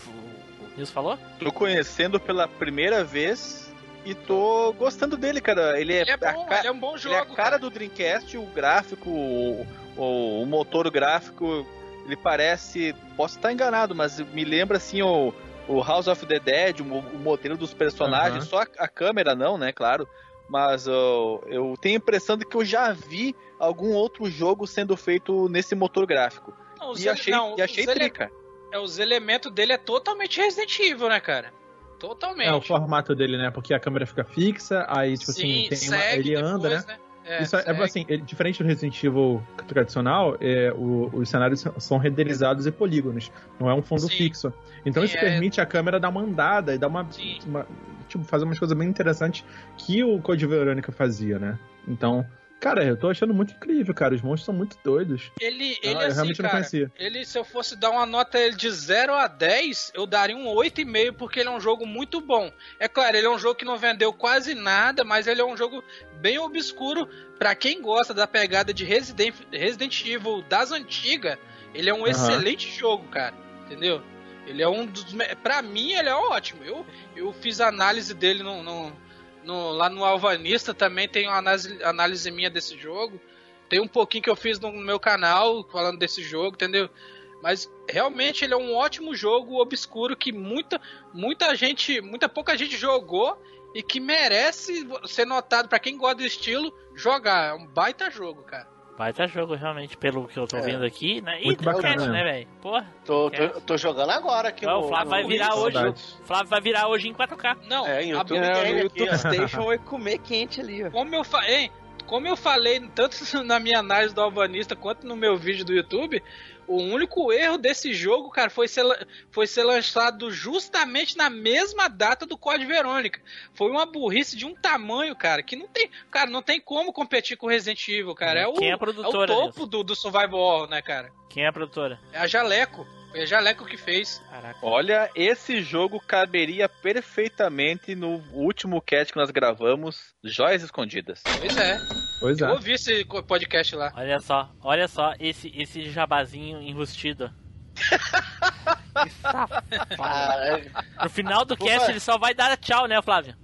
A: Nilson falou?
F: Tô conhecendo pela primeira vez e tô gostando dele, cara. Ele é,
B: Ele é
F: a
B: bom,
F: ca-
B: ele é um bom
F: ele
B: jogo.
F: é a cara do Dreamcast, o gráfico, o, o, o motor gráfico, ele parece. Posso estar enganado, mas me lembra assim o, o House of the Dead, o, o modelo dos personagens, só a, a câmera não, né, claro. Mas ó, eu tenho a impressão de que eu já vi algum outro jogo sendo feito nesse motor gráfico.
B: Não,
F: E
B: ele-
F: achei,
B: não,
F: e achei trica.
B: É, os elementos dele é totalmente Resident Evil, né, cara? Totalmente.
G: É o formato dele, né? Porque a câmera fica fixa, aí, tipo
B: Sim,
G: assim, tem uma- ele anda,
B: depois,
G: né?
B: É,
G: Isso é, é assim, ele- diferente do Resident Evil tradicional, é, o- os cenários são renderizados e polígonos, não é um fundo
B: Sim.
G: fixo. Então
B: Sim,
G: isso
B: é.
G: permite a câmera dar uma andada e dar uma, uma- tipo, fazer umas coisas bem interessantes que o Code Verônica fazia, né? Então, cara, eu tô achando muito incrível, cara, os monstros são muito doidos.
B: Ele,
G: Ah,
B: ele
G: eu
B: assim,
G: realmente não
B: cara,
G: conhecia.
B: ele, se eu fosse dar uma nota de 0 a 10, eu daria um 8,5, porque ele é um jogo muito bom. É claro, ele é um jogo que não vendeu quase nada, mas ele é um jogo bem obscuro. Pra quem gosta da pegada de Resident, Resident Evil das antigas, ele é um
G: Aham.
B: excelente jogo, cara. Entendeu? Ele é um dos. Pra mim, ele é ótimo. Eu, eu fiz análise dele no, no- no- lá no Alvanista também, tem uma análise, análise minha desse jogo. Tem um pouquinho que eu fiz no meu canal falando desse jogo, entendeu? Mas realmente ele é um ótimo jogo obscuro que muita, muita gente, muita pouca gente jogou e que merece ser notado pra quem gosta do estilo jogar. É um baita jogo, cara.
A: Baita jogo, realmente, pelo que eu tô
C: É.
A: vendo aqui, né? E
G: Muito
A: Dreamcast,
G: bacana,
A: né,
G: né?
A: velho? Porra,
C: Tô, tô, tô jogando agora aqui
A: Não,
C: no.
A: o Flávio vai
C: no
A: virar
C: Wii.
A: hoje.
G: Saudades.
A: Flávio vai virar hoje em 4K.
B: Não,
C: É, em
B: a-
C: YouTube
H: É, no YouTube. Station vai comer quente ali, ó.
B: como eu falei, como eu falei tanto na minha análise do Albanista quanto no meu vídeo do YouTube, o único erro desse jogo, cara, foi ser, foi ser lançado justamente na mesma data do Code Verônica. Foi uma burrice de um tamanho, cara, que não tem, cara, não tem como competir com Resident Evil, cara. É o,
A: Quem é a
B: é o
A: produtora
B: topo do, do survival horror, né, cara?
A: Quem é a produtora?
B: É a Jaleco. Foi a Jaleco que fez.
A: Caraca.
F: Olha, esse jogo caberia perfeitamente no último cast que nós gravamos, Joias Escondidas.
B: Pois é.
G: Pois
B: Eu
G: é.
B: ouvi esse podcast lá.
A: Olha só, olha só esse, esse jabazinho enrustido. que safado. No final do cast ele só vai dar tchau, né, Flávio?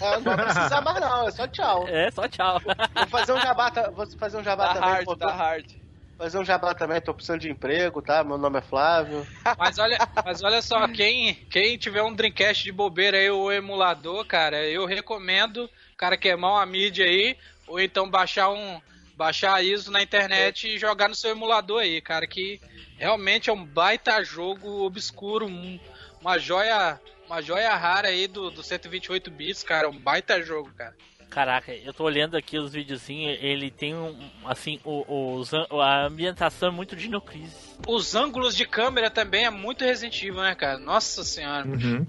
C: é, não vai precisar mais, não. É só tchau.
A: É, só tchau.
C: Vou fazer um jabá, vou fazer um jabá
F: Tá
C: também.
F: hard,
C: pô,
F: tá hard.
C: Fazer um jabá também, tô precisando de emprego, tá? Meu nome é Flávio.
B: Mas olha, mas olha só, quem, quem tiver um Dreamcast de bobeira aí, o emulador, cara, eu recomendo o cara queimar uma mídia aí, ou então baixar um baixar a ISO na internet e jogar no seu emulador aí, cara, que realmente é um baita jogo obscuro, um- uma joia, uma joia rara aí do, do 128 bits, cara, um baita jogo, cara.
A: Caraca, eu tô olhando aqui os videozinhos, ele tem um, assim, o, an- a ambientação é muito Dino Crisis.
B: Os ângulos de câmera também é muito Resident Evil, né, cara? Nossa senhora.
G: Uhum.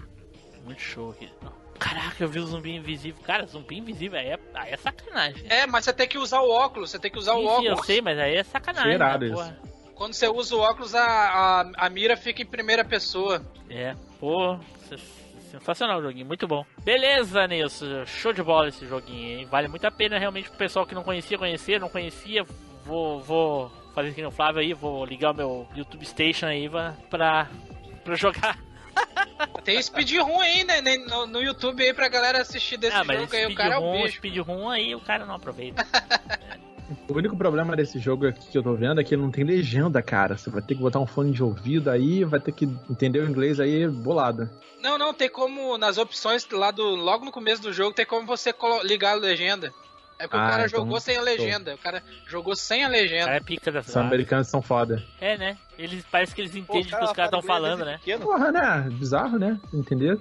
A: Muito show aqui. Caraca, eu vi o zumbi invisível. Cara, zumbi invisível aí é, aí é sacanagem.
B: É, mas você tem que usar o óculos, você tem que usar
A: Sim,
B: o
A: sim,
B: óculos.
A: eu sei, mas aí é sacanagem.
G: Cheirado
A: né,
G: isso.
A: porra?
B: Quando você usa o óculos, a, a, a mira fica em primeira pessoa.
A: É, pô, sens- sensacional o joguinho, muito bom. Beleza, Nilson, show de bola esse joguinho, hein? Vale muito a pena realmente pro pessoal que não conhecia, conhecer, não conhecia. Vou, vou fazer aqui no Flávio aí, vou ligar o meu YouTube Station aí pra, pra, jogar.
B: Tem speedrun aí, né, no, no YouTube aí pra galera assistir desse
A: ah,
B: jogo aí. O cara é o bicho.
A: speedrun aí o cara não aproveita.
G: O único problema desse jogo aqui que eu tô vendo é que ele não tem legenda, cara. Você vai ter que botar um fone de ouvido aí, vai ter que entender o inglês aí bolado.
B: Não, não, tem como, nas opções lá do. Logo no começo do jogo, tem como você ligar a legenda. É porque
G: Ah,
B: o cara
G: então,
B: jogou sem a legenda. O cara jogou sem a legenda.
A: cara é pica da
G: Os americanos são foda.
A: É, né? Eles parece que eles entendem o que os caras estão falando, né?
F: pequeno.
G: Porra, né? Bizarro, né? Entender?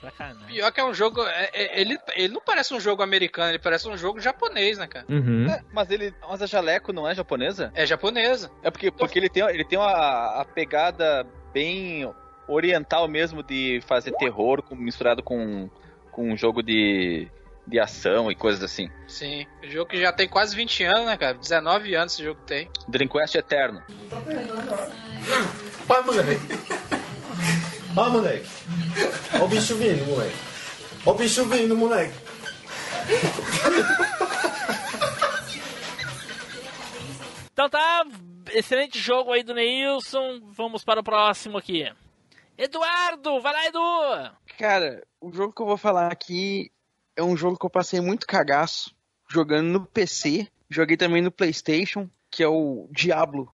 A: Sacanagem.
B: Pior que é um jogo. é- é- ele, ele não parece um jogo americano, ele parece um jogo japonês, né, cara?
G: Uhum.
F: É, mas ele, mas a Jaleco não é japonesa?
B: É japonesa.
F: É porque, porque ele tem, ele tem uma, a pegada bem oriental mesmo de fazer terror com- misturado com, com um jogo de, de ação e coisas assim.
B: Sim. O jogo que já tem quase 20 anos, né, cara? 19 anos esse jogo tem.
F: Dream Quest Eterno.
I: Vai, moleque. Ó, moleque. Ó o bicho vindo, moleque. Ó o bicho vindo, moleque.
A: Então tá, excelente jogo aí do Neilson. Vamos para o próximo aqui. Eduardo, vai lá, Edu!
H: Cara, o jogo que eu vou falar aqui é um jogo que eu passei muito cagaço jogando no PC. Joguei também no PlayStation, que é o Diablo.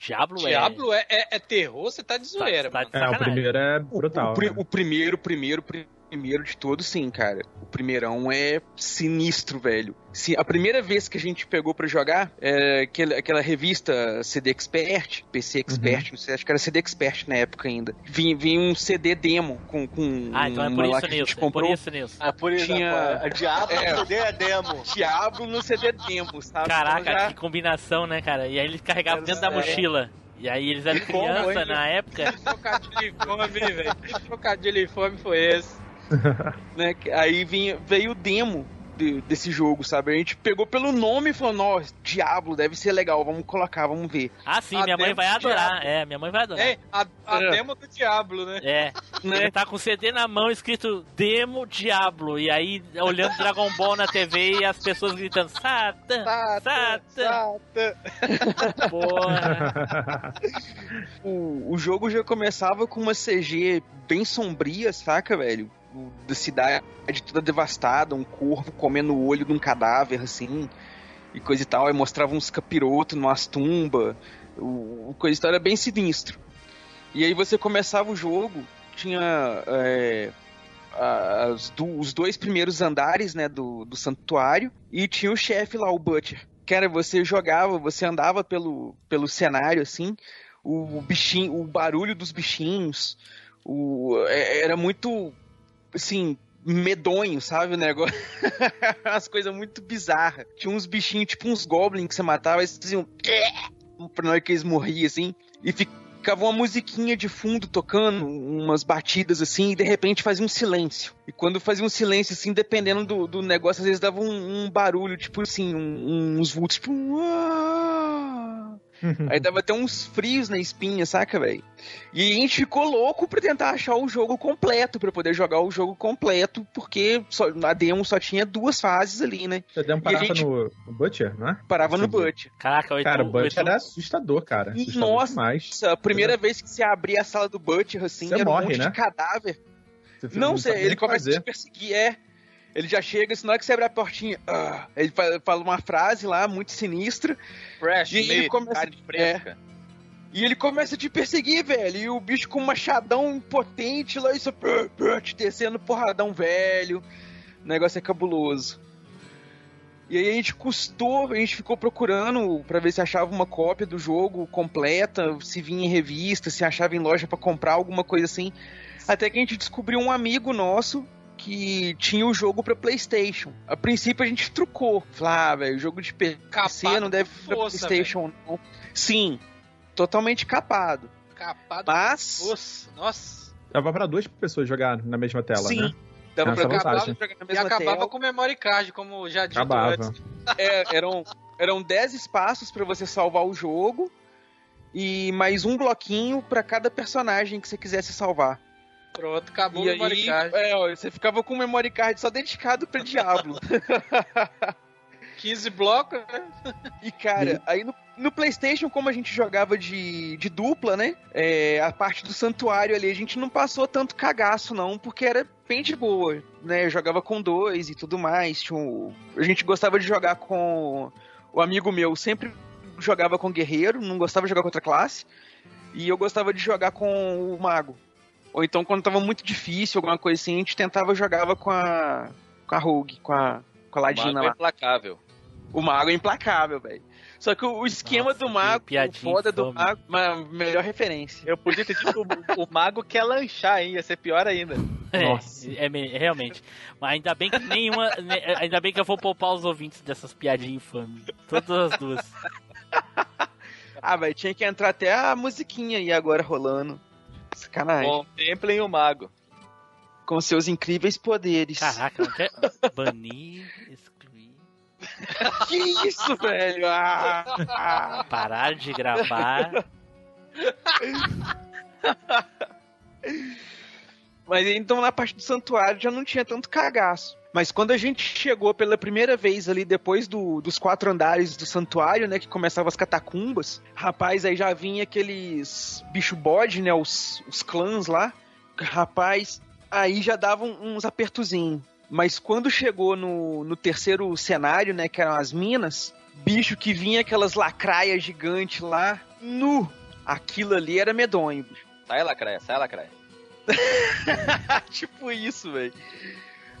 A: Diablo,
B: Diablo é, é, é terror, você tá de zoeira,
A: tá,
B: mano.
A: tá de
G: É, o primeiro é
H: O,
G: brutal.
H: o pri-
G: né?
H: o primeiro, primeiro, primeiro de todos, sim, cara. O primeirão é sinistro, velho. Sim, a primeira vez que a gente pegou pra jogar, é aquela, aquela revista CD Expert, PC Expert, não sei, acho que era CD Expert na época ainda. Vinha, vinha um CD demo com, com
A: Ah, então é por
H: lá
A: isso,
H: que a gente
A: Nilson. É
H: comprou.
A: por isso, Nilson.
C: Ah, por isso,
H: Tinha-
C: a, Diablo
H: É.
C: CD é demo.
H: Diablo no CD demo, sabe?
A: Caraca,
H: Então já-
A: que combinação, né, cara? E aí eles carregavam dentro da
H: É.
A: mochila. E aí eles eram
H: como,
A: criança
H: hein?
A: na época.
B: Que trocadilho de fome, velho. Que trocadilho de fome foi esse?
H: né? Aí vinha, veio o demo de- desse jogo, sabe? A gente pegou pelo nome e falou, nossa, Diablo, deve ser legal, vamos colocar, vamos ver.
A: Ah, sim,
B: A
A: minha mãe vai
B: do
A: adorar.
B: Diablo.
A: É, minha mãe vai adorar.
B: É, a, a
H: É.
B: demo do Diablo, né?
A: É, ele tá com o CD na mão escrito Demo Diablo. E aí, olhando Dragon Ball na TV e as pessoas gritando Satan, Satan. Porra.
H: O, o jogo já começava com uma CG bem sombria, saca, velho? Da cidade toda devastada, um corpo comendo o olho de um cadáver, assim, e coisa e tal. Aí mostrava uns capirotos numas tumbas, o coisa e tal, era bem sinistro. E aí você começava o jogo, tinha é, as do- os dois primeiros andares, né, do, do santuário, e tinha o chefe lá, o Butcher. Cara, você jogava, você andava pelo, pelo cenário, assim, o bichinho, o barulho dos bichinhos, o, é- era muito, assim, medonho, sabe, o negócio? As coisas muito bizarras. Tinha uns bichinhos, tipo uns goblins que você matava, eles diziam, pra na hora que eles morriam, assim, e ficava uma musiquinha de fundo tocando, umas batidas assim, e de repente fazia um silêncio. E quando fazia um silêncio, assim, dependendo do, do negócio, às vezes dava um, um barulho, tipo assim, um- uns vultos, tipo. Um. Aí dava até uns frios na espinha, saca, velho? E a gente ficou louco pra tentar achar o jogo completo, pra poder jogar o jogo completo, porque só, a demo só tinha duas fases ali, né?
G: Um
H: a
G: parava
H: gente-
G: no, no Butcher, não é?
H: Parava no. Butcher.
A: Caraca, o
G: Cara, o Butcher
A: Etu-
G: era assustador, cara.
H: E,
G: Assustador
H: nossa,
G: demais.
H: a primeira vez que você abria a sala do Butcher, assim,
G: Você
H: era um
G: morre,
H: monte
G: né?
H: de cadáver.
G: Você
H: Não, você,
G: nem
H: ele começa a te perseguir, é. Ele já chega, assim, na hora que você abre a portinha, ah, ele fa- fala uma frase lá muito sinistra,
F: Fresh,
H: E ele começa-
F: fresca.
H: e ele começa a te perseguir, velho. E o bicho com um machadão potente lá, isso, te descendo porradão velho. O negócio é cabuloso. E aí a gente custou, a gente ficou procurando pra ver se achava uma cópia do jogo completa, se vinha em revista, se achava em loja pra comprar alguma coisa assim. Até que a gente descobriu um amigo nosso que tinha o jogo pra PlayStation. A princípio a gente trucou. Falou, ah, velho, jogo de PC
B: Capado
H: não deve ir pra
B: força,
H: PlayStation, não. Sim, totalmente capado.
B: Capado.
H: Mas,
B: Nossa, nossa.
G: Dava pra duas pessoas jogar na mesma tela,
H: sim,
G: né?
H: dava
G: Essa
H: pra
G: vantagem.
H: jogar na
B: E
H: mesma
B: acabava
H: tela.
B: com memory card, como já dito
G: Acabava.
B: antes.
H: É, eram, eram 10 espaços pra você salvar o jogo e mais um bloquinho pra cada personagem que você quisesse salvar.
B: Pronto, acabou
H: e
B: o memory
H: aí,
B: card.
H: é, ó, você ficava com o memory card só dedicado pra Diablo.
B: 15 blocos, né?
H: E cara, aí no, no PlayStation, como a gente jogava de, de dupla, né? é, a parte do santuário ali, a gente não passou tanto cagaço, não, porque era bem de boa, né? Eu jogava com dois e tudo mais. Tinha um- a gente gostava de jogar com o amigo meu, sempre jogava com guerreiro, não gostava de jogar com outra classe. E eu gostava de jogar com o mago. Ou então, quando tava muito difícil, alguma coisa assim, a gente tentava jogava com a. com a Rogue, com a, com a Ladina
F: Mago
H: lá.
F: implacável.
H: O mago é implacável, velho. Só que o, o esquema
A: Nossa,
H: do mago, o
A: piadinha
H: foda do mago, uma melhor referência.
F: Eu podia ter dito o, o mago quer lanchar, hein? Ia ser pior ainda.
A: É,
G: Nossa.
A: é, me- realmente. Mas ainda bem que nenhuma. ne- Ainda bem que eu vou poupar os ouvintes dessas piadinhas infames. Todas as duas.
H: Ah, velho, tinha que entrar até a musiquinha aí agora rolando. Sacanagem.
F: Contemplem o mago.
H: Com seus incríveis poderes.
A: Caraca, não quer. Banir, excluir.
H: Que isso, velho? Ah, ah.
A: Parar de gravar.
H: Mas então na parte do santuário já não tinha tanto cagaço. Mas quando a gente chegou pela primeira vez ali, depois do- dos quatro andares do santuário, né, que começavam as catacumbas, rapaz, aí já vinha aqueles bicho bode, né, os, os clãs lá. Rapaz, aí já davam uns apertozinhos. Mas quando chegou no, no terceiro cenário, né, que eram as minas, bicho que vinha aquelas lacraias gigantes lá, nu. Aquilo ali era medonho, bicho.
F: Sai, lacraia, sai, lacraia.
H: tipo isso, velho.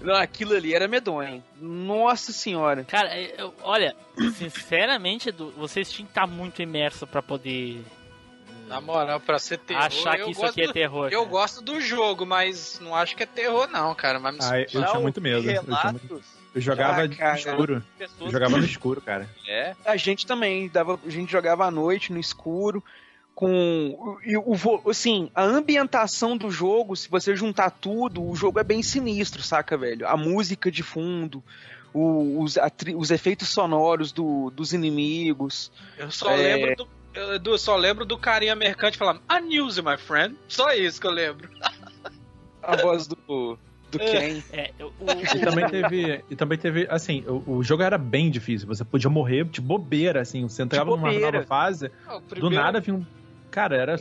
H: Não, aquilo ali era medonho. Nossa senhora.
A: Cara, eu- olha, sinceramente, Edu, vocês tinham que estar muito imerso pra poder
B: Na moral, pra ser terror.
A: achar
B: eu
A: que isso
B: gosto
A: aqui é
B: do-
A: terror.
B: Eu
A: cara.
B: gosto do jogo, mas não acho que é terror, não, cara. Mas
G: Ah,
B: sei.
G: eu tinha muito medo. Eu, tinha muito- eu jogava
H: Ah, cara.
G: no escuro. Eu jogava no escuro, cara.
F: É?
H: A gente também dava, a gente jogava à noite no escuro com e o assim, a ambientação do jogo, se você juntar tudo, o jogo é bem sinistro, saca, velho? A música de fundo, o- os, a os efeitos sonoros do- dos inimigos.
B: Eu só
H: É.
B: lembro do. Eu, só lembro do carinha mercante falando Unuse, my friend. Só isso que eu lembro.
H: A voz do, do
B: É.
H: Ken.
A: É, o-
G: E também teve, e também teve assim, o, o jogo era bem difícil. Você podia morrer de bobeira, assim. Você entrava numa nova fase,
B: Ah, o
G: do
B: primeiro-
G: nada vinha um. Cara, era.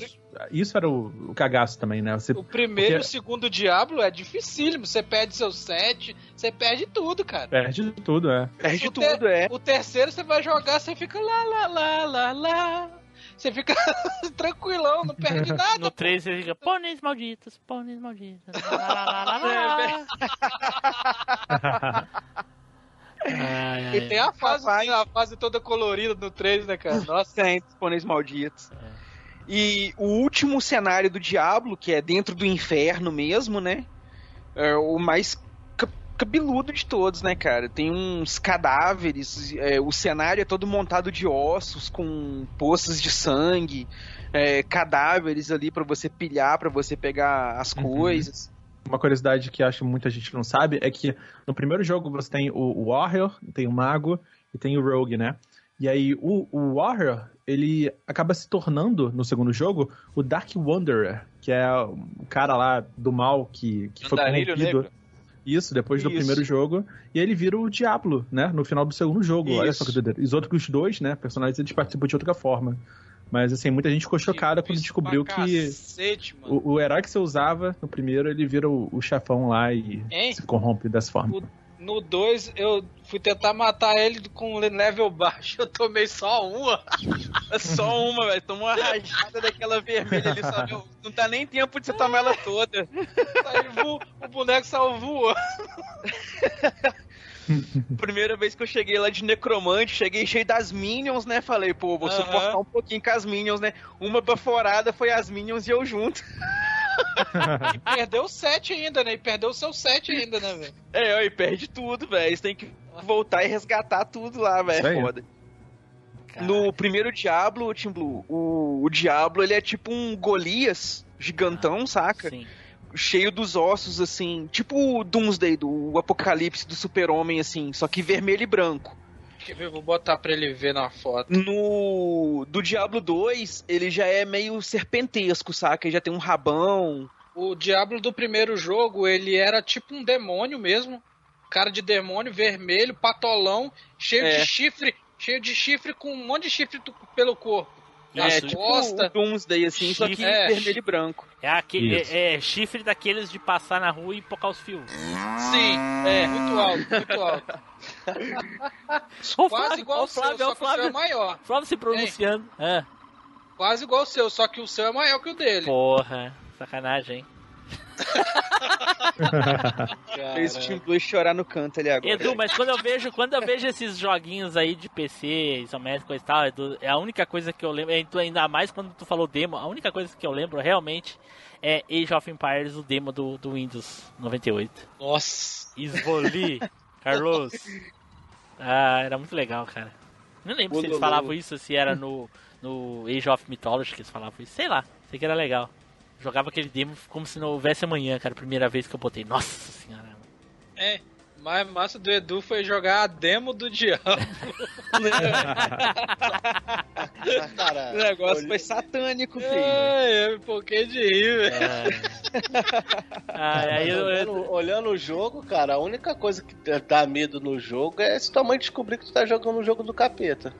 G: Isso era o, o cagaço também, né? Você,
B: O primeiro e o segundo Diablo é dificílimo. Você perde seu set, você perde tudo, cara.
G: perde tudo, é.
H: Perde
B: O ter-
H: tudo, é.
B: O terceiro você vai jogar, você fica lá, lá, lá, lá, lá. Você fica tranquilão, não perde nada.
A: No 3 você fica, pôneis malditos, pôneis malditos. Lá, lá, lá, lá, lá. Ai, ai.
B: E tem a fase, a fase toda colorida no 3, né, cara? Nossa.
H: Tem, pôneis malditos. E o último cenário do Diablo, que é dentro do inferno mesmo, né? É o mais ca- cabeludo de todos, né, cara? Tem uns cadáveres, é, o cenário é todo montado de ossos, com poças de sangue, é, cadáveres ali pra você pilhar, pra você pegar as coisas.
G: Uma curiosidade que acho que muita gente não sabe é que no primeiro jogo você tem o, o Warrior, tem o Mago e tem o Rogue, né? E aí o, o Warrior, ele acaba se tornando, no segundo jogo, o Dark Wanderer, que é o cara lá do mal que, que foi corrompido. Isso, depois do
H: Isso.
G: primeiro jogo. E ele vira o Diablo, né? No final do segundo jogo. Olha
H: Isso.
G: só que doideira. Os outros dois, né? Personagens, eles participam de outra forma. Mas, assim, muita gente ficou chocada quando descobriu que
B: Cacete, mano.
G: o, o herói que você usava no primeiro, ele vira o, o chefão lá e
B: Hein?
G: se corrompe dessa forma.
B: No 2, eu fui tentar matar ele com level baixo. Eu tomei só uma.
H: Só uma, velho. Tomou uma rajada daquela vermelha ali, só viu? Não tá nem tempo de você tomar ela toda.
B: Aí vo- o boneco voando.
H: Primeira vez que eu cheguei lá de necromante, cheguei cheio das minions, né? Falei, pô, vou
B: Aham.
H: suportar um pouquinho com as minions, né? Uma baforada foi as minions e eu junto.
B: Perdeu o 7 ainda, né? E perdeu o seu 7 ainda, né, velho?
H: É, aí perde tudo, velho. Você tem que voltar e resgatar tudo lá, velho. É foda. No primeiro Diablo, Tim Blue, o, o Diablo, ele é tipo um Golias gigantão, saca?
A: Sim.
H: Cheio dos ossos, assim, tipo o Doomsday, do Apocalipse do Super-Homem, assim, só que vermelho e branco.
B: Quer ver? Vou botar pra ele ver na foto.
H: No do Diablo 2, ele já é meio serpentesco, saca? Ele já tem um rabão.
B: O Diablo do primeiro jogo, ele era tipo um demônio mesmo. Cara de demônio, vermelho, patolão, cheio
H: É.
B: de chifre, cheio de chifre com um monte de chifre pelo corpo.
H: É,
B: Nas
H: tipo
B: costas.
H: o Doomsday, assim, só que
B: Chifre. É.
H: vermelho e branco.
A: É, aquele, é, é chifre daqueles de passar na rua e pocar os fios.
B: Sim, é, muito alto, muito alto. Quase igual
A: ô,
B: o seu,
A: Flávio,
B: só que o seu é
A: Flávio.
B: maior.
A: Flávio se pronunciando. É.
B: Quase igual o seu, só que o seu é maior que o dele.
A: Porra, sacanagem, hein?
H: Fez o Team Blue chorar no canto ali agora.
A: Edu, mas quando eu vejo, quando eu vejo esses joguinhos aí de PC, isométrico e tal, Edu, é a única coisa que eu lembro, tu ainda mais quando tu falou demo, a única coisa que eu lembro realmente é Age of Empires, o demo do, do Windows 98.
B: Nossa.
A: Esvoli, Carlos. Ah, era muito legal, cara. Não lembro se eles falavam isso, se era no, no Age of Mythology que eles falavam isso. Sei lá, sei que era legal. Jogava aquele demo como se não houvesse amanhã, cara. Primeira vez que eu botei. Nossa senhora.
B: É, mais massa do Edu foi jogar a demo do diabo.
C: Cara,
H: O negócio foi satânico, filho.
B: É, eu me pouquei de rir, velho.
A: Ah, aí eu, eu-
C: olhando, olhando o jogo, cara, a única coisa que dá medo no jogo é se tua mãe descobrir que tu tá jogando um jogo do capeta.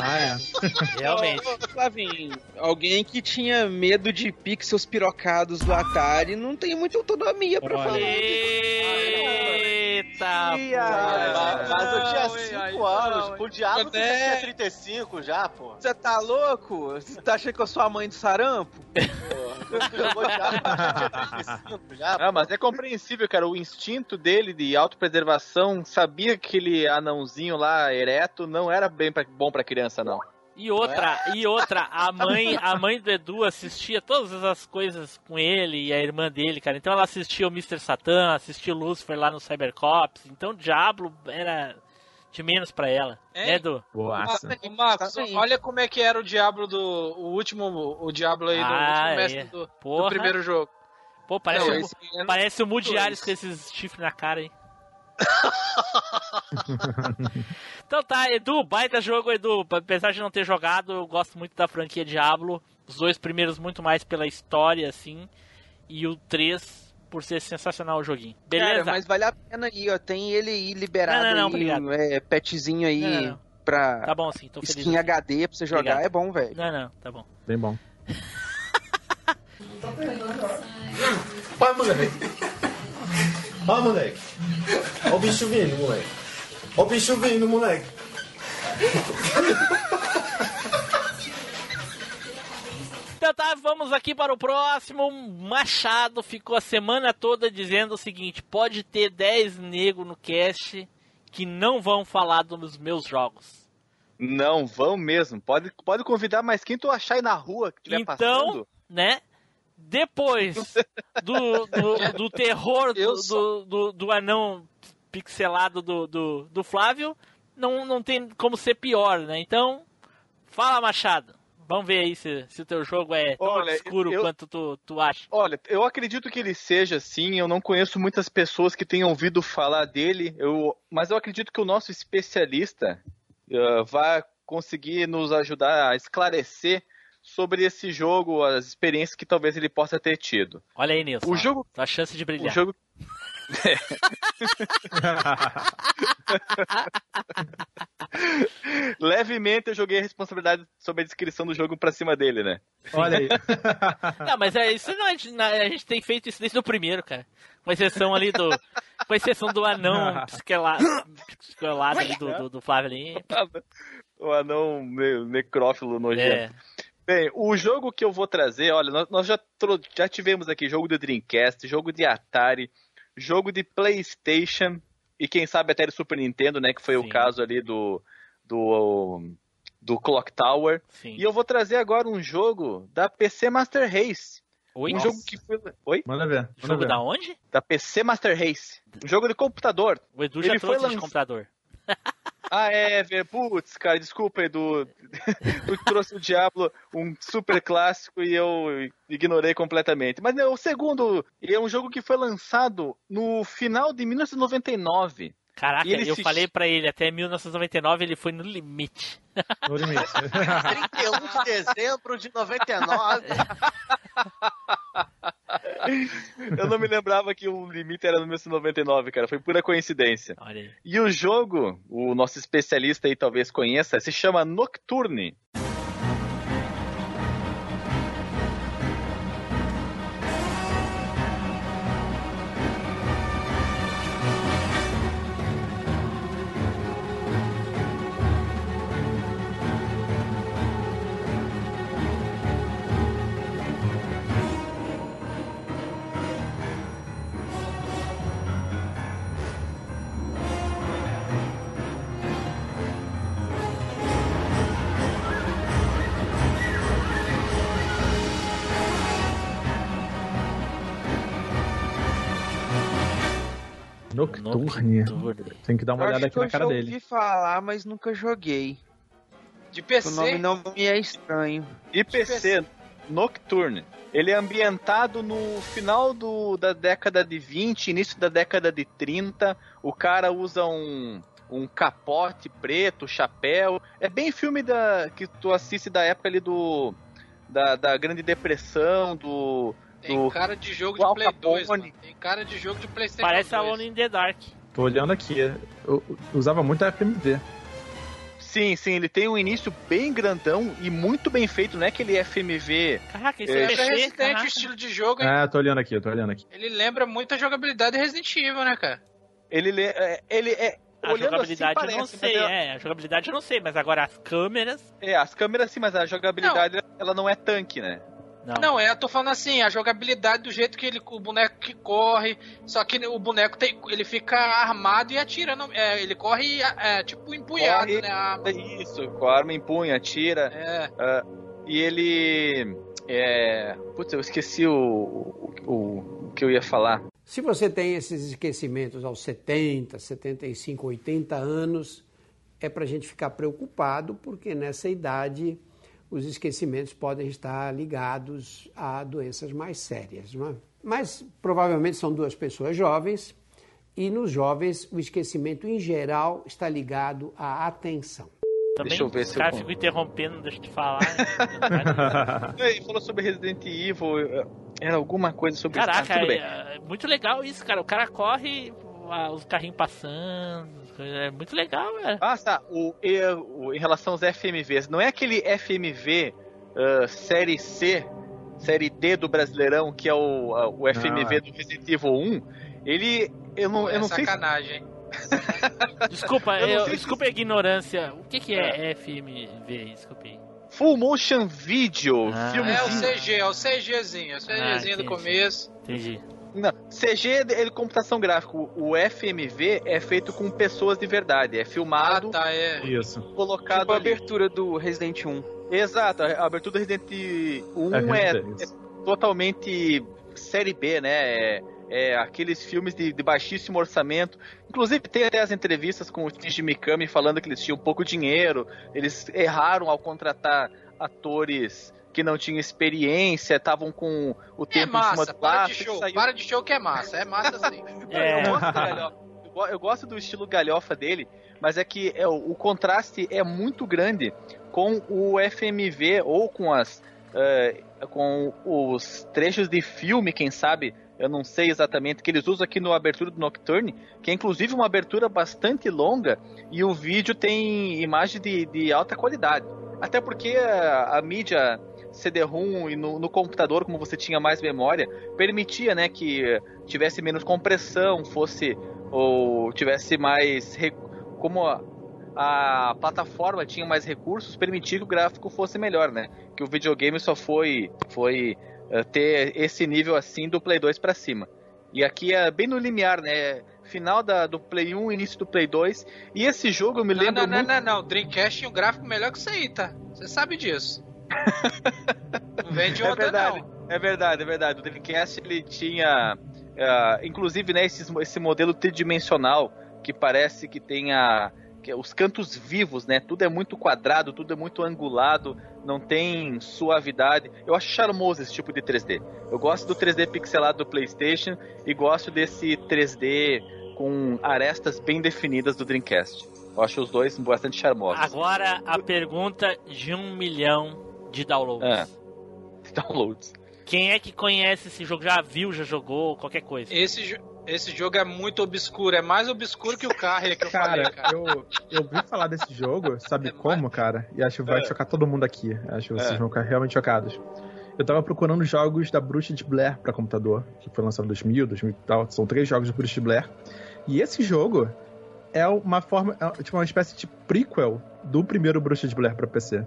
G: Ah, é.
A: realmente.
H: Flavinho, alguém que tinha medo de pixels pirocados do Atari não tem muita autonomia pra
G: Olha.
H: falar.
A: Eita! Eita,
C: Mas, mas eu tinha
E: Oi,
C: 5
E: aí,
C: anos.
E: não,
C: Pro diabo você
B: É.
C: tinha 35 já, pô.
E: Você tá louco? Você tá achando que eu sou a mãe do sarampo?
C: Você jogou diabo, mas já tinha 35 já.
F: Ah, mas é compreensível, cara. O instinto dele de autopreservação sabia que aquele anãozinho lá, ereto, não era bem pra- bom pra criança, não.
A: E outra, e outra, a mãe, a mãe do Edu assistia todas as coisas com ele e a irmã dele, cara. Então ela assistia o Mr. Satan, assistia o Lucifer lá no Cybercops. Então o Diablo era de menos pra ela.
B: É.
A: Né, Edu?
G: Boaça.
B: Ô, Marcos, olha como é que era o Diablo do. O último. O Diablo aí do
A: Ah,
B: último
A: é.
B: mestre do, do primeiro jogo.
A: Pô, parece,
B: Não,
A: o, parece o Moody
B: dois.
A: Ares com esses chifres na cara aí. Então tá, Edu, baita jogo, Edu. Apesar de não ter jogado, eu gosto muito da franquia Diablo. Os dois primeiros muito mais pela história, assim. E o 3 por ser sensacional o joguinho. Beleza?
E: Cara, mas vale a pena aí, ó. Tem ele aí liberado
A: Não, não, não,
E: aí,
A: obrigado.
E: é, petzinho aí
A: Não, não, não.
E: pra
A: Tá bom sim, tô feliz.
E: skin
A: assim.
E: HD pra você jogar,
A: Obrigado.
E: é bom, velho.
A: Não, não, tá bom.
G: Bem bom.
I: Vai, moleque. Vai, moleque. Ó o bicho vindo, moleque. Ó o bicho vindo, moleque.
A: Então tá, vamos aqui para o próximo. Machado ficou a semana toda dizendo o seguinte: pode ter 10 negros no cast que não vão falar dos meus jogos.
F: Não, vão mesmo. Pode, pode convidar mais quem tu achar aí na rua que estiver
A: Então,
F: passando.
A: né? Depois do, do, do terror do, do, do, do anão pixelado do, do, do Flávio, não, não tem como ser pior, né? Então, fala, Machado. Vamos ver aí se, se o teu jogo é tão
F: Olha,
A: obscuro
F: eu-
A: quanto tu, tu acha.
F: Olha, eu acredito que ele seja assim. Eu não conheço muitas pessoas que tenham ouvido falar dele, eu, mas eu acredito que o nosso especialista eh, vai conseguir nos ajudar a esclarecer sobre esse jogo, as experiências que talvez ele possa ter tido.
A: Olha aí, Nilson.
F: O jogo,
A: A chance de brilhar.
F: o jogo, levemente eu joguei a responsabilidade sobre a descrição do jogo pra cima dele, né?
G: Olha aí.
A: Não, mas é isso não, a gente, na- a gente tem feito isso desde o primeiro, cara. Com exceção ali do. Com exceção do anão psiquelado, psiquelado ali do, do, do Flávio ali.
F: O anão ne- necrófilo
A: É.
F: Bem, o jogo que eu vou trazer, olha, nós, nós já, já tivemos aqui jogo de Dreamcast, jogo de Atari, jogo de PlayStation e quem sabe até de Super Nintendo, né? Que foi
A: Sim.
F: o caso ali do, do, do Clock Tower.
A: Sim.
F: E eu vou trazer agora um jogo da PC Master Race.
A: Oi?
F: Um
A: Nossa.
F: jogo que foi. Oi?
G: Manda ver. Manda
A: Jogo
G: ver.
A: da onde?
F: Da PC Master Race. Um jogo de computador.
A: O Edu já
F: Ele foi
A: trouxe de
F: lanç-
A: computador.
F: Ah, é, velho. Putz, cara, desculpa, Edu. Tu trouxe o Diablo, um super clássico, e eu ignorei completamente. Mas né, o segundo é um jogo que foi lançado no final de 1999.
A: Caraca,
F: ele
A: eu
F: se-
A: falei pra ele, até 1999 ele foi no limite.
G: No limite.
C: 31 de dezembro de 99.
F: Eu não me lembrava que o limite era no 1999, cara. Foi pura coincidência. E o jogo, o nosso especialista aí talvez conheça, se chama Nocturne.
G: Nocturne. Tem que dar uma
E: Eu
G: olhada aqui na
E: eu
G: cara
E: já
G: dele.
E: ouvi falar, mas nunca joguei.
B: De
E: O
B: PC.
E: nome não me é estranho.
F: E PC Nocturne. Ele é ambientado no final do, da década de 20, início da década de 30. O cara usa um, um capote preto, chapéu. É bem filme da, que tu assiste da época ali do. Da, da Grande Depressão, do.
B: Tem
F: do
B: cara de jogo de Play
F: Al
B: 2,
F: Capone.
B: mano. Tem cara de jogo de Playstation
A: Parece
B: 2.
A: Alone in the Dark.
G: Tô olhando aqui. Eu, eu usava muito a FMV.
F: Sim, sim, ele tem um início bem grandão e muito bem feito, não é aquele FMV.
A: Caraca, isso
F: É.
A: é,
B: resistente
A: caraca.
B: o estilo de jogo, hein?
G: É, tô olhando aqui, tô olhando aqui.
B: Ele lembra muito a jogabilidade de Resident Evil, né, cara?
F: Ele, é, ele é.
A: A
F: olhando
A: jogabilidade
F: assim,
A: eu não
F: parece,
A: sei, é. A jogabilidade eu não sei, mas agora as câmeras.
F: É, as câmeras sim, mas a jogabilidade ela não é tanque, né?
A: Não.
B: Não, é, eu tô falando assim, a jogabilidade do jeito que ele, o boneco que corre, só que o boneco tem, ele fica armado e atira, não, é, ele corre é, tipo empunhado,
F: Corre,
B: né? a arma.
F: Isso, com a arma empunha, atira.
B: É.
F: ah, e ele. É. Putz, eu esqueci o, o, o, o que eu ia falar.
L: Se você tem esses esquecimentos aos 70, 75, 80 anos, é para a gente ficar preocupado, porque nessa idade os esquecimentos podem estar ligados a doenças mais sérias. Não é? Mas provavelmente são duas pessoas jovens, e nos jovens o esquecimento em geral está ligado à atenção.
A: Também
F: Deixa eu ver se eu
A: caras
F: con-
A: ficam interrompendo, deixa eu te falar.
F: Ele falou sobre Resident Evil, eh, era alguma coisa sobre isso.
A: Caraca,
F: Ah, tudo bem.
A: é, é muito legal isso, cara. O cara corre, ah, os carrinhos passando, é muito legal, velho.
F: Ah, tá. O, e- o- em relação aos FMVs, não é aquele FMV ah, série C, série D do Brasileirão, que é o, ah, o FMV
G: Ah.
F: do Resident Evil 1. Ele. Eu não, eu
B: é
F: não sei se
B: sacanagem.
A: Desculpa,
F: Eu não
A: eu-
F: sei se-
A: desculpa a ignorância. O que, que é FMV? Desculpa aí.
F: Full Motion Video,
A: Ah.
F: filmezinho.
B: É o CG, é o CGzinho, é o CGzinho do
A: entendi.
B: começo.
A: Entendi.
F: Não, CG é ele computação gráfica. O FMV é feito com pessoas de verdade. É
B: Ah,
F: filmado,
B: tá, é.
G: Isso.
F: colocado
H: Tipo a
F: ali.
H: abertura do Resident 1.
F: Exato, a abertura do Resident 1
G: É,
F: é, é totalmente série B, né? É, é aqueles filmes de, de baixíssimo orçamento. Inclusive tem até as entrevistas com o Shinji Mikami falando que eles tinham pouco dinheiro, eles erraram ao contratar atores que não tinham experiência, estavam com o
B: É
F: tempo em cima
B: massa,
F: do
B: para de
F: plástico,
B: show,
F: saiu-
B: para de show que é massa, é massa sim.
A: É.
F: eu, gosto do galhofa, eu go- eu gosto do estilo galhofa dele, mas é que é, o, o contraste é muito grande com o FMV ou com as eh, com os trechos de filme, quem sabe, eu não sei exatamente, que eles usam aqui no abertura do Nocturne, que é inclusive uma abertura bastante longa e o vídeo tem imagem de, de alta qualidade. Até porque a, a mídia CD-ROM e no, no computador, como você tinha mais memória, permitia, né, que tivesse menos compressão, fosse ou tivesse mais como a, a plataforma tinha mais recursos, permitia que o gráfico fosse melhor, né? Que o videogame só foi foi eh, ter esse nível assim do Play 2 pra cima. E aqui é bem no limiar, né? Final da, do Play 1, início do Play 2. E esse jogo eu me
B: Não,
F: lembro
B: não, não,
F: muito...
B: não, não, Dreamcast tinha um gráfico melhor que isso aí, tá? Você sabe disso. Não vem de
F: É
B: outra,
F: verdade,
B: não.
F: é verdade, é verdade. O Dreamcast ele tinha, ah, inclusive, né, esses- esse modelo tridimensional que parece que tem a, que é os cantos vivos, né? Tudo é muito quadrado, tudo é muito angulado, não tem suavidade. Eu acho charmoso esse tipo de 3D. Eu gosto do 3D pixelado do PlayStation e gosto desse 3D com arestas bem definidas do Dreamcast. Eu acho os dois bastante charmosos.
A: Agora a pergunta de um milhão de downloads.
F: É. Downloads.
A: Quem é que conhece esse jogo? Já viu, já jogou, qualquer coisa?
B: Esse, esse jogo é muito obscuro, é mais obscuro que o Carrier que eu
G: Cara,
B: falei, cara.
G: eu, eu ouvi falar desse jogo, sabe como, cara? E acho que vai
F: É.
G: chocar todo mundo aqui. Acho que vocês
F: É.
G: vão ficar realmente chocados. Eu tava procurando jogos da Bruxa de Blair pra computador, que foi lançado em 2000, 2000 e tal. São três jogos de Bruxa de Blair. E esse jogo é uma forma, é tipo uma espécie de prequel do primeiro Bruxa de Blair pra PC.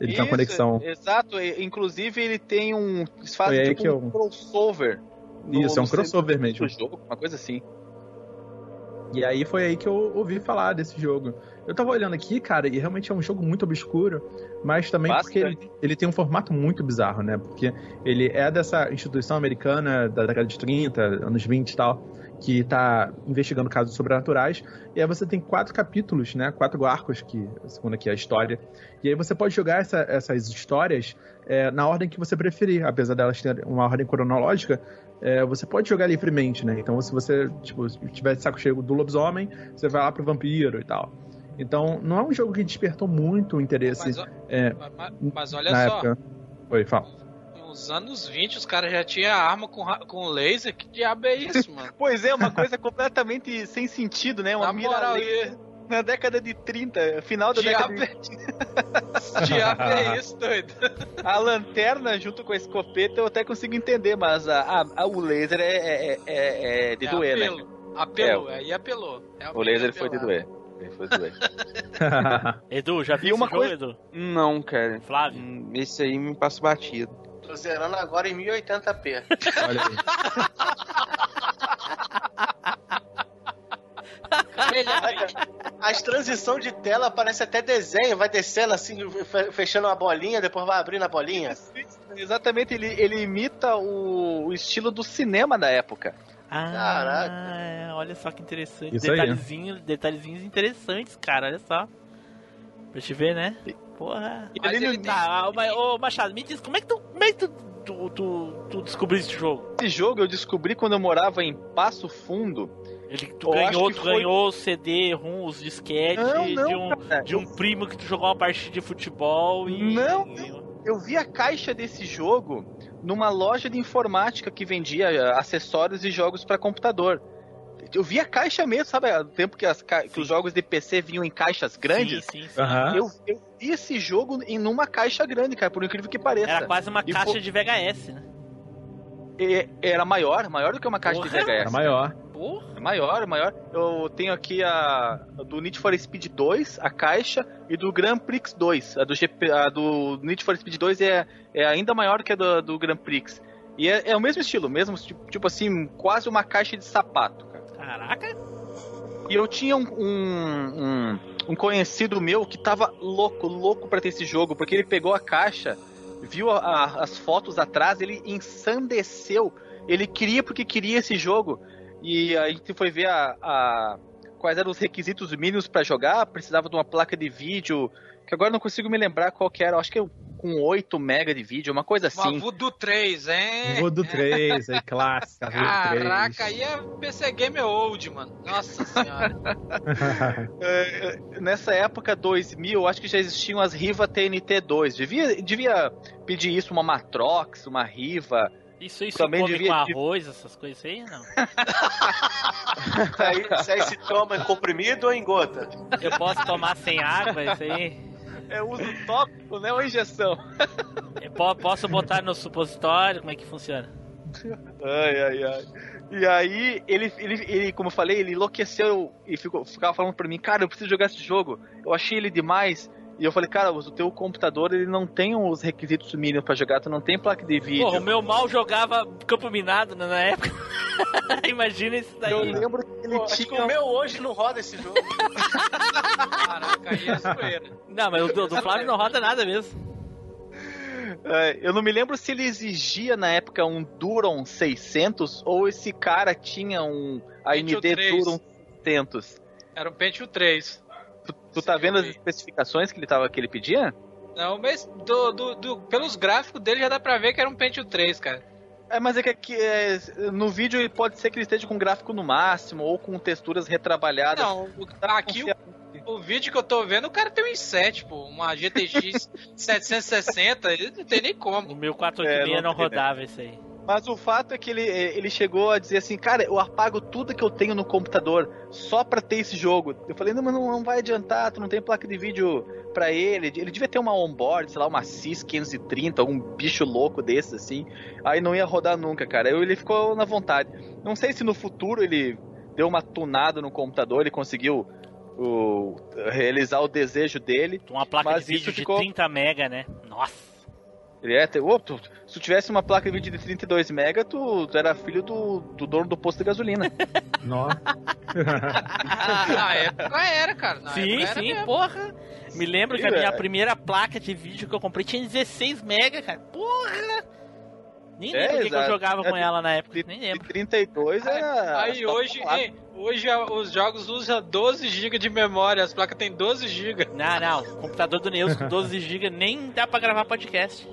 G: Ele tem uma
F: Isso,
G: conexão.
F: Exato, inclusive ele tem um. Eles fazem tipo
G: que
F: um
G: eu-
F: crossover. no-
G: Isso, é um
F: no
G: crossover mesmo.
F: Jogo, uma coisa assim.
G: E aí foi aí que eu ouvi falar desse jogo. Eu tava olhando aqui, cara, e realmente é um jogo muito obscuro, mas também porque ele, ele tem um formato muito bizarro, né? Porque ele é dessa instituição americana da década de 30, anos 20 e tal, que tá investigando casos sobrenaturais. E aí você tem quatro capítulos, né? Quatro arcos, que segundo aqui é a história. E aí você pode jogar essa- essas histórias é, na ordem que você preferir, apesar delas terem uma ordem cronológica. é, você pode jogar livremente, né? Então, se você tipo, tiver de saco cheio do lobisomem, você vai lá pro vampiro e tal. Então, não é um jogo que despertou muito o interesse
B: Mas,
G: é,
B: mas, mas olha
G: na
B: só,
G: época. Oi, fala.
B: Nos anos 20 os caras já tinham arma com, com laser, que diabo é isso, mano?
F: Pois é, uma coisa completamente sem sentido, né? Uma
B: Na
F: mira
B: moral,
F: laser na década de 30, final da
B: Diabo
F: década de...
B: diabo é isso, doido?
F: A lanterna junto com a escopeta eu até consigo entender, mas a, a- a- o laser é, é, é- é de
B: É
F: doer, né?
B: apelo. Apelou, aí apelou.
F: O laser foi de doer. Ele foi de doer.
A: Edu, já viu
H: uma
A: jogo,
H: coisa-
A: Edu?
H: Não, cara.
A: Flávio?
H: Hum, Esse aí me passa batido.
C: Tô zerando agora em 1080p.
G: Olha aí.
C: As transições de tela parecem até desenho, vai descendo assim, fe- fechando uma bolinha, depois vai abrindo a bolinha.
F: Exatamente, ele, ele imita o, o estilo do cinema da época.
A: Ah, olha só que interessante.
G: Isso aí.
A: Detalhezinhos, detalhezinhos interessantes, cara, olha só. Pra te ver, né? Porra.
B: Mas ele
A: tá, mas, ô Machado, me diz, como é que tu, como é que tu, tu, tu, tu descobriu esse jogo?
F: Esse jogo eu descobri quando eu morava em Passo Fundo.
A: Ele, tu
F: Eu
A: ganhou, tu
F: foi-
A: ganhou o CD, rum, os disquetes
F: Não,
A: de, um,
F: cara.
A: de um primo que tu jogou uma partida de futebol e.
F: Não,
A: e-
F: Eu vi a caixa desse jogo numa loja de informática que vendia acessórios e jogos para computador. Eu vi a caixa mesmo, sabe? O tempo que, as ca- que os jogos de PC vinham em caixas grandes.
A: Sim, sim, sim.
G: Aham.
F: Eu, eu vi esse jogo em numa caixa grande, cara, por incrível que pareça.
A: Era quase uma
F: E
A: caixa
F: fo-
A: de VHS, né?
F: E- Era maior, maior do que uma caixa
A: Porra.
F: de VHS.
G: Era maior.
A: Porra.
F: É maior, maior. Eu tenho aqui a do Need for Speed 2, a caixa, e do Grand Prix 2. A do, GP, a do Need for Speed 2 é, é ainda maior que a do, do Grand Prix. E é, é o mesmo estilo, mesmo tipo, tipo assim, quase uma caixa de sapato.
A: Caraca.
F: E eu tinha um, um, um- um conhecido meu que tava louco, louco pra ter esse jogo, porque ele pegou a caixa, viu a- a- as fotos atrás, ele ensandeceu. Ele queria porque queria esse jogo. E a gente foi ver a, a- quais eram os requisitos mínimos pra jogar. Precisava de uma placa de vídeo, que agora eu não consigo me lembrar qual que era. Acho que é com 8 mega de vídeo, uma coisa
B: Uma
F: assim.
B: Voodoo 3, hein?
G: Vou do 3, aí clássica. Voodoo
B: Caraca, aí é PC Game Old, mano. Nossa senhora.
F: É, é, nessa época 2000, acho que já existiam as Riva TNT2. Devia, devia pedir isso uma Matrox, uma Riva.
A: Isso aí se
F: Também
A: come
F: devia-
A: com arroz, essas coisas aí? Não.
C: Isso aí, isso aí se toma em comprimido ou em gota?
A: Eu posso tomar sem água, isso aí.
F: É uso tópico, né? Ou injeção.
A: Eu po- posso botar no supositório? Como é que funciona?
F: Ai, ai, ai. E aí, ele, ele, ele, como eu falei, ele enlouqueceu e ficou, ficava falando pra mim, cara, eu preciso jogar esse jogo. Eu achei ele demais. E eu falei, cara, o teu computador ele não tem os requisitos mínimos pra jogar, tu não tem placa de vídeo.
A: Porra, o meu mal jogava campo minado né, na época. Imagina isso daí.
F: Eu lembro que ele
C: Pô, acho que
F: tinha
C: o meu hoje não roda esse jogo.
B: Caraca, aí é zoeira.
A: Não, mas o do, do Flávio não roda nada mesmo.
F: É, eu não me lembro se ele exigia na época um Duron 600 ou esse cara tinha um AMD
B: Pentium 3.
F: Duron 600.
B: Era um Pentium 3.
F: Tu, tá vendo as especificações que ele, tava, que ele pedia?
B: Não, mas do, do, do- pelos gráficos dele já dá pra ver que era um Pentium 3, cara.
F: É, mas é que aqui, é, no vídeo ele pode ser que ele esteja com gráfico no máximo ou com texturas retrabalhadas.
B: Não, o- aqui o, o vídeo que eu tô vendo, o cara tem um i7, pô, uma GTX 760, ele não tem nem
A: O
B: como.
A: meu 486
F: É,
A: não,
F: não tem,
A: rodava isso aí.
F: Mas o fato é que ele, ele chegou a dizer assim, cara, eu apago tudo que eu tenho no computador só pra ter esse jogo. Eu falei, não, mas não, vai adiantar, tu não tem placa de vídeo pra ele. Ele devia ter uma onboard, sei lá, uma CIS 530, algum bicho louco desses, assim. Aí não ia rodar nunca, cara. Aí ele ficou na vontade. Não sei se no futuro ele deu uma tunada no computador, ele conseguiu o- realizar o desejo dele.
A: Uma placa de vídeo
F: isso
A: de
F: ficou-
A: 30 mega, né? Nossa.
F: Ele é, te- ô, tu- se tu tivesse uma placa de vídeo de 32 mega, tu, tu era filho do, do dono do posto de gasolina.
G: Nossa.
B: Na época era, cara. Na
A: sim,
B: era
A: sim,
B: mesmo.
A: porra. Me lembro que a
F: Sim,
A: minha
F: é.
A: primeira placa de vídeo que eu comprei tinha 16 mega, cara. Porra! Nem
F: É,
A: lembro o que, que eu jogava
F: É,
A: com ela na época.
F: De,
A: Nem
F: de
A: lembro.
F: 32 era.
B: Aí hoje, hoje os jogos usam 12 GB de memória, as placas têm 12 GB.
A: Não, não. O computador do Neus com 12 GB nem dá pra gravar podcast.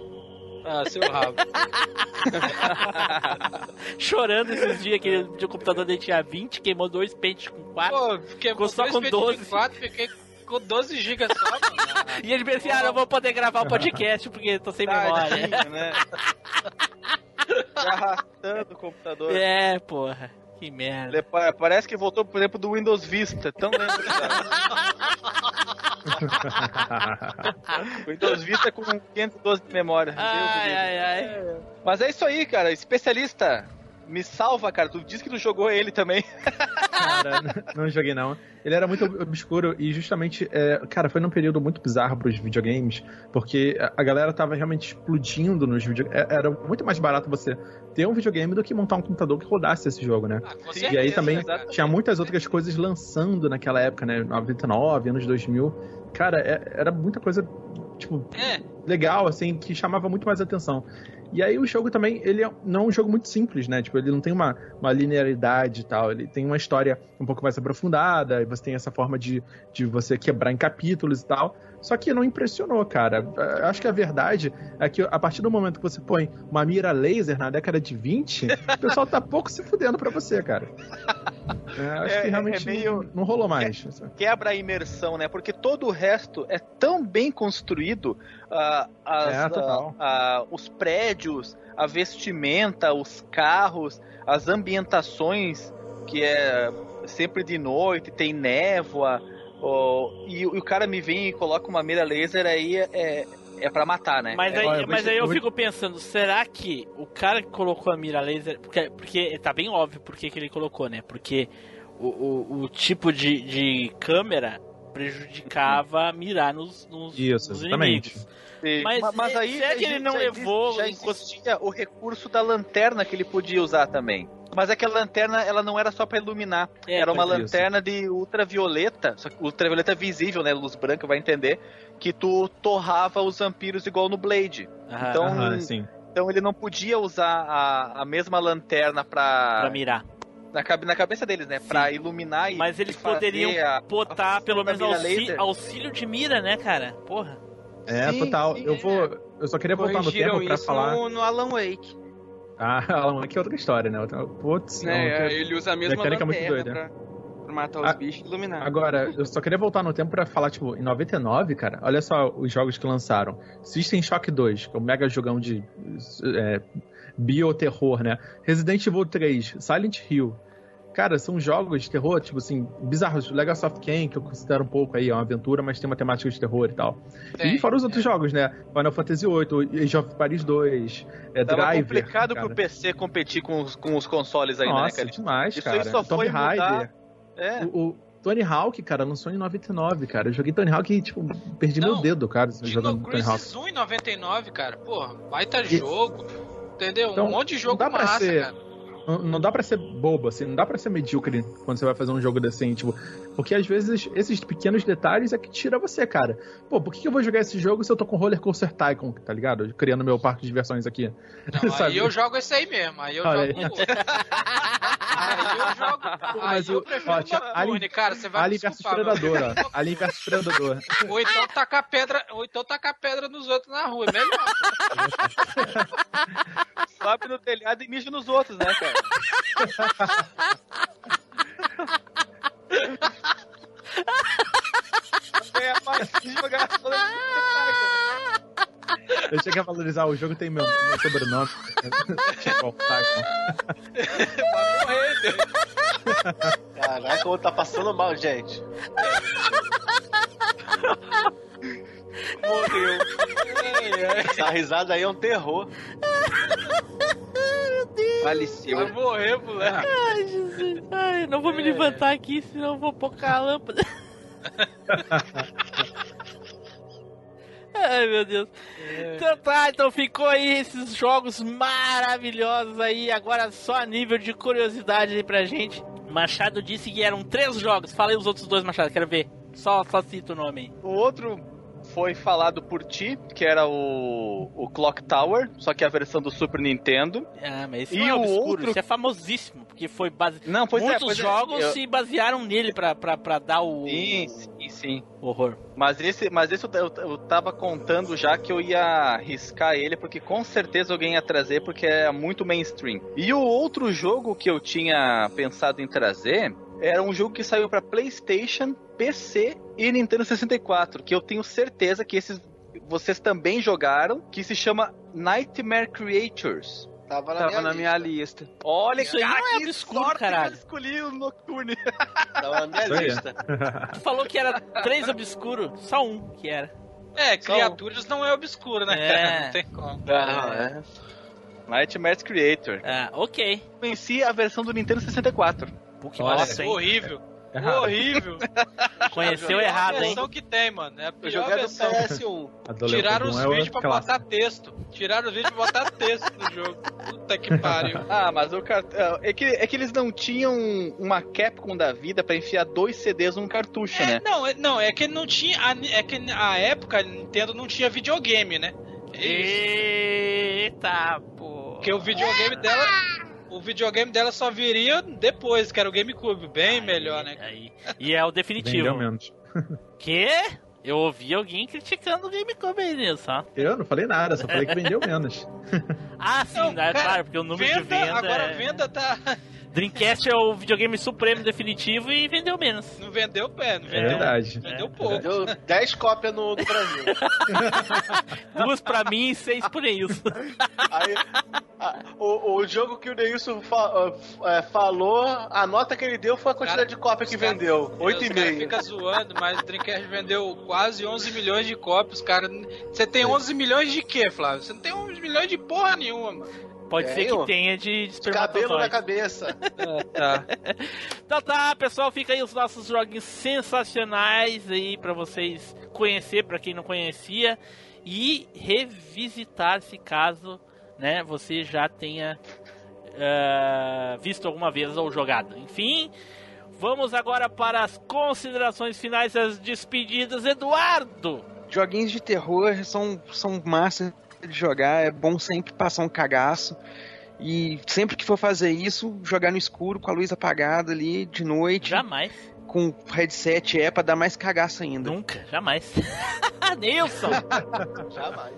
B: Ah, seu rabo.
A: Chorando esses dias que o computador dele tinha 20, queimou dois pentes com 4.
B: Pô,
A: Ficou só com 12.
B: 4, fiquei com 12 GB só, mano.
A: E ele pensou assim, ah, não vou poder gravar o podcast porque tô sem memória.
F: Tadinho, né? Tá arrastando o computador.
A: É, porra. Que merda.
F: Parece que voltou, por exemplo, do Windows Vista. Tão lembro que tá. Windows Vista com 512 de memória.
A: Ai, ai, ai.
F: Mas é isso aí, cara. Especialista me salva, cara. Tu disse que tu jogou ele também.
G: Cara, não, não joguei não. Ele era muito obscuro e justamente, é, cara, foi num período muito bizarro pros videogames, porque a- galera tava realmente explodindo nos videogames. Era muito mais barato você ter um videogame do que montar um computador que rodasse esse jogo, né?
B: Ah, com
G: e
B: certeza,
G: aí também
B: exatamente.
G: tinha muitas outras coisas lançando naquela época, né? 99, anos 2000. Cara, é- era muita coisa, tipo,
B: É.
G: legal, assim, que chamava muito mais atenção. E aí o jogo também, ele é, não é um jogo muito simples, né? Tipo, ele não tem uma, uma linearidade e tal. Ele tem uma história um pouco mais aprofundada, e você tem essa forma de, de você quebrar em capítulos e tal. Só que não impressionou, cara. Acho que a verdade é que a partir do momento que você põe uma mira laser na década de 20, o pessoal tá pouco se fudendo pra você, cara. É, acho
F: É-
G: que realmente
F: é meio-
G: não, não rolou mais.
F: Quebra a imersão, né? Porque todo o resto é tão bem construído. ah, as-
G: É,
F: ah, ah, os prédios, a vestimenta, os carros, as ambientações, que é sempre de noite, tem névoa. Ó, e, e o cara me vem e coloca uma mira laser aí é, é para matar, né?
A: Mas
F: É-
A: aí, mas aí
G: eu
A: fico pensando, será que o cara que colocou a mira laser. Porque, porque tá bem óbvio por que que ele colocou, né? Porque o, o, o tipo de, de câmera prejudicava mirar nos, nos,
G: Isso,
A: nos
G: exatamente.
A: inimigos. Mas,
F: Ma- mas
A: é-
F: aí
A: será que
F: já-
A: ele não
F: já
A: levou
F: já existia o recurso da lanterna que ele podia usar também. Mas é que a lanterna ela não era só para iluminar,
A: É,
F: era uma
A: é.
F: lanterna de ultravioleta, só que ultravioleta visível, né, luz branca, vai entender que tu torrava os vampiros igual no Blade.
A: Aham.
F: então,
G: sim.
F: então ele não podia usar a, a mesma lanterna
A: pra
F: pra,
A: mirar.
F: Na, cabe- na cabeça deles, né, Pra iluminar e
A: Mas eles poderiam
F: a-
A: botar
F: a
A: pelo menos auxílio, auxílio de mira, né, cara? Porra.
G: É,
F: Sim,
G: total.
F: sim,
G: eu
F: é.
G: vou. Eu só queria voltar no tempo pra
H: isso
G: falar.
H: no, no Alan Wake.
G: Ah, Alan Wake é outra história, né? Outra... Putz, não,
H: né?
G: outra-
H: Ele usa a mesma
G: mecânica é muito doida.
H: pra, pra matar os
G: Ah,
H: bichos e iluminar.
G: Agora, eu só queria voltar no tempo pra falar, tipo, em 99, cara, olha só os jogos que lançaram. System Shock 2, que é um mega jogão de é, bioterror, né? Resident Evil 3, Silent Hill. Cara, são jogos de terror, tipo assim, bizarros. Legacy of Kain, que eu considero um pouco aí, é uma aventura, mas tem uma temática de terror e tal.
B: Tem,
G: e fora os outros jogos, né? Final Fantasy VIII, Age of Paris 2, é,
F: Tava
G: Driver.
F: complicado
G: cara.
F: pro PC competir com os, com os consoles ainda,
G: Nossa,
F: né, cara?
G: demais,
F: Isso aí
G: cara.
F: só
G: Tomb
F: foi mudar-. É.
G: O, o Tony Hawk, cara, lançou em 99, cara. Eu joguei Tony Hawk e, tipo, perdi
B: Não,
G: meu dedo, cara, jogando Tony Hawk.
B: Crisis 1 em 99, cara. Porra, baita
G: E-
B: jogo. Entendeu?
G: Então,
B: um monte de jogo
G: dá
B: massa,
G: ser-
B: cara.
G: Não, não dá pra ser bobo, assim, não dá pra ser medíocre quando você vai fazer um jogo desse, tipo, porque às vezes esses pequenos detalhes é que tira você, cara. Pô, por que eu vou jogar esse jogo se eu tô com Roller Coaster Tycoon, tá ligado? Criando meu parque de diversões aqui.
B: Não,
G: Sabe?
B: aí eu jogo esse aí mesmo. Aí eu
G: Olha
B: jogo
G: aí.
B: Aí eu jogo. Aí
G: mas
B: eu
G: o-
B: prefiro
G: ó, Alien-
B: cara. Você vai
G: Alien
B: meu.
G: Predador, ó. Alien vs Predador.
B: Ou então tacar pedra, ou então tacar pedra nos outros na rua. É melhor.
F: Sobe no telhado e mija nos outros, né, cara? É a de jogar
G: Eu cheguei a valorizar o jogo, tem meu, meu sobrenome.
F: Vai morrer, Deus.
C: Caraca, o outro tá passando mal, gente.
F: Morreu.
C: Essa risada aí é um terror.
H: Faleceu.
B: Vai morrer, moleque.
A: Ai, Jesus. Ai, não vou me levantar aqui, senão eu vou pocar a lâmpada. Ai, meu Deus. Então tá, então ficou aí esses jogos maravilhosos aí, agora só a nível de curiosidade aí pra gente. Machado disse que eram três jogos. Fala aí os outros dois, Machado, quero ver. Só, só cita o nome aí.
F: O outro foi falado por ti, que era o, o Clock Tower, só que a versão do Super Nintendo.
A: Ah, mas esse
F: E
A: é
F: o
A: obscuro,
F: outro-
A: isso é famosíssimo, porque foi base...
F: Não, pois é,
A: Muitos
F: pois é,
A: jogos
F: eu-
A: se basearam nele pra, pra, pra dar o
F: Sim, sim, sim.
A: horror.
F: Mas esse, mas esse eu, eu, eu tava contando já que eu ia arriscar ele, porque com certeza alguém ia trazer, porque é muito mainstream. E o outro jogo que eu tinha pensado em trazer era um jogo que saiu pra PlayStation, PC e Nintendo 64, que eu tenho certeza que esses vocês também jogaram, que se chama Nightmare Creatures.
C: Tava na,
H: Tava
C: minha,
H: na
C: lista.
H: minha lista.
F: Olha,
A: Isso aí
F: cara,
A: não é
F: que
A: obscuro, caralho.
F: que eu escolhi o Nocturne.
C: Tava na minha lista.
A: Tu falou que era três obscuros, só um que era.
B: É, criaturas não é obscuro, né,
A: É.
B: Não tem como.
H: Ah, é.
F: Nightmares Creator.
A: Ah, ok.
F: Conheci a versão do Nintendo 64.
A: Pô, que
B: Nossa,
A: bosta, hein?
B: horrível.
G: Errado.
B: Horrível.
A: Conheceu
B: É a
A: errado,
B: pior
A: hein?
B: versão que tem, mano. É a pior
C: do
B: versão.
C: PS1.
G: A do
B: Tiraram os
G: é o
B: vídeos pra
G: clássico.
B: botar texto. Tiraram os vídeos pra botar texto no jogo. Puta que pariu.
F: Ah, mas o cart... é, que, é que eles não tinham uma Capcom da vida pra enfiar dois CDs num cartucho,
B: É,
F: né?
B: não, é, não, é que não tinha. A, é que a época a Nintendo não tinha videogame, né? É isso.
A: Eita, pô.
B: Porque o videogame dela. O videogame dela só viria depois, que era o GameCube, bem melhor, né?
A: Aí. E é o definitivo.
G: Vendeu menos.
A: Quê? Eu ouvi alguém criticando o GameCube aí nisso, ó.
G: Eu não falei nada, só falei que vendeu menos.
A: Ah, sim,
B: Não,
A: né?
B: cara,
A: claro, porque o número de
B: Venda,
A: venda.
B: agora
A: é...
B: venda tá.
A: Dreamcast é o videogame supremo definitivo e vendeu menos.
B: Não vendeu pé, não
G: É
B: vendeu.
G: verdade.
B: Vendeu pouco.
C: Deu 10 cópias no, no Brasil.
A: Duas pra mim e seis.
C: Aí, a- o, o jogo que o Neilson fa- é, falou, a nota que ele deu foi a quantidade
B: Cara,
C: de cópia que
B: cara-
C: vendeu.
B: Os caras
C: 8,5.
B: ficam zoando, mas o Dreamcast vendeu quase 11 milhões de cópias, cara. Você tem 11 milhões de quê, Flávio? Você não tem 11 milhões de porra nenhuma, mano.
A: Pode ser que tenha de
C: De cabelo na
A: espermatozoide.
C: cabeça.
B: Tá.
A: Então tá, pessoal, fica aí os nossos joguinhos sensacionais aí pra vocês conhecer, pra quem não conhecia, e revisitar se caso, né, você já tenha eh, visto alguma vez ou jogado. Enfim, vamos agora para as considerações finais, as despedidas, Eduardo.
H: Joguinhos de terror são, são massa de jogar, é bom sempre passar um cagaço. E sempre que for fazer isso, jogar no escuro com a luz apagada ali de noite,
A: Jamais,
H: com headset é pra dar mais cagaço ainda.
A: nunca, jamais. Nilson.
C: Jamais.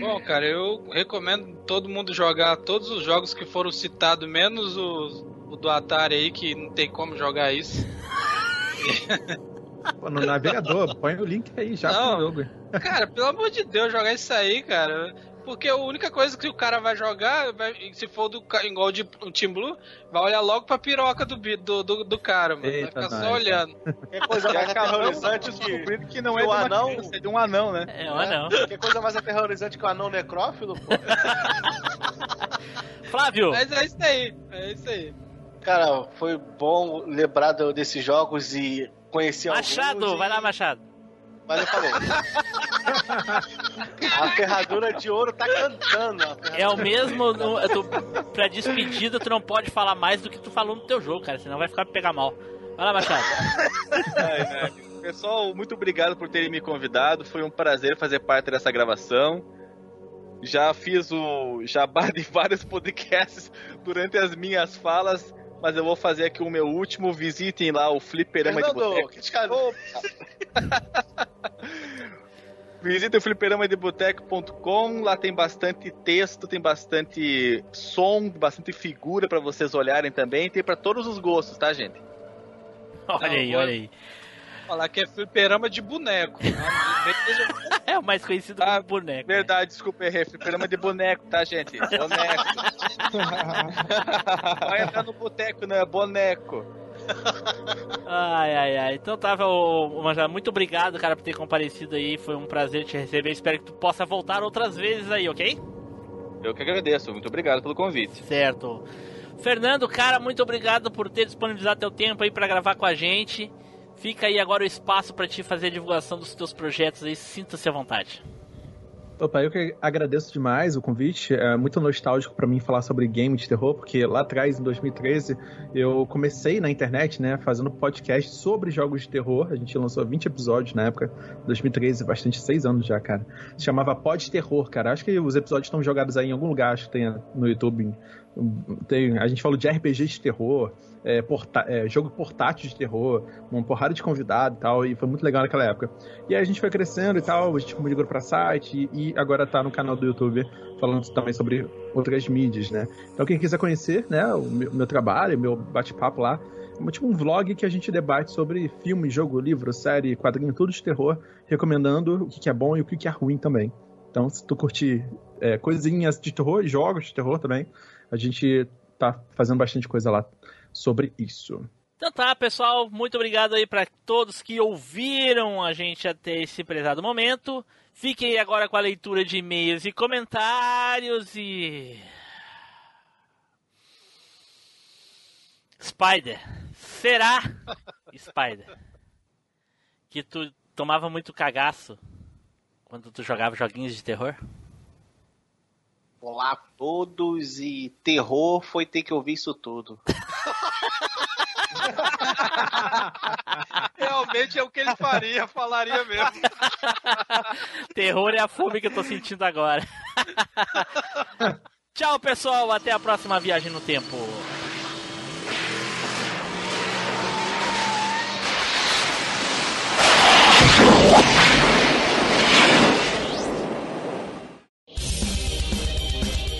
B: Bom, cara, eu recomendo todo mundo jogar todos os jogos que foram citados, menos o, o do Atari aí, que não tem como jogar isso.
G: Pô, no navegador, põe o link aí já
B: Não.
G: pro jogo.
B: Cara, pelo amor de Deus, jogar isso aí, cara. Porque a única coisa que o cara vai jogar, vai- se for do igual de um Team Blue, vai olhar logo pra piroca do, do, do, do cara, mano.
G: Eita,
B: vai ficar só olhando.
C: Que coisa mais aterrorizante que,
F: Descobrindo que não é
C: que
F: de
C: o
F: uma
C: anão.
F: criança, é de um anão, né?
A: É, ou não.
C: que coisa mais aterrorizante que o anão necrófilo, pô.
A: Flávio.
B: Mas é isso aí, é isso aí.
C: Cara, foi bom lembrar desses jogos e conhecer
A: Machado,
C: alguns.
A: vai lá, Machado.
C: Mas eu falei. a ferradura de ouro tá cantando.
A: É o mesmo. No, eu tô, pra despedida, tu não pode falar mais do que tu falou no teu jogo, cara, senão vai ficar pra pegar mal. Vai lá, Machado.
F: Ai? Pessoal, muito obrigado por terem me convidado. Foi um prazer fazer parte dessa gravação. Já fiz o jabá de vários podcasts durante as minhas falas, mas eu vou fazer aqui o meu último. Visitem lá o Fliperama de
C: Fernando,
F: Boteco.
C: que descarga-
F: Visitem o fliperamadeboteco.com. Lá tem bastante texto, tem bastante som, bastante figura pra vocês olharem também. Tem pra todos os gostos, tá, gente?
A: Olha
B: Não,
A: aí, olha aí.
B: Falar que é fliperama de boneco.
A: É o mais conhecido
F: Ah,
A: como boneco.
F: Verdade, desculpa, errei. Fliperama de boneco, tá, gente? Boneco. Vai entrar no boteco, não é boneco.
A: Ai, ai, ai. Então tava, o Manjá, muito obrigado, cara, por ter comparecido aí. Foi um prazer te receber. Espero que tu possa voltar outras vezes aí, ok?
F: Eu que agradeço, muito obrigado pelo convite.
A: Certo. Fernando, cara, muito obrigado por ter disponibilizado teu tempo aí pra gravar com a gente. Fica aí agora o espaço pra te fazer a divulgação dos teus projetos aí. Sinta-se à vontade.
G: Opa, eu que agradeço demais o convite. É muito nostálgico pra mim falar sobre game de terror, porque lá atrás, em 2013, eu comecei na internet, né, fazendo podcast sobre jogos de terror. A gente lançou 20 episódios na época, 2013, bastante, seis anos já, cara. Se chamava Pod Terror, cara. Acho que os episódios estão jogados aí em algum lugar, acho que tem no YouTube. Tem, a gente falou de RPG de terror, é, porta- é, jogo portátil de terror, uma porrada de convidado e tal, e foi muito legal naquela época. E aí a gente foi crescendo e tal, a gente migrou pra site e agora tá no canal do YouTube falando também sobre outras mídias, né? Então quem quiser conhecer, né, o meu, meu trabalho, meu bate-papo lá, é tipo um vlog que a gente debate sobre filme, jogo, livro, série, quadrinho, tudo de terror, recomendando o que é bom e o que é ruim também. Então, se tu curtir é, coisinhas de terror jogos de terror também, a gente tá fazendo bastante coisa lá sobre isso.
A: Então tá, pessoal, muito obrigado aí pra todos que ouviram a gente até esse prezado momento. Fiquem agora com a leitura de e-mails e comentários e. Spider, será, Spider, que tu tomava muito cagaço quando tu jogava joguinhos de terror?
C: Olá a todos e terror foi ter que ouvir isso tudo.
B: Realmente é o que ele faria, falaria mesmo.
A: Terror é a fome que eu tô sentindo agora. Tchau, pessoal. Até a próxima viagem no tempo.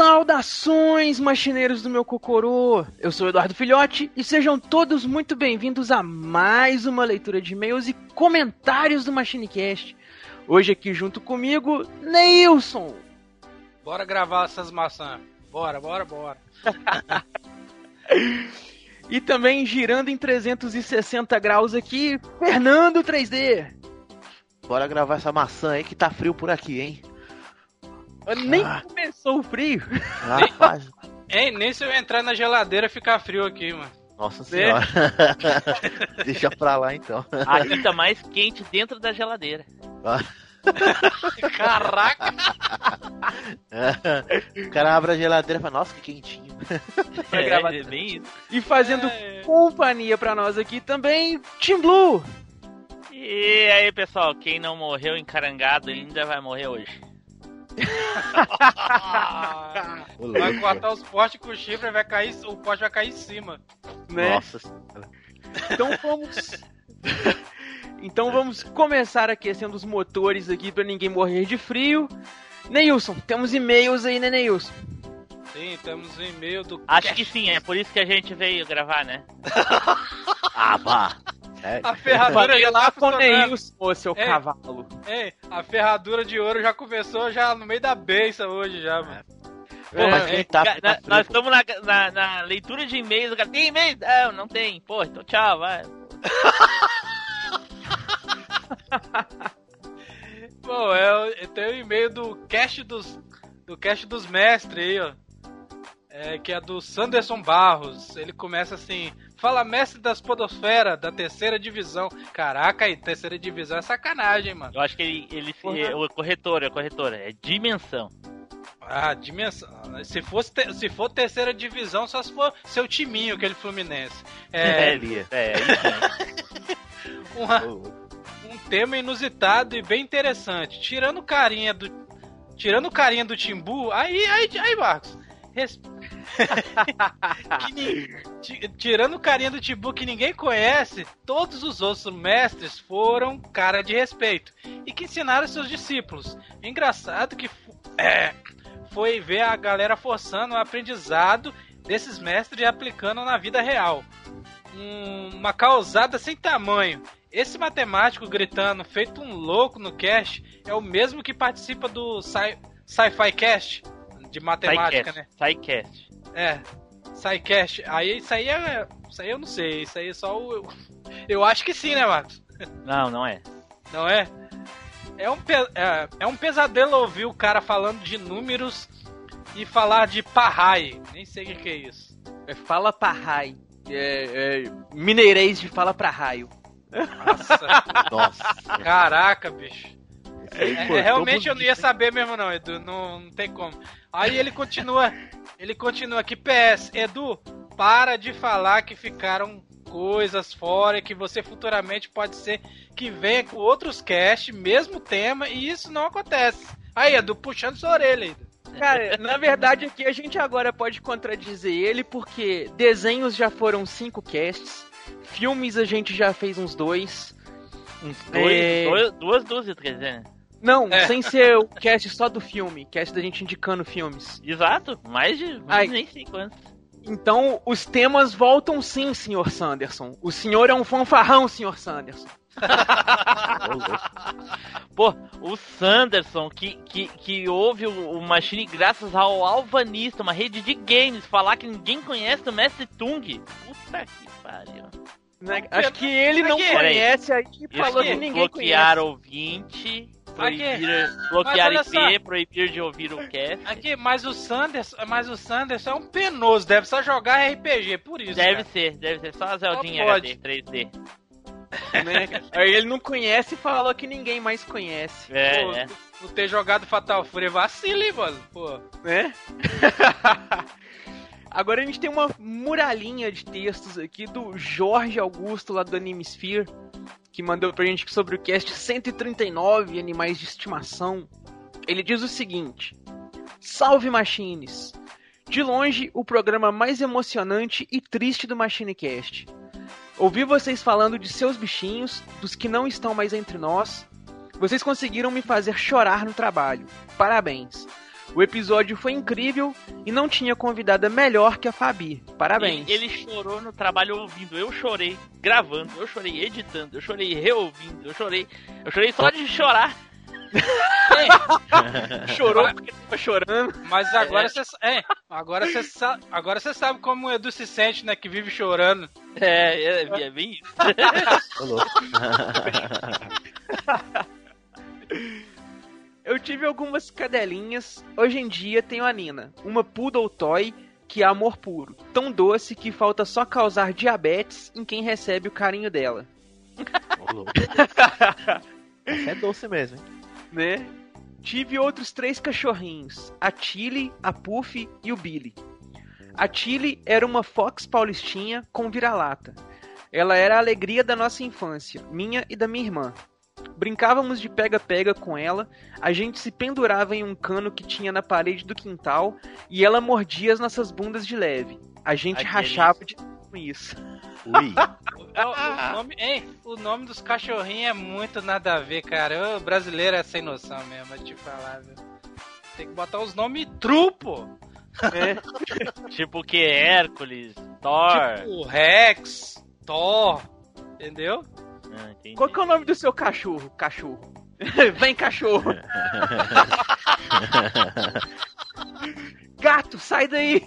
H: Saudações, machineiros do meu cocorô! Eu sou o Eduardo Filhote e sejam todos muito bem-vindos a mais uma leitura de e-mails e comentários do MachineCast. Hoje aqui junto comigo, Neilson.
B: Bora gravar essas maçãs. Bora, bora, bora.
H: E também girando em 360 graus aqui, Fernando 3D.
M: Bora gravar essa maçã aí que tá frio por aqui, hein?
H: Nem começou o frio.
M: Rapaz,
B: Hein, nem se eu entrar na geladeira ficar frio aqui, mano.
M: nossa senhora. Deixa pra lá então.
A: Aqui tá mais quente dentro da geladeira.
B: Caraca!
M: o cara abre a geladeira e fala, nossa, que quentinho.
H: Pra gravar
A: é bem isso.
H: E fazendo
B: É.
H: companhia pra nós aqui também, Team Blue.
A: E aí, pessoal, quem não morreu encarangado ainda vai morrer hoje.
B: Vai cortar os postes com o chifre e vai cair, o poste vai cair em cima.
H: Né?
M: Nossa senhora.
H: Então vamos. então vamos começar aquecendo os motores aqui pra ninguém morrer de frio. Neilson, temos e-mails aí, né, Neilson?
B: Sim, temos um e-mail do
A: Acho que sim, é por isso que a gente veio gravar, né?
M: Ah, vá. Sério?
B: A ferradura já
H: lá
B: tá
H: com o
B: funcionando.
H: Ô seu
B: Ei.
H: cavalo.
B: Ei, a ferradura de ouro já começou já no meio da beça hoje já, mano.
M: Pô,
A: É,
M: quem tá, tá
A: na- nós estamos na, na, na leitura de e-mails. Tem e-mail? Não, não tem. Pô, então tchau, vai.
B: Bom, é, eu tenho o e-mail do cast dos do cast dos mestres aí, ó. É, que é do Sanderson Barros. Ele começa assim: Fala, mestre das Podosfera, da terceira divisão. Caraca, aí, terceira divisão é sacanagem, mano.
A: Eu acho que ele, ele é o corretor, é o corretor, é dimensão.
B: Ah, dimensão. Se, fosse te- se for terceira divisão, só se for seu timinho, aquele Fluminense. É,
M: Lia.
A: É, isso aí.
B: uma- um tema inusitado e bem interessante. Tirando carinha do. Tirando carinha do Timbu, aí, aí, aí, Marcos. Res- ni- ti- Tirando o carinha do Timbu que ninguém conhece, todos os outros mestres foram cara de respeito e que ensinaram seus discípulos. Engraçado que é, foi ver a galera forçando o aprendizado desses mestres e aplicando na vida real. Um- uma causada sem tamanho. Esse matemático gritando, feito um louco no cast, é o mesmo que participa do Sci- Sci-Fi Cast de matemática, né?
A: Psycast.
B: É, SciCast. Aí isso aí é. Isso aí eu não sei. Isso aí é só o. Eu acho que sim, né, Marcos?
A: Não, não é.
B: Não é? É um, pe- é, é um pesadelo ouvir o cara falando de números e falar de parrai. Nem sei o que, que é isso.
H: É, fala pra raio. É, é, mineirês de fala pra raio.
B: Nossa,
M: Nossa.
B: caraca, bicho. É, realmente eu não ia saber mesmo não, Edu, não, não tem como. Aí ele continua, ele continua aqui, PS, Edu, para de falar que ficaram coisas fora e que você futuramente pode ser que venha com outros cast, mesmo tema, e isso não acontece. Aí, Edu, puxando sua orelha aí.
H: Cara, na verdade aqui a gente agora pode contradizer ele, porque desenhos já foram cinco casts, filmes a gente já fez uns dois.
A: Uns dois,
H: É.
A: dois- duas dúzias, quer dizer, né?
H: Não,
B: É.
H: sem ser o cast só do filme, cast da gente indicando filmes.
A: Exato, mais de mais
H: Ai.
A: nem sei quantos.
H: Então, os temas voltam sim, senhor Sanderson. O senhor é um fanfarrão, senhor Sanderson.
A: Pô, o Sanderson, que, que, que ouve o, o Machine graças ao Alvanista, uma rede de games, falar que ninguém conhece o Mestre Tung. Puta que pariu.
H: Né? Acho que ele não conhece aí e falou que ninguém
A: bloquear
H: conhece.
A: ouvinte, proibir,
B: Aqui.
A: bloquear
B: Mas olha
A: IP,
B: só.
A: proibir de ouvir o cast.
B: Aqui, mas o Sanderson, mas o Sanderson é um penoso, deve só jogar RPG, por isso.
A: Deve
B: cara.
A: ser, deve ser só a Zeldinha. HD 3D.
H: Né? Aí ele não conhece e falou que ninguém mais conhece.
A: É,
B: Pô,
A: é.
B: Não ter jogado Fatal Fury vacila, hein, mano? Pô.
H: né? Agora a gente tem uma muralhinha de textos aqui do Jorge Augusto, lá do Animesphere, que mandou pra gente sobre o cast 139, Animais de Estimação. Ele diz o seguinte: Salve Machines! De longe, o programa mais emocionante e triste do MachineCast. Ouvi vocês falando de seus bichinhos, dos que não estão mais entre nós. Vocês conseguiram me fazer chorar no trabalho. Parabéns! O episódio foi incrível e não tinha convidada melhor que a Fabi. Parabéns.
A: Ele, ele chorou no trabalho ouvindo, eu chorei gravando, eu chorei editando, eu chorei reouvindo, eu chorei. Eu chorei só de chorar.
H: Chorou porque tava chorando.
B: Mas agora você é, agora você sabe, agora você sabe como o Edu se sente, né, que vive chorando.
A: É, é, é bem isso.
H: Eu tive algumas cadelinhas. Hoje em dia tenho a Nina, uma poodle toy que é amor puro, tão doce que falta só causar diabetes em quem recebe o carinho dela.
M: É doce mesmo, hein?
H: né? Tive outros três cachorrinhos, a Tilly, a Puff e o Billy. A Tilly era uma fox paulistinha com vira-lata. Ela era a alegria da nossa infância, minha e da minha irmã. Brincávamos de pega-pega com ela, a gente se pendurava em um cano que tinha na parede do quintal e ela mordia as nossas bundas de leve. A gente rachava de com isso.
M: Ui.
B: O, o nome, hein, o nome dos cachorrinhos é muito nada a ver, cara. O brasileiro é sem noção mesmo, vou te falar, viu? Tem que botar os nomes true, pô.
A: tipo que Hércules, Thor.
B: Tipo Rex, Thor, entendeu?
A: Ah, entendi.
H: Qual que é o nome do seu cachorro? Cachorro. Vem, cachorro. Gato, sai daí.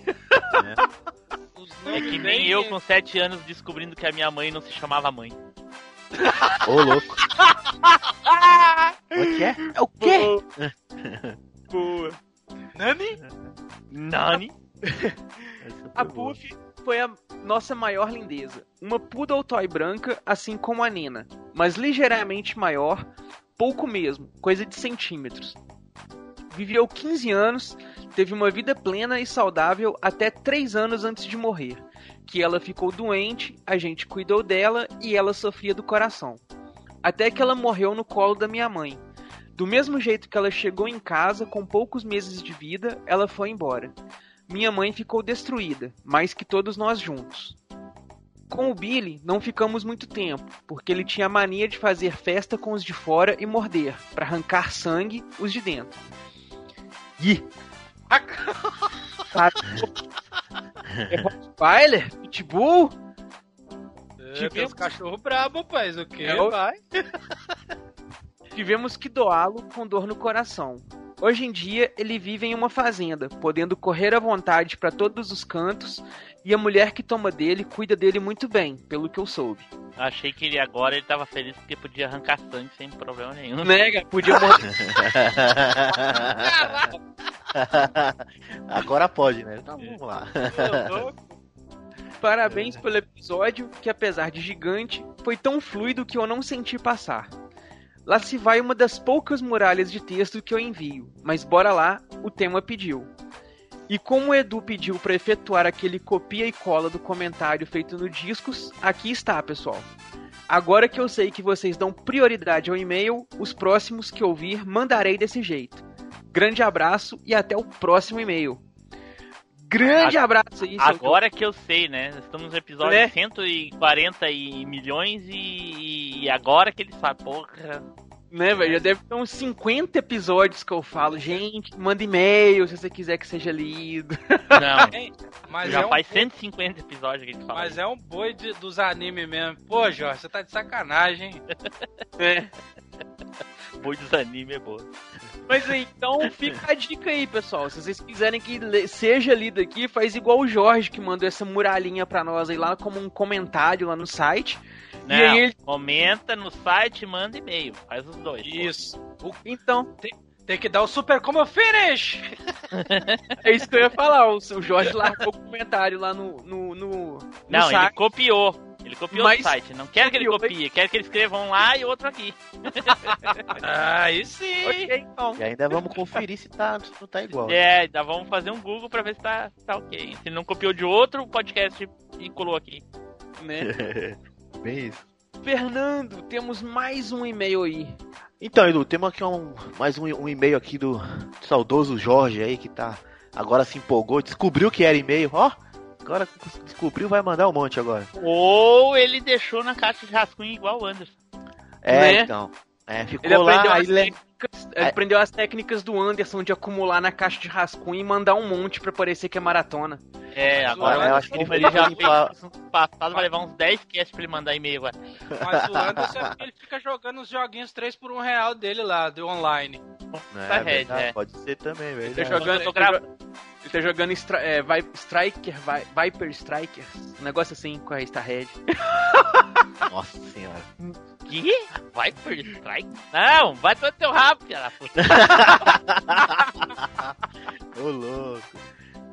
A: É
B: nomes
A: que nem eu com 7 anos descobrindo que a minha mãe não se chamava mãe.
M: Ô, louco. O que é?
H: É o quê? Boa.
B: Nani?
A: Nani?
H: A Puff foi a nossa maior lindeza. Uma poodle toy branca, assim como a Nina, mas ligeiramente maior, pouco mesmo, coisa de centímetros. Viveu 15 anos, teve uma vida plena e saudável até 3 anos antes de morrer. Que ela ficou doente, a gente cuidou dela e ela sofria do coração. Até que ela morreu no colo da minha mãe. Do mesmo jeito que ela chegou em casa com poucos meses de vida, ela foi embora. Minha mãe ficou destruída, mais que todos nós juntos. Com o Billy, não ficamos muito tempo, porque ele tinha a mania de fazer festa com os de fora e morder, para arrancar sangue os de dentro. Ih! É Rottweiler? Pitbull?
B: É, cachorros brabo, rapaz. O quê?
H: É
B: Vai.
H: Tivemos que doá-lo com dor no coração. Hoje em dia, ele vive em uma fazenda, podendo correr à vontade para todos os cantos, e a mulher que toma dele cuida dele muito bem, pelo que eu soube.
A: Achei que ele agora ele tava feliz porque podia arrancar sangue sem problema nenhum.
H: Nega, podia morrer.
M: Agora pode, né? Então vamos lá.
H: Parabéns pelo episódio, que apesar de gigante, foi tão fluido que eu não senti passar. Lá se vai uma das poucas muralhas de texto que eu envio, mas bora lá, o tema pediu. E como o Edu pediu para efetuar aquele copia e cola do comentário feito no Discos, aqui está, pessoal. Agora que eu sei que vocês dão prioridade ao e-mail, os próximos que ouvir mandarei desse jeito. Grande abraço e até o próximo e-mail. Grande abraço aí, seu
A: Agora que eu sei, né? Estamos no episódio
H: Né?
A: 140 e milhões e, e agora que ele sabe, porra.
H: Né, velho? Já deve ter uns 50 episódios que eu falo, gente, manda e-mail se você quiser que seja lido.
A: Não.
B: Mas
A: Já
B: é um
A: faz
B: boi-
A: 150 episódios que a gente fala.
B: Mas é um boi de- dos animes mesmo. Pô, Jorge, você tá de sacanagem, hein?
H: É.
A: Boi dos anime é boa.
H: Mas aí, então fica a dica aí, pessoal. Se vocês quiserem que seja lido aqui, faz igual o Jorge que mandou essa muralhinha pra nós aí lá como um comentário lá no site.
A: Não,
H: E aí ele.
A: comenta no site, manda e-mail. Faz os dois.
B: Isso.
H: Então,
B: Tem, tem que dar o super como finish!
H: é isso que eu ia falar. O, o Jorge largou o comentário lá no, no, no, no
A: Não, ele
H: site.
A: copiou. Ele copiou
H: Mas
A: o site. Não quero que ele copie, quero que ele escreva um lá e outro aqui.
B: Aí sim!
H: Ok, então.
M: E ainda vamos conferir se, tá, se não tá igual.
A: É, ainda vamos fazer um Google pra ver se tá, tá ok. Se ele não copiou de outro podcast e colou aqui.
H: Né?
M: Bem isso.
H: Fernando, temos mais um e-mail aí.
M: Então, Edu, temos aqui um, mais um, um e-mail aqui do saudoso Jorge aí, que tá. Agora se empolgou, descobriu que era e-mail. Ó, agora descobriu, vai mandar um monte agora.
A: Ou ele deixou na caixa de rascunho igual o Anderson.
M: É,
H: Né?
M: então. É, ficou
H: Ele
M: lá, aí le-
H: técnicas, ele
M: É.
H: aprendeu as técnicas do Anderson de acumular na caixa de rascunho e mandar um monte pra parecer que é maratona.
A: É, agora
M: eu acho que ele
A: ele já
M: ele
A: passado, vai levar uns 10 casts pra ele mandar e-mail agora.
B: Mas o Anderson é porque ele fica jogando os joguinhos 3 por 1 real dele lá, do online.
M: É,
A: Tá red,
M: verdade,
A: é.
M: Pode ser também,
H: Ele
M: velho.
H: tá
A: Eu
H: jogando,
A: tô
H: ele tá
A: gra-
H: jo- ele tá jogando Stri- é, Vi- Striker, Vi- Viper Striker. Um negócio assim com a Starhead.
M: Nossa senhora.
A: Que? Vai por strike? Não, vai todo teu rabo, filha da puta.
M: Ô louco.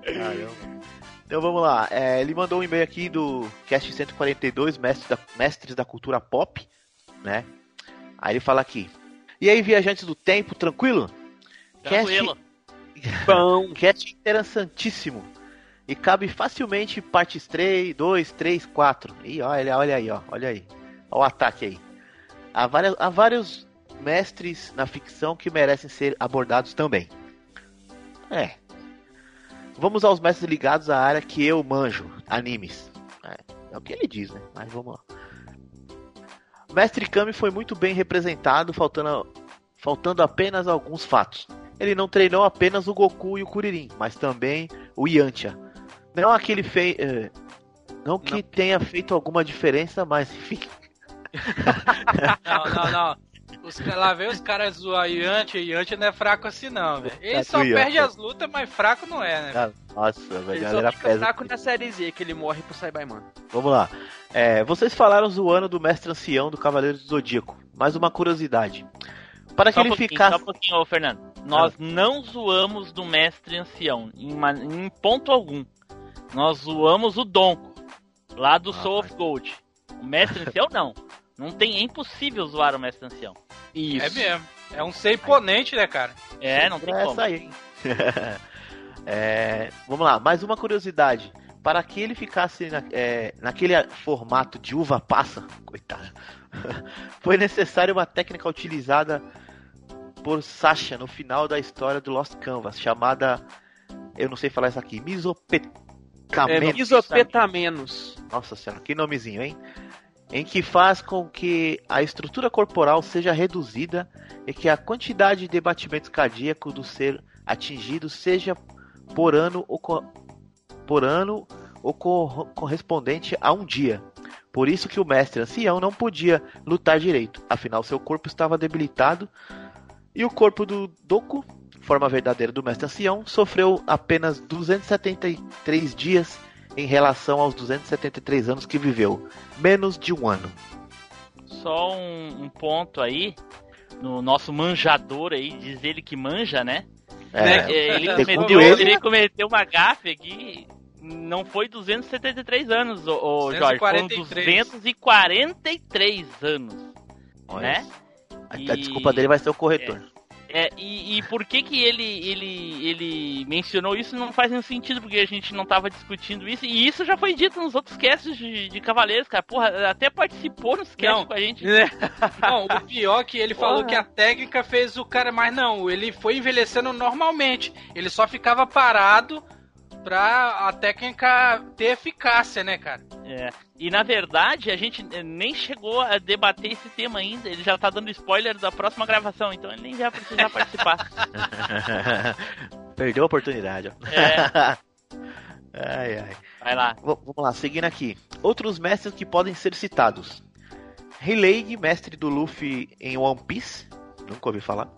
M: Caramba. Então vamos lá. É, ele mandou um e-mail aqui do Cast 142, Mestres da, Mestres da Cultura Pop, né? Aí ele fala aqui. E aí, viajantes do tempo, tranquilo?
A: Tranquilo.
H: Bom.
M: Cast interessantíssimo. E cabe facilmente partes 3, 2, 3, 4. E olha, olha aí, ó. Olha aí. Olha o ataque aí. Há, várias, há vários mestres na ficção que merecem ser abordados também. É. Vamos aos mestres ligados à área que eu manjo, animes. É, é o que ele diz, né? Mas vamos lá. Mestre Kami foi muito bem representado, faltando, faltando apenas alguns fatos. Ele não treinou apenas o Goku e o Kuririn, mas também o Yantia. Não aquele fei... eh, não que tenha feito alguma diferença, mas enfim.
B: Não, não, não. Os, lá vem os caras zoar Yanti, Yanti não é fraco assim não, velho. Ele
M: Tá
B: só
M: do Yanti.
B: perde as lutas, mas fraco não é, né?
M: Ah, Nossa, velho,
H: Ele
M: a
H: só
M: galera
H: fica
M: pesa.
H: fraco na série Z, que ele morre pro Saibaimon.
M: Vamos lá. É, vocês falaram zoando do mestre ancião do Cavaleiro do Zodíaco. Mais uma curiosidade. Para que
A: Só um
M: ele ficasse.
A: Só um pouquinho, ô Fernando. Nós não zoamos do mestre ancião, em, ma- em ponto algum. Nós zoamos o Donko, lá do Soul of Gold. O mestre ancião não. Não tem, é impossível zoar o mestre ancião.
H: Isso.
B: É mesmo. É um ser imponente, né, cara?
A: É, não tem
M: Essa
A: como.
M: aí, hein? É, vamos lá, mais uma curiosidade. Para que ele ficasse na- é, naquele formato de uva passa, coitado, foi necessária uma técnica utilizada por Sasha no final da história do Lost Canvas, chamada, eu não sei falar isso aqui,
H: É,
M: misopetamento.
H: isopetamenos.
M: Nossa senhora, que nomezinho, hein? Em que faz com que a estrutura corporal seja reduzida e que a quantidade de batimentos cardíacos do ser atingido seja por ano ou, co- por ano ou co- correspondente a um dia. Por isso que o mestre ancião não podia lutar direito, afinal seu corpo estava debilitado e o corpo do Doku, forma verdadeira do mestre ancião, sofreu apenas 273 dias em relação aos 273 anos que viveu, menos de um ano.
A: Só um, um ponto aí, no nosso manjador aí, diz ele que manja, né?
M: É,
A: Né, Ele, cometeu,
M: ele-
A: ele cometeu uma gafe aqui, não foi 273 anos, ô, ô, Jorge, foram 243 anos,
M: Olha,
A: né?
M: A, a
A: E-
M: desculpa dele vai ser o corretor.
A: É, e, e por que que ele, ele, ele mencionou isso não faz nenhum sentido, porque a gente não tava discutindo isso, e isso já foi dito nos outros casts de, de Cavaleiros, cara. Porra, até participou nos casts
B: Não.
A: com a gente.
B: Não, o pior é que ele falou
A: Porra.
B: que a técnica fez o cara, mas não, ele foi envelhecendo normalmente. Ele só ficava parado pra a técnica ter eficácia, né, cara?
A: É. E na verdade, a gente nem chegou a debater esse tema ainda. Ele já tá dando spoiler da próxima gravação, então ele nem vai precisar participar.
M: Perdeu a oportunidade, ó.
A: É.
M: ai, ai.
A: Vai lá.
M: V- vamos lá, seguindo aqui. Outros mestres que podem ser citados. Heileig, mestre do Luffy em One Piece. Nunca ouvi falar.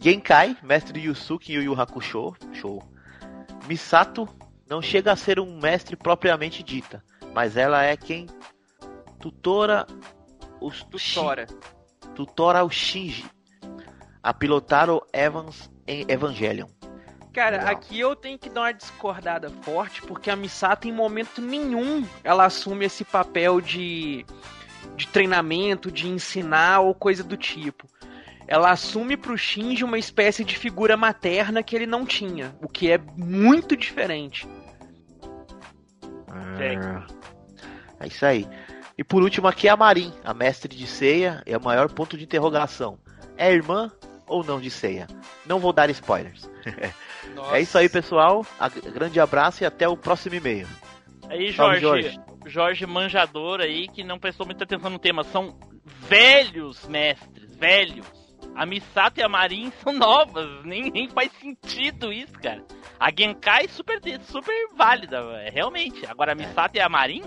M: Genkai, mestre de Yusuke em Yu Yu Hakusho. Show. Misato não chega a ser um mestre propriamente dita, mas ela é quem tutora os
H: Tutora.
M: tutora o Shinji a pilotar o Evans em Evangelion.
H: Cara,
M: Legal.
H: aqui eu tenho que dar uma discordada forte, porque a Misato em momento nenhum ela assume esse papel de, de treinamento, de ensinar ou coisa do tipo. Ela assume pro Shinji uma espécie de figura materna que ele não tinha, o que é muito diferente.
M: É isso aí. E por último aqui é a Marin, a mestre de Seiya, é o maior ponto de interrogação. É irmã ou não de Seiya? Não vou dar spoilers. É isso aí, pessoal. A- Grande abraço e até o próximo e-mail.
A: Aí,
M: Salve,
A: Jorge, Jorge. Manjador aí, que não prestou muita atenção no tema. São velhos mestres, velhos. A Misato e a Marin são novas. Nem, nem faz sentido isso, cara. A Genkai é super, super válida, é, realmente. Agora a Misato e a Marin?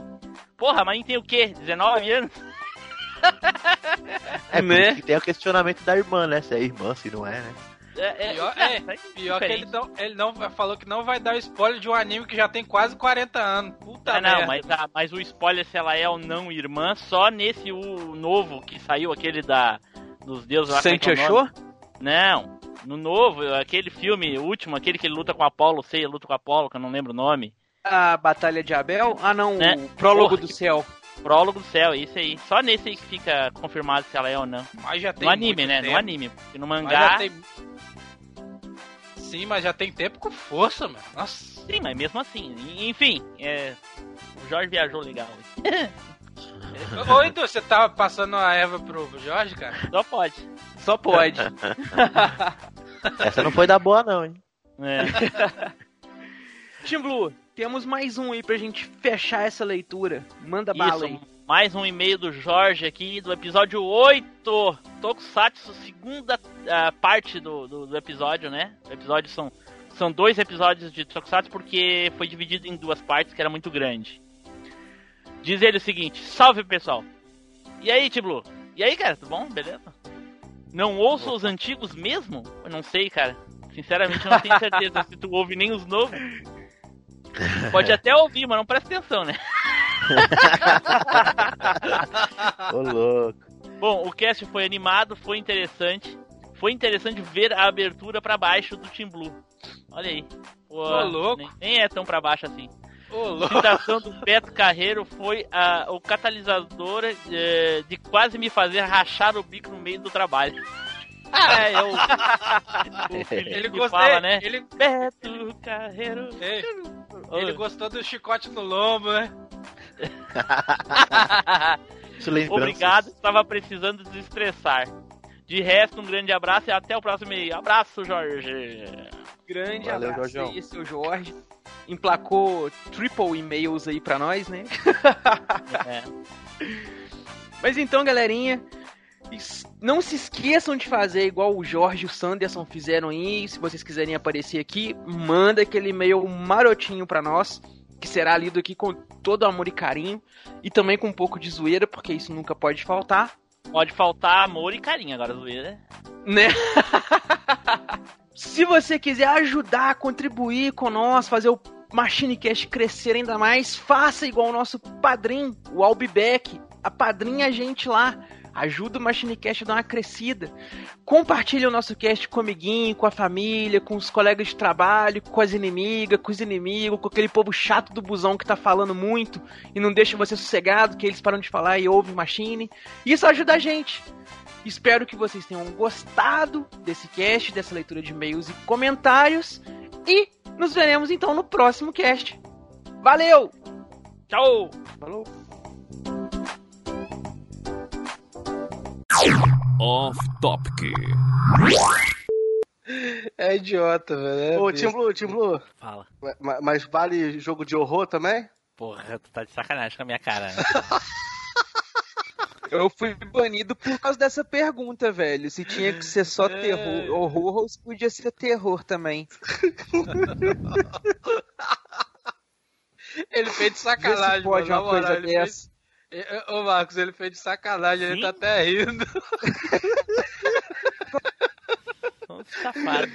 A: Porra, a Marin tem o quê? 19 anos?
M: É
A: Né?
M: tem o questionamento da irmã, né? Se é irmã, se não é, né?
A: É, é,
B: Pior,
A: cara,
B: é,
A: tá
B: pior que ele não, ele não falou que não vai dar spoiler de um anime que já tem quase 40 anos. Puta
A: Ah, não,
B: merda.
A: mas, a- mas o spoiler se ela é ou não irmã, só nesse o novo que saiu, aquele da dos deuses lá. é que é nome? Não, no novo, aquele filme, o último, aquele que ele luta com Apolo, sei, luta com Apolo, que eu não lembro o nome.
H: A Batalha de Abel? Ah, não,
A: Né?
H: o Prólogo
A: Porra,
H: do
A: que-
H: Céu.
A: Prólogo do céu, isso aí. Só nesse aí que fica confirmado se ela é ou não.
B: Mas já tem
A: No anime, né?
B: tempo.
A: No anime. Porque no
B: Mas
A: mangá.
B: já tem- Sim, mas já tem tempo com força, mano. Nossa.
A: Sim, mas mesmo assim. Enfim, é... o Jorge viajou legal.
B: Ô, Edu, você tava passando a Eva pro Jorge, cara?
A: Só pode.
H: Só pode.
M: Essa não foi da boa, não, hein?
A: É.
H: Tim Blue, temos mais um aí pra gente fechar essa leitura. Manda bala aí.
A: Isso, mais um e-mail do Jorge aqui, do episódio 8, Tokusatsu, segunda ah, parte do, do, do episódio, né? O episódio são, são dois episódios de Tokusatsu porque foi dividido em duas partes, que era muito grande. Diz ele o seguinte, salve pessoal! E aí, Tiblu? E aí, cara, tudo bom? Beleza? Não ouço os antigos mesmo? Eu não sei, cara. Sinceramente, eu não tenho certeza se tu ouve nem os novos. Pode até ouvir, mas não presta atenção, né?
M: Ô, louco.
A: Bom, o cast foi animado, foi interessante. Foi interessante ver a abertura pra baixo do Team Blue. Olha aí. Pô,
B: Ô, louco.
A: Nem, nem é tão pra baixo assim. A citação do Beto Carreiro foi a, o catalisador eh, de quase me fazer rachar o bico no meio do trabalho. Ah, é, eu, o Felipe
B: Ele
A: me
B: gostou,
A: fala, né?
B: ele,
A: Beto Carreiro.
B: Ei, ele gostou do chicote no lombo, né?
A: Obrigado, estava precisando desestressar. De resto, um grande abraço e até o próximo. Abraço, Jorge.
H: Grande
M: Valeu,
H: abraço
M: Jorjão.
H: aí, seu Jorge. Emplacou triple e-mails aí pra nós, né?
A: É.
H: Mas então, galerinha, não se esqueçam de fazer igual o Jorge e o Sanderson fizeram aí. Se vocês quiserem aparecer aqui, manda aquele e-mail marotinho pra nós, que será lido aqui com todo amor e carinho. E também com um pouco de zoeira, porque isso nunca pode faltar.
A: Pode faltar amor e carinho agora, zoeira.
H: né? Se você quiser ajudar, contribuir com nós, fazer o MachineCast crescer ainda mais, faça igual o nosso padrinho, o Albibeck. Apadrinha a gente lá. Ajuda o MachineCast a dar uma crescida. Compartilha o nosso cast com o amiguinho, com a família, com os colegas de trabalho, com as inimigas, com os inimigos, com aquele povo chato do busão que tá falando muito e não deixa você sossegado, que eles param de falar e ouvem Machine. Isso ajuda a gente. Espero que vocês tenham gostado desse cast, dessa leitura de e-mails e comentários. E nos veremos então no próximo cast. Valeu!
A: Tchau!
H: Falou!
D: Off Topic.
B: É idiota, velho. É
C: Ô. Tim Blue, Tim Blue.
A: Fala.
C: Ma- Mas vale jogo de horror também?
A: Porra, tu tá de sacanagem com a minha cara. né?
H: Eu fui banido por causa dessa pergunta, velho. Se tinha que ser só terror, horror ou se podia ser terror também.
B: Ele fez de sacanagem,
H: Vê pode
B: mano,
H: uma
B: na moral,
H: coisa dessa.
B: fez- É, Ô, Marcos, ele fez de sacanagem, ele tá até rindo.
A: Safado.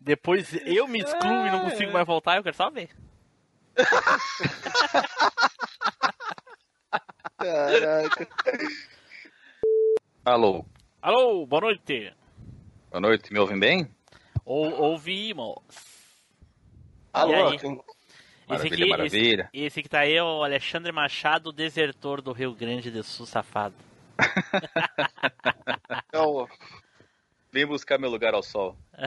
A: Depois eu me excluo e não consigo mais voltar, eu quero só ver.
C: Caraca.
F: Alô,
A: Alô, boa noite.
F: boa noite, me ouvem bem?
A: Ou, ouvimos.
C: Alô,
A: E aí?
C: quem-
F: Maravilha, maravilha.
A: Esse, esse que tá aí é o Alexandre Machado, desertor do Rio Grande do Sul, safado.
C: Então,
F: Vem buscar meu lugar ao sol.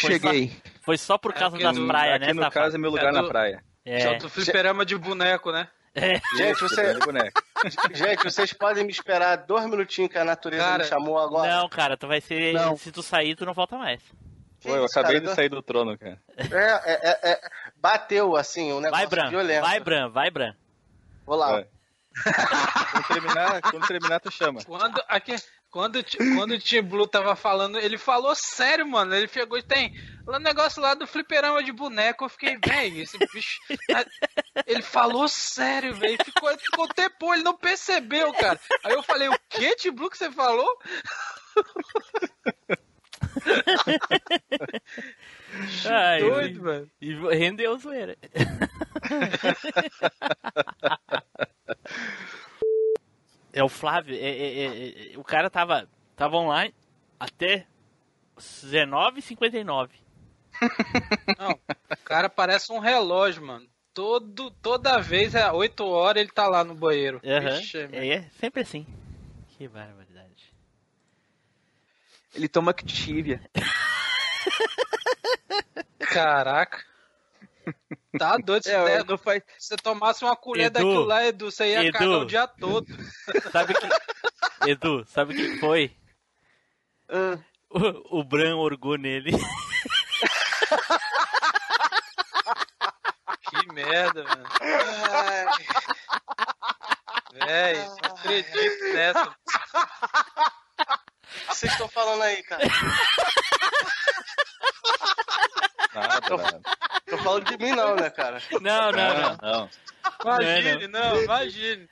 A: Foi
H: Cheguei.
A: Só, foi só por causa
B: Aqui
A: das
B: no-
A: praias, né,
F: Aqui no
A: safado?
F: caso é meu lugar
B: É
F: na
B: do-
F: praia.
A: É.
B: Só do fliperama de boneco, né?
A: É.
C: gente, você,
F: boneco.
C: gente, vocês podem me esperar dois minutinhos que a natureza
B: Cara,
C: me chamou agora.
A: Não, cara, tu vai ser.
C: Não.
A: Se tu sair, tu não volta mais.
F: Pô, eu acabei
C: cara?
F: de sair do trono, cara.
C: É, é, é, é, bateu assim, um negócio
A: Vai, Bran.
C: violento.
A: Vai, Bran. Vai, Bran.
C: Vou lá.
F: Vai. Quando terminar, quando terminar, tu chama.
B: Quando, aqui, quando, quando o Tim Blue tava falando, ele falou sério, mano. Ele chegou e tem o negócio lá do fliperama de boneco. Eu fiquei, velho, esse bicho. Ele falou sério, velho. Ficou, ficou tempão, ele não percebeu, cara. Aí eu falei, o que, Tim Blue, que você falou?
A: Ai,
B: Doido, velho.
A: E rendeu zoeira. É o Flávio, é- é- é- é- o cara tava, tava online até 19h59.
B: Não, o cara parece um relógio, mano. Todo, toda vez, é 8 horas, ele tá lá no banheiro.
A: Aham,
B: Vixe,
A: é, é sempre assim. Que barbaridade.
H: Ele toma Activia.
B: Caraca. Tá doido. Se,
H: É,
B: der-
H: faz...
B: se você tomasse uma colher
A: Edu,
B: daquilo lá, Edu, você ia
A: Edu.
B: cagar o dia todo.
A: Sabe o que. Edu, sabe o que foi?
C: Ah,
A: O, o Bran orgou nele.
B: Que merda, mano. Véi, não acredito nessa.
C: O que vocês estão falando aí, cara?
F: Nada, nada.
C: Tô falando de mim não, né, cara?
A: Não, não, não.
F: não.
B: Imagine, não, imagine.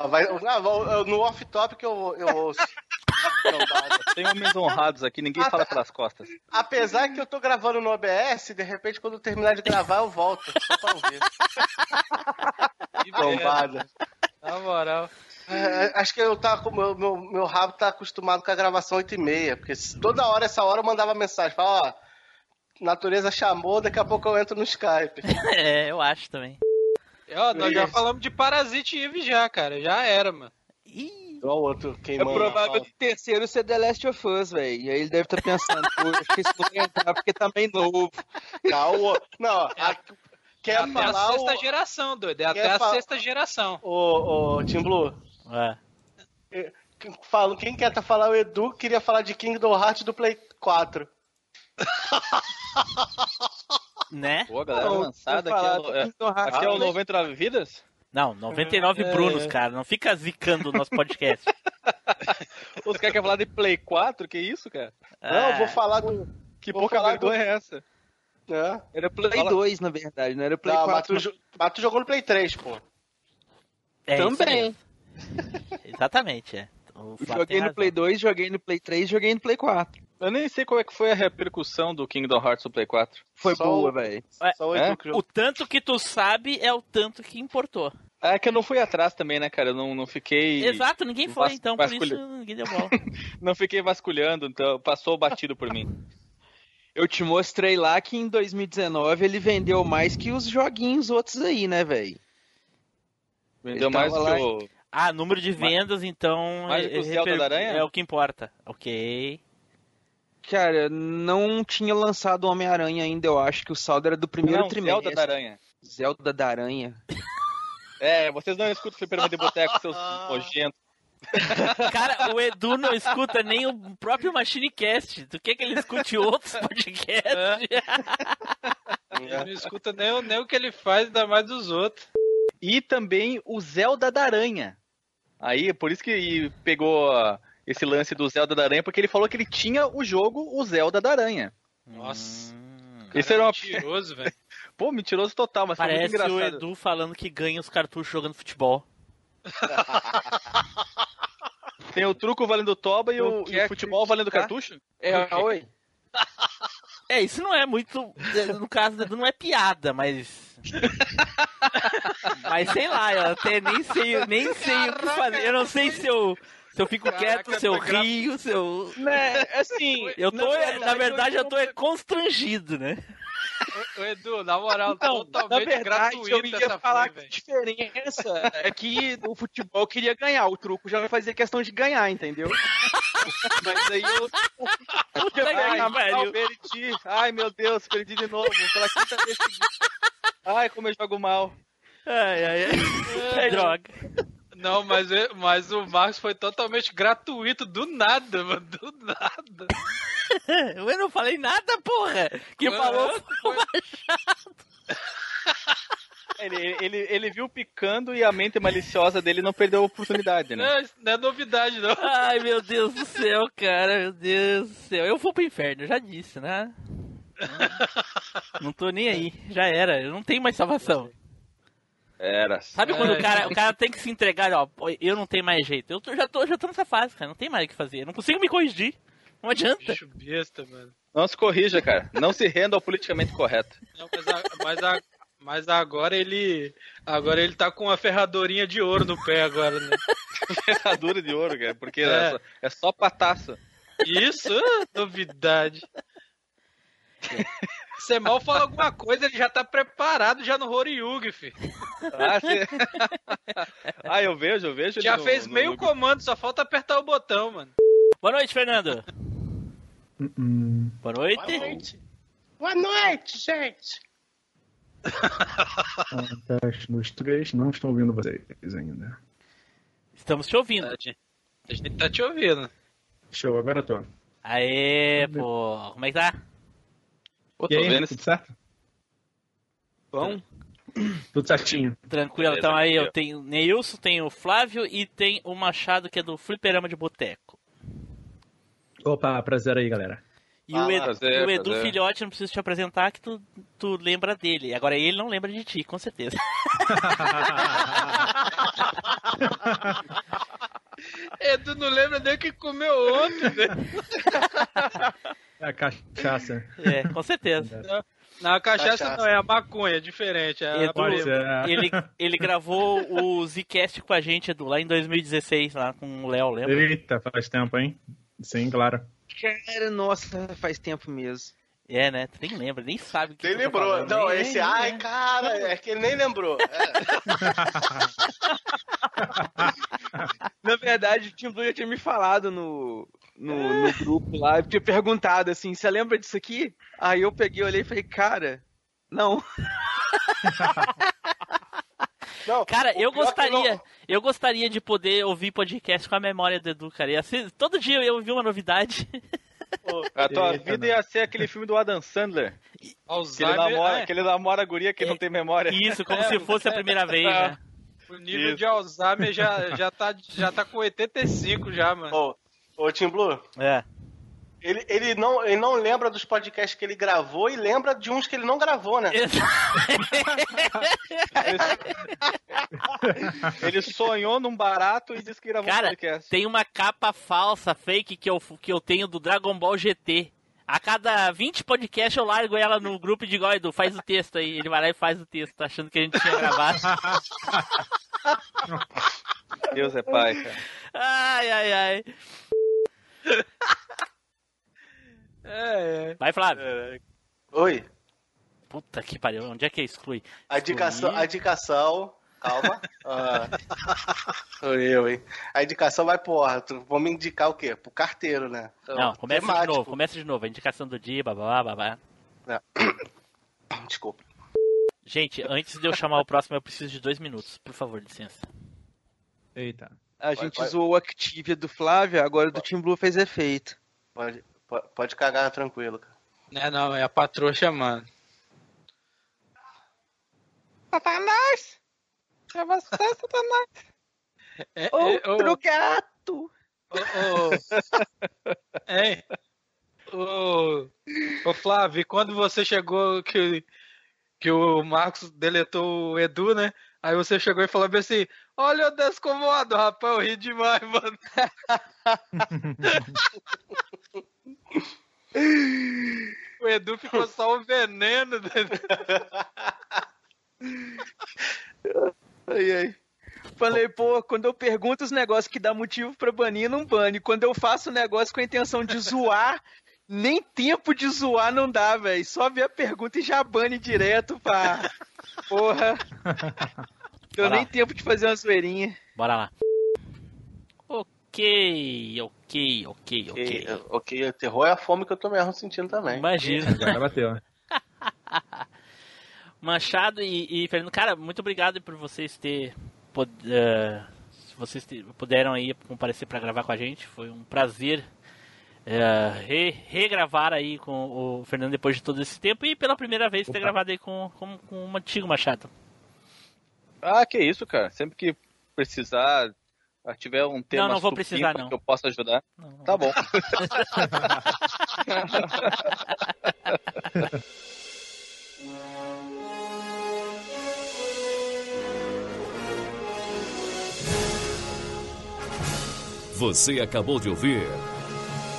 C: Ó, vai- não, vou- no off-top que eu, eu ouço. Trombada.
F: Tem homens honrados aqui, ninguém fala pelas costas.
C: Apesar que eu tô gravando no OBS, de repente quando eu terminar de gravar eu volto. Só pra ouvir. Trombada.
B: Na moral.
C: É, acho que eu tava com meu, meu, meu rabo tá acostumado com a gravação 8 e meia, porque toda hora, essa hora eu mandava mensagem, falava, ó, natureza chamou, daqui a pouco eu entro no Skype.
A: É, eu acho também.
B: Ó, nós já falamos de Parasite Eve já, cara. Já era, mano.
C: Igual o outro
H: É
C: queimando.
H: provável do terceiro ser The Last of Us, velho. E aí ele deve estar pensando, pô, acho que isso não vai entrar porque tá meio novo.
C: Não, o- não a- quer
B: é até
C: falar
B: a sexta
C: o,
B: geração, doido. É
C: Quer
B: até a
C: fa-
B: sexta geração.
C: o, o Tim Blue?
A: É.
C: Quem quer tá falar o Edu queria falar de Kingdom Hearts do Play 4.
A: Né?
F: Pô, a galera
H: Não,
F: lançada
H: vou
F: aqui é,
H: falar
F: o-
H: do
F: é, aqui é o
H: também.
F: 99 vidas?
A: Não, 99
B: É,
A: Brunos,
B: é.
A: cara. Não fica zicando o nosso podcast.
F: Os caras querem falar de Play 4? Que isso, cara?
C: Não,
A: É.
C: vou falar do.
F: Que
C: Vou
F: pouca vergonha é essa?
C: né?
H: Era Play
F: Fala.
H: 2, na verdade, não era Play
C: Não, mas
H: 4.
C: tu, jo- mas tu jogou no Play 3, pô.
A: É
H: Também.
A: Exatamente, é. O
H: Joguei no
A: razão.
H: Play 2, joguei no Play 3, joguei no Play 4.
F: Eu nem sei qual é que foi a repercussão do Kingdom Hearts no Play 4.
H: Foi
C: Só
H: boa,
C: o-
H: velho.
A: É,
F: É?
A: O tanto que tu sabe é o tanto que importou.
F: Ah, é que eu não fui atrás também, né, cara? Eu não, não fiquei.
A: Exato, ninguém foi,
F: vas-
A: então por isso ninguém deu bola.
F: Não fiquei vasculhando, então passou batido por mim.
H: Eu te mostrei lá que em 2019 ele vendeu mais que os joguinhos outros aí, né, velho?
F: Vendeu
H: Ele
F: mais
H: tava
F: que
H: lá-
F: o.
A: Ah, número de vendas, então.
F: Mais do que o
A: é-
F: Zelda
A: reper-
F: da Aranha?
A: É o que importa. Ok.
H: Cara, não tinha lançado o Homem-Aranha ainda, eu acho que o saldo era do primeiro
F: não,
H: trimestre.
F: Zelda da Aranha.
H: Zelda da Aranha.
F: É, vocês não escutam o Fliperama de Boteco, seus nojentos.
A: Cara, o Edu não escuta nem o próprio MachineCast. Tu quer que ele escute outros podcasts?
B: Ele não escuta nem, o- nem o que ele faz, ainda mais dos outros.
F: E também o Zelda da Aranha. Aí, por isso que pegou esse lance do Zelda da Aranha, porque ele falou que ele tinha o jogo, o Zelda da Aranha.
B: Nossa.
F: Esse era uma...
B: Mentiroso, velho.
F: Pô, mentiroso total, mas foi muito
A: Parece o
F: engraçado.
A: Edu falando que ganha os cartuchos jogando futebol.
F: Tem o truco valendo toba e o, e o futebol valendo
H: criticar?
F: cartucho?
H: É, oi.
A: É, isso não é muito. No caso do não é piada, mas. mas sei lá, eu até nem sei, nem sei o que fazer. Eu não sei se eu. Se eu fico quieto, se eu
B: tá gra-
A: rio, se eu.
H: Né, assim,
A: Eu tô,
H: na
A: na verdade, eu tô
H: eu-
A: constrangido, né?
B: Ô, Edu, na moral,
H: Então, na
B: totalmente
H: verdade, eu
B: gratuito
H: ia
B: essa
H: falar que
B: velho.
H: a diferença é que o futebol queria ganhar, o truco já vai fazer questão de ganhar, entendeu? Mas aí eu.
A: Puta que
H: Ai.
F: Ai, perdi. Ai, meu Deus, perdi de novo. Pela quinta vez seguida. Ai, como eu jogo mal.
A: Ai, ai, ai. Droga.
B: Não, mas, mas o Marcos foi totalmente gratuito, do nada, mano, do nada.
A: Eu não falei nada, porra! Quem
B: Aham,
A: falou
B: foi-
F: Ele, ele, ele viu picando e a mente maliciosa dele não perdeu a oportunidade, né?
B: Não, não é novidade, não.
A: Ai, meu Deus do céu, cara, meu Deus do céu. Eu vou pro inferno, eu já disse, né? Não tô nem aí, já era, eu não tenho mais salvação.
F: Era.
A: Sabe quando
B: É.
A: o cara, o cara tem que se entregar, ó, eu não tenho mais jeito. Eu tô- já, tô, já tô nessa fase, cara, não tem mais o que fazer. Eu não consigo me corrigir. Não adianta.
B: Bicho besta, mano.
F: Não se corrija, cara. Não se renda ao politicamente correto.
B: Não, mas, a- mas, a- mas agora ele. Agora ele tá com uma ferradorinha de ouro no pé agora, né?
F: Ferradura de ouro, cara, porque
B: É.
F: é, só, é só pataça.
B: Isso, ah, novidade. Você mal fala alguma coisa, ele já tá preparado já no Horyugi, fi.
F: Ah, cê- ah, eu vejo, eu vejo.
B: Já
F: no-
B: fez
F: no-
B: meio
F: no-
B: comando, só falta apertar o botão, mano.
A: Boa noite, Fernando.
G: Hum,
A: Boa noite.
C: Boa noite. Boa noite, gente.
G: ah, teste nos três, não estou ouvindo vocês ainda.
A: Estamos te ouvindo.
B: A gente, a gente tá te ouvindo.
G: Show, agora tô.
A: Aê, pô. Como é que tá?
F: Pô,
G: E
F: tô
G: aí,
F: vendo
G: tudo certo?
H: Bom,
G: Tudo certinho.
A: Tranquilo,
F: Beleza,
A: então aí eu tenho o Neilson, tenho o Flávio e tem o Machado que é do Fliperama de Boteco.
G: Opa, prazer aí, galera.
A: E
C: Ah,
A: o Edu,
F: prazer,
A: o Edu
F: prazer.
A: Filhote, não preciso te apresentar que tu, tu lembra dele. Agora ele não lembra de ti, com certeza.
B: Edu não lembra nem o que comeu ontem, né?
G: É a cachaça.
A: É, com certeza.
B: Não, a cachaça,
C: Cachaça.
B: não, é a maconha, é diferente. É a
A: Edu,
B: prima.
G: ser.
A: ele, ele gravou o Zcast com a gente, Edu, lá em 2016, lá com o Léo, lembra?
G: Eita, faz tempo, hein? Sim, claro.
H: cara, nossa, faz tempo mesmo.
A: É, né? Tu nem lembra, nem sabe o que
C: Nem lembrou.
A: falando.
C: Não,
A: Nem-
C: esse.
A: nem-
C: Ai, cara, é que ele nem lembrou. É.
H: Na verdade, o Tim Blue já tinha me falado no, no, no grupo lá, tinha perguntado assim, você lembra disso aqui? Aí eu peguei, olhei e falei, cara, não.
C: Não,
A: Cara, eu
C: que
A: gostaria,
C: não-
A: eu gostaria de poder ouvir podcast com a memória do Edu, cara. Ser- todo dia eu ia ouvir uma novidade.
F: A tua
G: Eita,
F: vida
G: não.
F: ia ser aquele filme do Adam Sandler. Que ele
B: Alzheimer,
F: namora,
B: é,
F: que ele namora a guria que não tem memória.
A: Isso, como
B: É,
A: se fosse a primeira vez, né?
B: o nível
F: Isso.
B: de Alzheimer já, já, tá, já tá com 85 já, mano.
C: Ô, ô Tim Blue,
A: É.
C: ele, ele, não, ele não lembra dos podcasts que ele gravou e lembra de uns que ele não gravou, né?
F: Ele sonhou num barato e disse que gravou um
A: Cara,
F: podcast.
A: tem uma capa falsa, fake, que eu, que eu tenho do Dragon Ball GT. A cada 20 podcasts eu largo ela no grupo e ó, Edu, faz o texto aí. Ele vai lá e faz o texto, achando que a gente tinha gravado.
F: Deus é pai, cara.
A: Ai, ai, ai.
B: É, é.
A: Vai, Flávio.
C: Oi.
A: Puta que pariu, onde é que exclui?
C: A indicação, a indicação. Calma. Ah, sou eu, hein? A indicação vai, porra. Tu, vamos indicar o quê? Pro carteiro, né? Então,
A: Não, começa de
C: temático.
A: novo, começa de novo. A indicação do dia, babá, babá.
C: Desculpa.
A: Gente, antes de eu chamar o próximo, eu preciso de dois minutos. Por favor, licença.
G: Eita.
H: A gente
C: vai.
H: zoou o Activia do Flávio, agora o do Team Blue fez efeito.
C: Pode, pode, pode cagar tranquilo, cara.
B: Não é não, é a patroa chamando.
H: Satanás! É você, Satanás!
B: É,
H: Outro
B: ô,
H: gato!
B: ô, ô. Hein? Ô, ô Flávio, quando você chegou que, que o Marcos deletou o Edu, né? Aí você chegou e falou assim: Olha, eu descomodo, rapaz, eu ri demais, mano. o Edu ficou só o veneno.
H: Ai, ai. Falei, pô, quando eu pergunto os negócios que dá motivo pra banir, não bane. Quando eu faço o negócio com a intenção de zoar, nem tempo de zoar não dá, velho. Só ver a pergunta e já bane direto, pá. Porra. Deu
A: lá.
H: nem tempo de fazer uma zoeirinha.
A: Bora lá. Ok, ok, ok, ok.
C: Ok, ok, o terror é a fome que eu tô mesmo sentindo também.
A: Imagina.
G: Agora bateu.
A: Machado e, e Fernando, cara, muito obrigado por vocês ter pod- eh, vocês ter- puderam aí comparecer para gravar com a gente. Foi um prazer eh, re- regravar aí com o Fernando depois de todo esse tempo e pela primeira vez ter
G: Opa.
A: gravado aí com, com, com o antigo Machado.
F: Ah, que isso, cara. Sempre que precisar, ah, tiver um tema
A: Não, não vou precisar, não.
F: que eu possa ajudar.
A: Não, não.
F: Tá bom.
D: Você acabou de ouvir